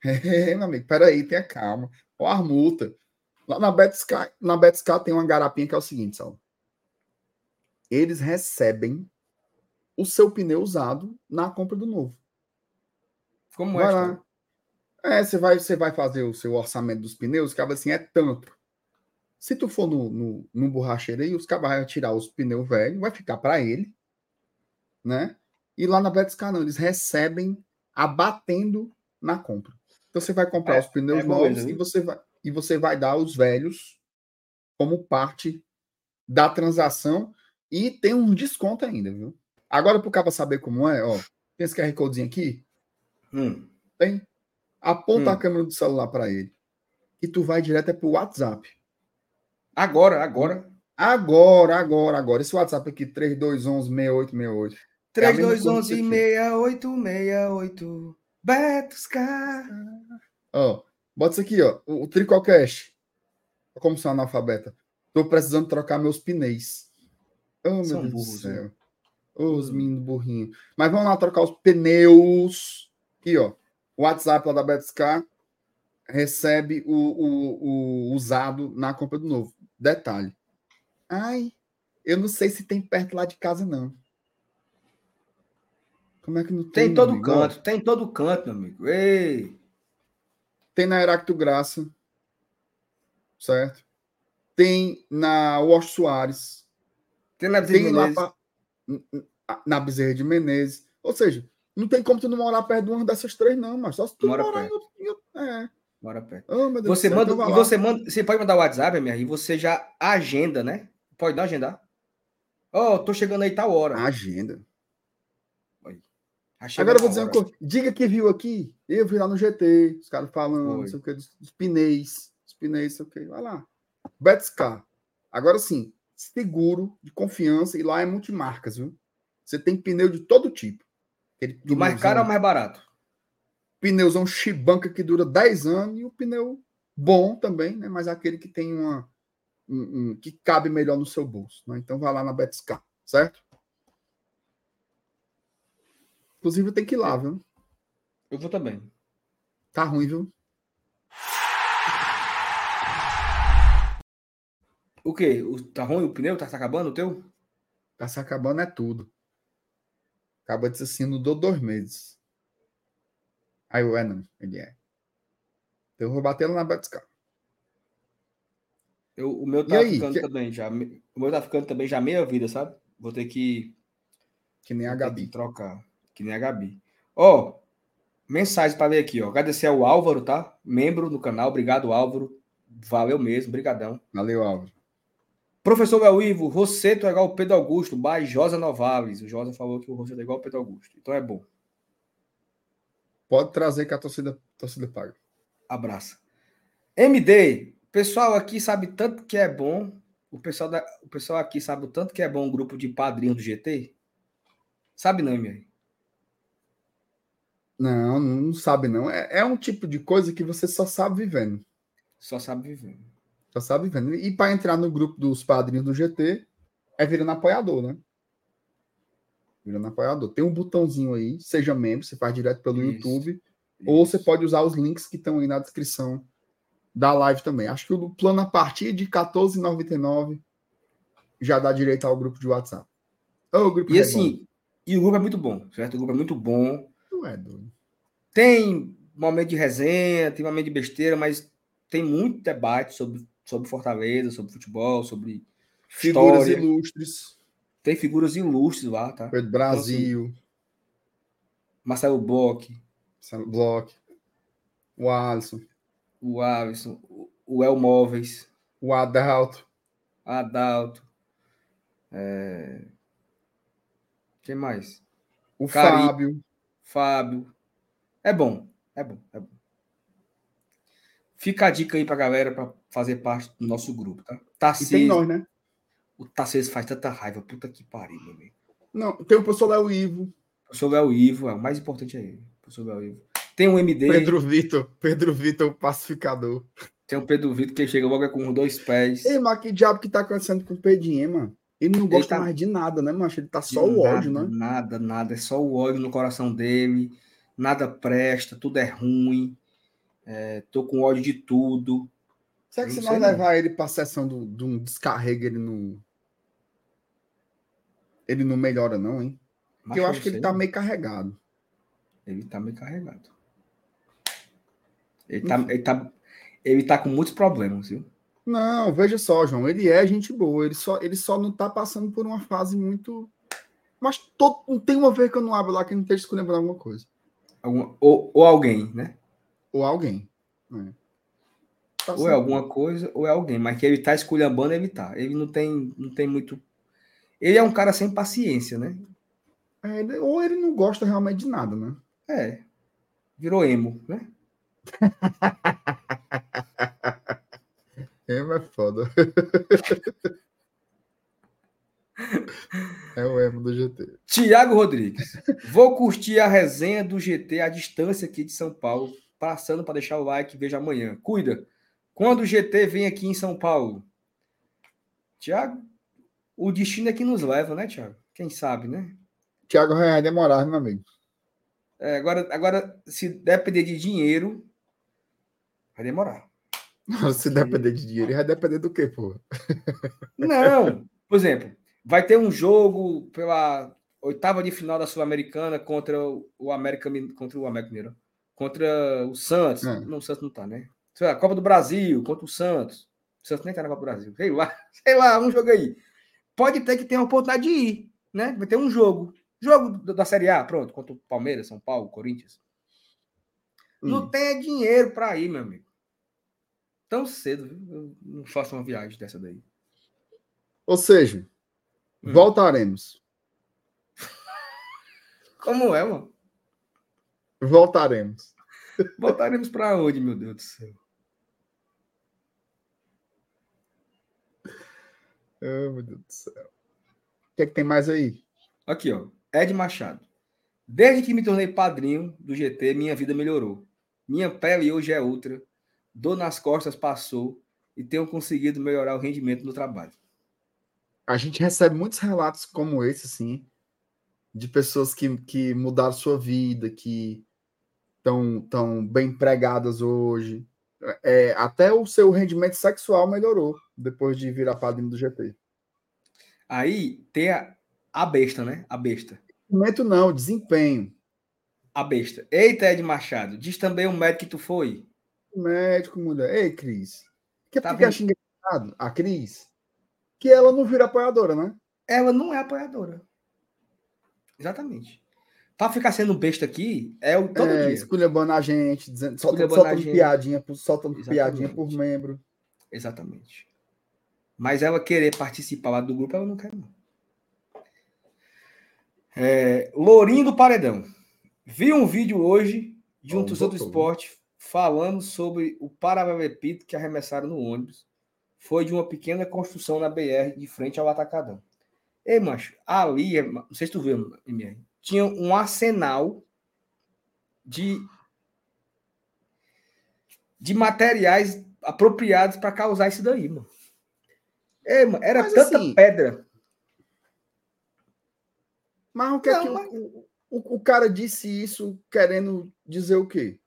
É, meu amigo, peraí, tenha calma. Ó a multa. Lá na Betscar, na Betscar tem uma garapinha que é o seguinte, Saulo. Eles recebem o seu pneu usado na compra do novo. Como vai é? Lá. É, você vai, você vai fazer o seu orçamento dos pneus, acaba assim, é tanto. Se tu for no, no, no borracheiro aí, os caras vão tirar os pneus velhos, vai ficar para ele, né? E lá na Betescar não, eles recebem abatendo na compra. Então você vai comprar é, os pneus é novos e você vai e você vai dar os velhos como parte da transação e tem um desconto ainda, viu? Agora para o cara saber como é, ó, tem esse QR Codezinho aqui? Hum. Tem? Aponta hum. a câmera do celular para ele e tu vai direto é pro WhatsApp. Agora, agora. Agora, agora, agora. Esse WhatsApp aqui, 3211-6868. 3211-6868. Betos Car. Ó, bota isso aqui, ó. O, o Tricocast. Como sou analfabeta. Tô precisando trocar meus pneus. Oh, meu São Deus burros, do céu. Né? Os meninos burrinhos. Mas vamos lá trocar os pneus. Aqui, ó. O WhatsApp lá da Betscar recebe o, o, o usado na compra do novo. Detalhe. Ai, eu não sei se tem perto lá de casa, não. Como é que não tem? Tem todo amigo? canto, tem todo canto, meu amigo. Ei! Tem na Heracto Graça. Certo? Tem na Wash Soares. Tem na Menezes. Pra, na Bezerra de Menezes. Ou seja, não tem como tu não morar perto de uma dessas três, não, mas só se tu Mora morar perto. em, é. Bora perto. Oh, você manda, então e você manda, você pode mandar o WhatsApp, minha, e você já agenda, né? Pode não agendar? Ó, oh, tô chegando aí tal hora. Agenda. Agora eu vou dizer uma coisa. Diga que viu aqui. Eu vi lá no GT. Os caras falando, não sei o que, dos, dos pneus. Os pneus, sei o que. Vai lá. Betscar. Agora sim, seguro, de confiança. E lá é multimarcas, viu? Você tem pneu de todo tipo. Do mais caro ao mais barato. Pneuzão Chibanca que dura 10 anos e o pneu bom também, né? Mas aquele que tem uma. Um, um, que cabe melhor no seu bolso. Né? Então vai lá na Betscar, certo? Inclusive tem que ir lá, viu? Eu vou também. Tá ruim, viu? O quê? Tá ruim o pneu? Tá se acabando o teu? Tá se acabando é tudo. Acaba de assim, no dois meses. Aí o é não, ele é. Então eu vou bater lá na Batiscar. Eu, o meu tá ficando que... também já. O meu tá ficando também já meia vida, sabe? Vou ter que. Que nem a Gabi. Trocar. Que nem a Gabi. Ó, oh, mensagem para ver aqui, ó. Agradecer ao Álvaro, tá? Membro do canal. Obrigado, Álvaro. Valeu mesmo, brigadão. Valeu, Álvaro. Professor Bel Ivo, Rosseto é igual o Pedro Augusto, by Josa Novales. O Josa falou que o Rosseto é igual o Pedro Augusto. Então é bom. Pode trazer que a torcida, torcida paga. Abraça. MD, o pessoal aqui sabe tanto que é bom. O pessoal, da, o pessoal aqui sabe o tanto que é bom o grupo de padrinhos do GT? Sabe não, MD? Não, não sabe não. É, é um tipo de coisa que você só sabe vivendo. Só sabe vivendo. Só sabe vivendo. E para entrar no grupo dos padrinhos do GT, é virando apoiador, né? Virando apoiador. Tem um botãozinho aí, seja membro, você faz direto pelo isso, YouTube. Isso. Ou você pode usar os links que estão aí na descrição da live também. Acho que o plano a partir de R$14,99 já dá direito ao grupo de WhatsApp. Oh, grupo e assim, e o grupo é muito bom, certo? O grupo é muito bom. Não é doido. Tem momento de resenha, tem momento de besteira, mas tem muito debate sobre, sobre Fortaleza, sobre futebol, sobre figuras história. ilustres. Tem figuras ilustres lá, tá? Pedro Brasil. Então, assim, Marcelo Bloch. Marcelo Bloch. O Alisson. O Alisson. O El Móveis. O Adalto. Adalto. É... Quem mais? O Cari... Fábio. Fábio. É bom, é bom, é bom. Fica a dica aí pra galera para fazer parte do nosso grupo, tá? Tarcísio, e tem nós, né? O Tarcísio faz tanta raiva, puta que pariu, meu amigo. Não, tem o professor Léo Ivo. O professor Léo Ivo, é o mais importante é ele. O professor Léo Ivo. Tem um MD. Pedro Vitor, Pedro Vitor, o pacificador. Tem o Pedro Vitor que chega logo com dois pés. Ei, mas que diabo que tá acontecendo com o Pedinho, mano? Ele não gosta ele tá... mais de nada, né, macho? Ele tá só o nada, ódio, né? Nada, nada. É só o ódio no coração dele. Nada presta, tudo é ruim. É, tô com ódio de tudo. Será que se nós levar ele pra sessão do, de um descarrego, ele não. Ele não melhora, não, hein? Porque eu acho que ele tá meio carregado. Ele tá meio carregado. Ele tá, ele tá, ele tá com muitos problemas, viu? Não, veja só, João, ele é gente boa, ele só, ele só não tá passando por uma fase muito. Mas todo, não tem uma vez que eu não abro lá que não esteja escolhendo alguma coisa. Alguma, ou, ou alguém, né? Ou alguém. É. Ou é alguma coisa, ou é alguém, mas que ele tá esculhambando, ele tá. Ele não tem, não tem muito. Ele é um cara sem paciência, né? É, ele, ou ele não gosta realmente de nada, né? É. Virou emo, né? Emo é foda. É o emo do GT. Tiago Rodrigues. Vou curtir a resenha do GT à distância aqui de São Paulo. Passando para deixar o like. Veja amanhã. Cuida. Quando o GT vem aqui em São Paulo? Tiago, o destino é que nos leva, né, Tiago? Quem sabe, né? Tiago vai demorar, meu amigo. É, agora, agora, se depender de dinheiro, vai demorar. Se depender de dinheiro, vai depender do quê, pô? Não, por exemplo, vai ter um jogo pela oitava de final da Sul-Americana contra o América contra o América Mineiro, contra o Santos. É. Não, o Santos não tá, né? A Copa do Brasil contra o Santos. O Santos nem tá na Copa do Brasil. Sei lá, sei lá, um jogo aí. Pode ter que ter uma oportunidade de ir, né? Vai ter um jogo. Jogo da Série A, pronto, contra o Palmeiras, São Paulo, Corinthians. Hum. Não tem dinheiro para ir, meu amigo tão cedo, viu? Eu não faço uma viagem dessa daí. Ou seja, hum. voltaremos. Como é, mano? Voltaremos. Voltaremos para onde, meu Deus do céu? Oh, meu Deus do céu. O que é que tem mais aí? Aqui, ó. Ed Machado. Desde que me tornei padrinho do GT, minha vida melhorou. Minha pele hoje é outra. Dor nas costas passou e tenho conseguido melhorar o rendimento no trabalho. A gente recebe muitos relatos como esse, assim, de pessoas que, que mudaram sua vida, que estão tão bem empregadas hoje. É, até o seu rendimento sexual melhorou depois de virar padrinho do GP. Aí tem a, a besta, né? A besta. Rendimento não, desempenho. A besta. Eita, Ed Machado, diz também o médico que tu foi. Médico, mulher. Ei, Cris. Que tá porque xinga a Cris? Que ela não vira apoiadora, né? Ela não é apoiadora. Exatamente. Pra ficar sendo besta aqui, é o todo é, dia. Esculhambando a gente, dizendo, soltando, soltando piadinha, soltando piadinha por membro. Exatamente. Mas ela querer participar lá do grupo, ela não quer, não. É, Lourinho do Paredão. Vi um vídeo hoje de um dos outros esportes falando sobre o paralelepípedo que arremessaram no ônibus. Foi de uma pequena construção na BR de frente ao Atacadão. Ei, macho, ali, não sei se tu viu, MR, tinha um arsenal de, de materiais apropriados para causar isso daí, mano. É, mano, era mas, tanta assim, pedra. Mas o que é que mas... o, o, o, cara disse isso querendo dizer o quê?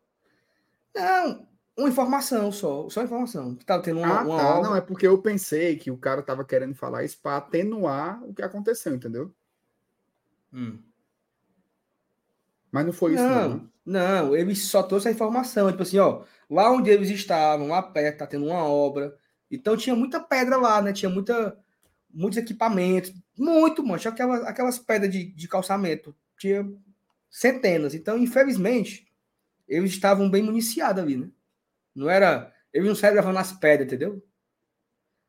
Não, uma informação só, só informação. Que tava tendo uma, ah, uma tá. Obra... Não, é porque eu pensei que o cara tava querendo falar isso para atenuar o que aconteceu, entendeu? Hum. Mas não foi isso, não. Não, não ele só trouxe a informação. Tipo assim, ó, lá onde eles estavam, lá perto, tá tendo uma obra. Então tinha muita pedra lá, né? Tinha muita, muitos equipamentos. Muito, mano. Tinha aquelas, aquelas pedras de, de calçamento. Tinha centenas. Então, infelizmente, eles estavam bem municiados ali, né? Não era. Eles não saíram levando as pedras, entendeu?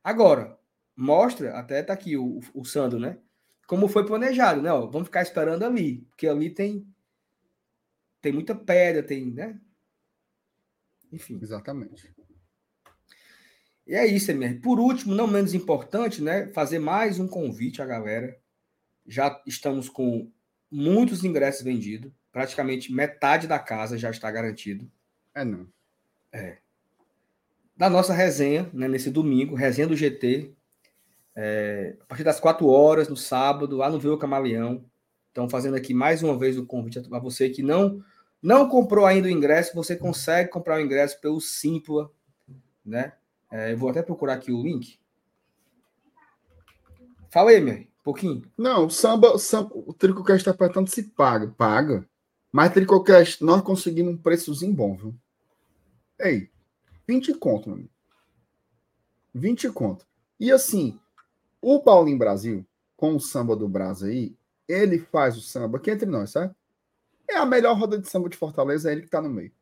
Agora, mostra, até tá aqui o, o Sandro, né? Como foi planejado, né? Ó, vamos ficar esperando ali, porque ali tem tem muita pedra, tem, né? Enfim. Exatamente. E é isso, MR. Por último, não menos importante, né? Fazer mais um convite à galera. Já estamos com muitos ingressos vendidos. Praticamente metade da casa já está garantido. É não. É. Da nossa resenha, né, nesse domingo, resenha do GT. É, a partir das 4 horas, no sábado, lá no Vila Camaleão. Então, fazendo aqui mais uma vez o convite a você que não não comprou ainda o ingresso, você consegue comprar o ingresso pelo Simpla, né? É, eu vou até procurar aqui o link. Fala aí, meu, um pouquinho. Não, o samba, o, samba, o Tricocast está apertando se paga. Paga. Mas Tricocast, nós conseguimos um preçozinho bom, viu? Ei, 20 conto, mano. 20 conto. E assim, o Paulinho Brasil, com o samba do Brasil aí, ele faz o samba aqui entre nós, certo? É a melhor roda de samba de Fortaleza, é ele que tá no meio.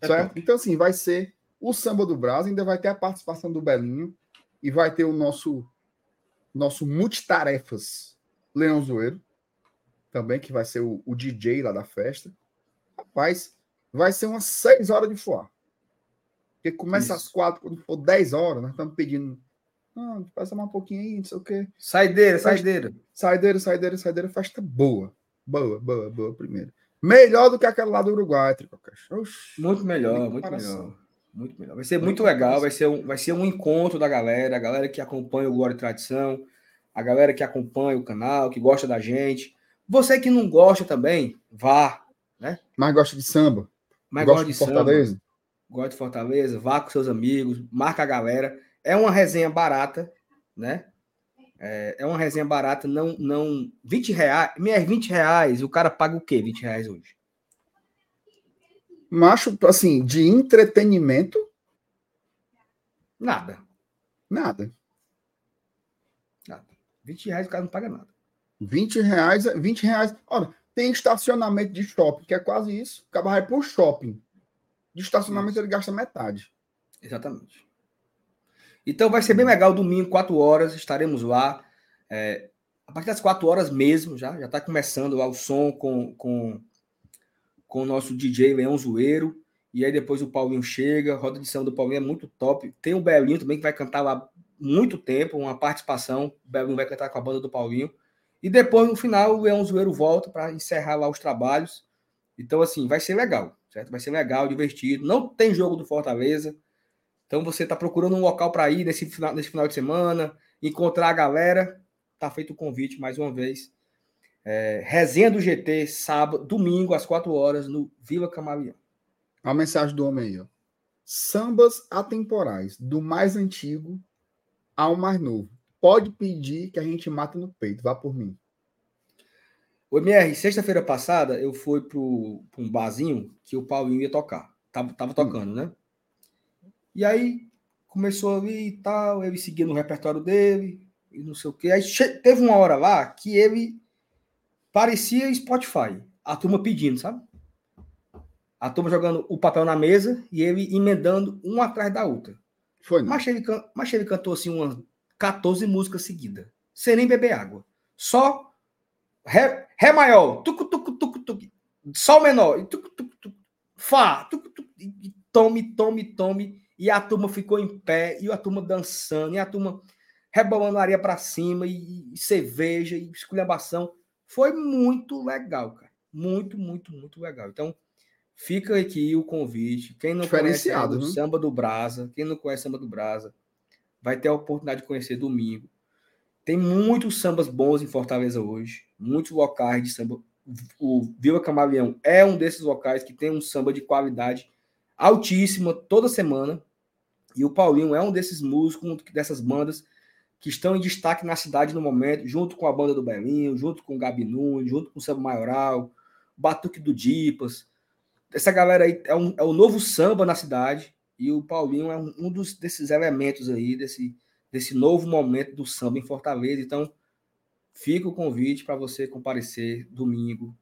É certo? Top. Então, assim, vai ser o samba do Brasil, ainda vai ter a participação do Belinho e vai ter o nosso nosso multitarefas Leão Zoeiro, também, que vai ser o, o DJ lá da festa. Rapaz, vai ser umas 6 horas de fuar. Porque começa Isso. às 4, quando for 10 horas, nós estamos pedindo. Não, passa mais um pouquinho aí, não sei o quê. Saideira, festa, saideira. Saideira, saideira, saideira, festa boa. Boa, boa, boa, primeiro. Melhor do que aquela lá do Uruguai, Oxi, Muito melhor, muito melhor. Muito melhor. Vai ser muito, muito legal, vai ser, um, vai ser um encontro da galera, a galera que acompanha o Glória e Tradição, a galera que acompanha o canal, que gosta da gente. Você que não gosta também, vá, né? Mas gosta de samba. Mas gosta, de, de Fortaleza. Samba, gosta de Fortaleza, vá com seus amigos, marca a galera. É uma resenha barata, né? É, é uma resenha barata, não, não. 20 reais. Minhas 20 reais, o cara paga o quê? 20 reais hoje? Macho, assim, de entretenimento. Nada. Nada. Nada. 20 reais o cara não paga nada. 20 reais, 20 reais. Olha, tem estacionamento de shopping, que é quase isso. O cara vai pro shopping. De estacionamento isso. ele gasta metade. Exatamente. Então vai ser bem legal, domingo, 4 horas, estaremos lá. É, a partir das 4 horas mesmo, já já está começando lá o som com, com, com o nosso DJ Leão Zoeiro. E aí depois o Paulinho chega, a roda de samba do Paulinho é muito top. Tem o Belinho também que vai cantar lá muito tempo, uma participação. O Belinho vai cantar com a banda do Paulinho. E depois, no final, o Leão Zoeiro volta para encerrar lá os trabalhos. Então, assim, vai ser legal, certo? Vai ser legal, divertido. Não tem jogo do Fortaleza. Então, você está procurando um local para ir nesse final, nesse final de semana, encontrar a galera. Tá feito o convite mais uma vez. É, resenha do GT, sábado, domingo, às 4 horas, no Vila Camaleão. A mensagem do homem aí, ó. Sambas atemporais, do mais antigo ao mais novo. Pode pedir que a gente mate no peito, vá por mim. O MR, sexta-feira passada, eu fui para um barzinho que o Paulinho ia tocar. Tava, tava tocando, hum. né? E aí começou ali e tal, ele seguia no repertório dele, e não sei o quê. Aí teve uma hora lá que ele parecia Spotify. A turma pedindo, sabe? A turma jogando o papel na mesa e ele emendando um atrás da outra. Foi, não. Mas ele, mas ele cantou assim umas 14 músicas seguidas, sem nem beber água. Só Ré, ré maior, tucu, tucu, tucu, tucu, Sol menor, tucu, tucu, tucu, Fá, tucu, tucu, e tome, tome, tome. E a turma ficou em pé, e a turma dançando, e a turma rebolando areia para cima, e, e cerveja, e esculhambação. Foi muito legal, cara. Muito, muito, muito legal. Então, fica aqui o convite. Quem não conhece o né? Samba do Brasa, quem não conhece Samba do Brasa, vai ter a oportunidade de conhecer domingo. Tem muitos sambas bons em Fortaleza hoje, muitos locais de samba. O Vila Camaleão é um desses locais que tem um samba de qualidade altíssima toda semana. E o Paulinho é um desses músicos, dessas bandas que estão em destaque na cidade no momento, junto com a banda do Belinho, junto com o Gabi Nunes, junto com o Samba Maioral, Batuque do Dipas. Essa galera aí é, um, é o novo samba na cidade e o Paulinho é um, um dos, desses elementos aí, desse, desse novo momento do samba em Fortaleza. Então, fica o convite para você comparecer domingo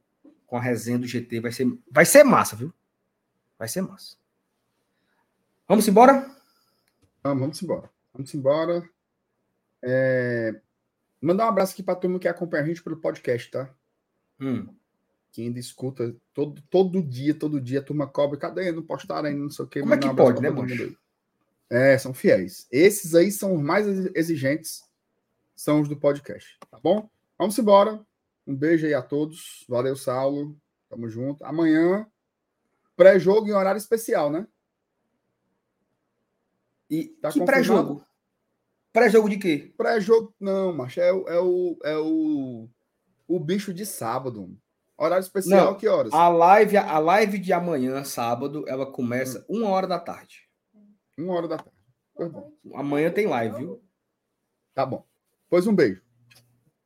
com a resenha do GT. Vai ser, vai ser massa, viu? Vai ser massa. Vamos embora? Vamos, vamos embora. Vamos embora. É... Mandar um abraço aqui para todo mundo que acompanha a gente pelo podcast, tá? Hum. Que ainda escuta todo, todo dia, todo dia, turma cobra. Cadê? Não postaram ainda, não sei o quê. Como é que pode, né, mancho? É, são fiéis. Esses aí são os mais exigentes, são os do podcast, tá bom? Vamos embora. Um beijo aí a todos. Valeu, Saulo. Tamo junto. Amanhã, pré-jogo em horário especial, né? E tá que pré-jogo? Pré-jogo de quê? Pré-jogo, não, macho. É, é, o, é o, o bicho de sábado. Horário especial, não, que horas? A live, a live de amanhã, sábado, ela começa hum. uma hora da tarde. Uma hora da tarde. Amanhã tem live, viu? Tá bom. Pois um beijo.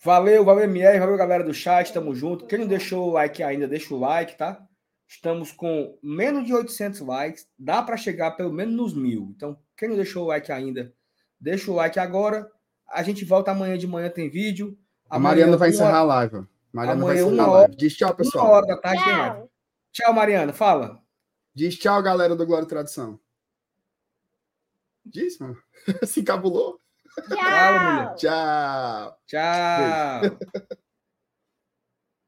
Valeu, valeu, MR, valeu, galera do chat, tamo junto. Quem não deixou o like ainda, deixa o like, tá? Estamos com menos de 800 likes, dá para chegar pelo menos nos mil. Então, quem não deixou o like ainda, deixa o like agora. A gente volta amanhã de manhã, tem vídeo. Amanhã, a Mariana vai encerrar a live. Mariana amanhã, vai encerrar a live. Diz tchau, pessoal. Uma hora da tarde tchau. tem live. Tchau, Mariana, fala. Diz tchau, galera do Glória e Tradição. Diz, mano. Se encabulou. Tchau. Tchau. Tchau.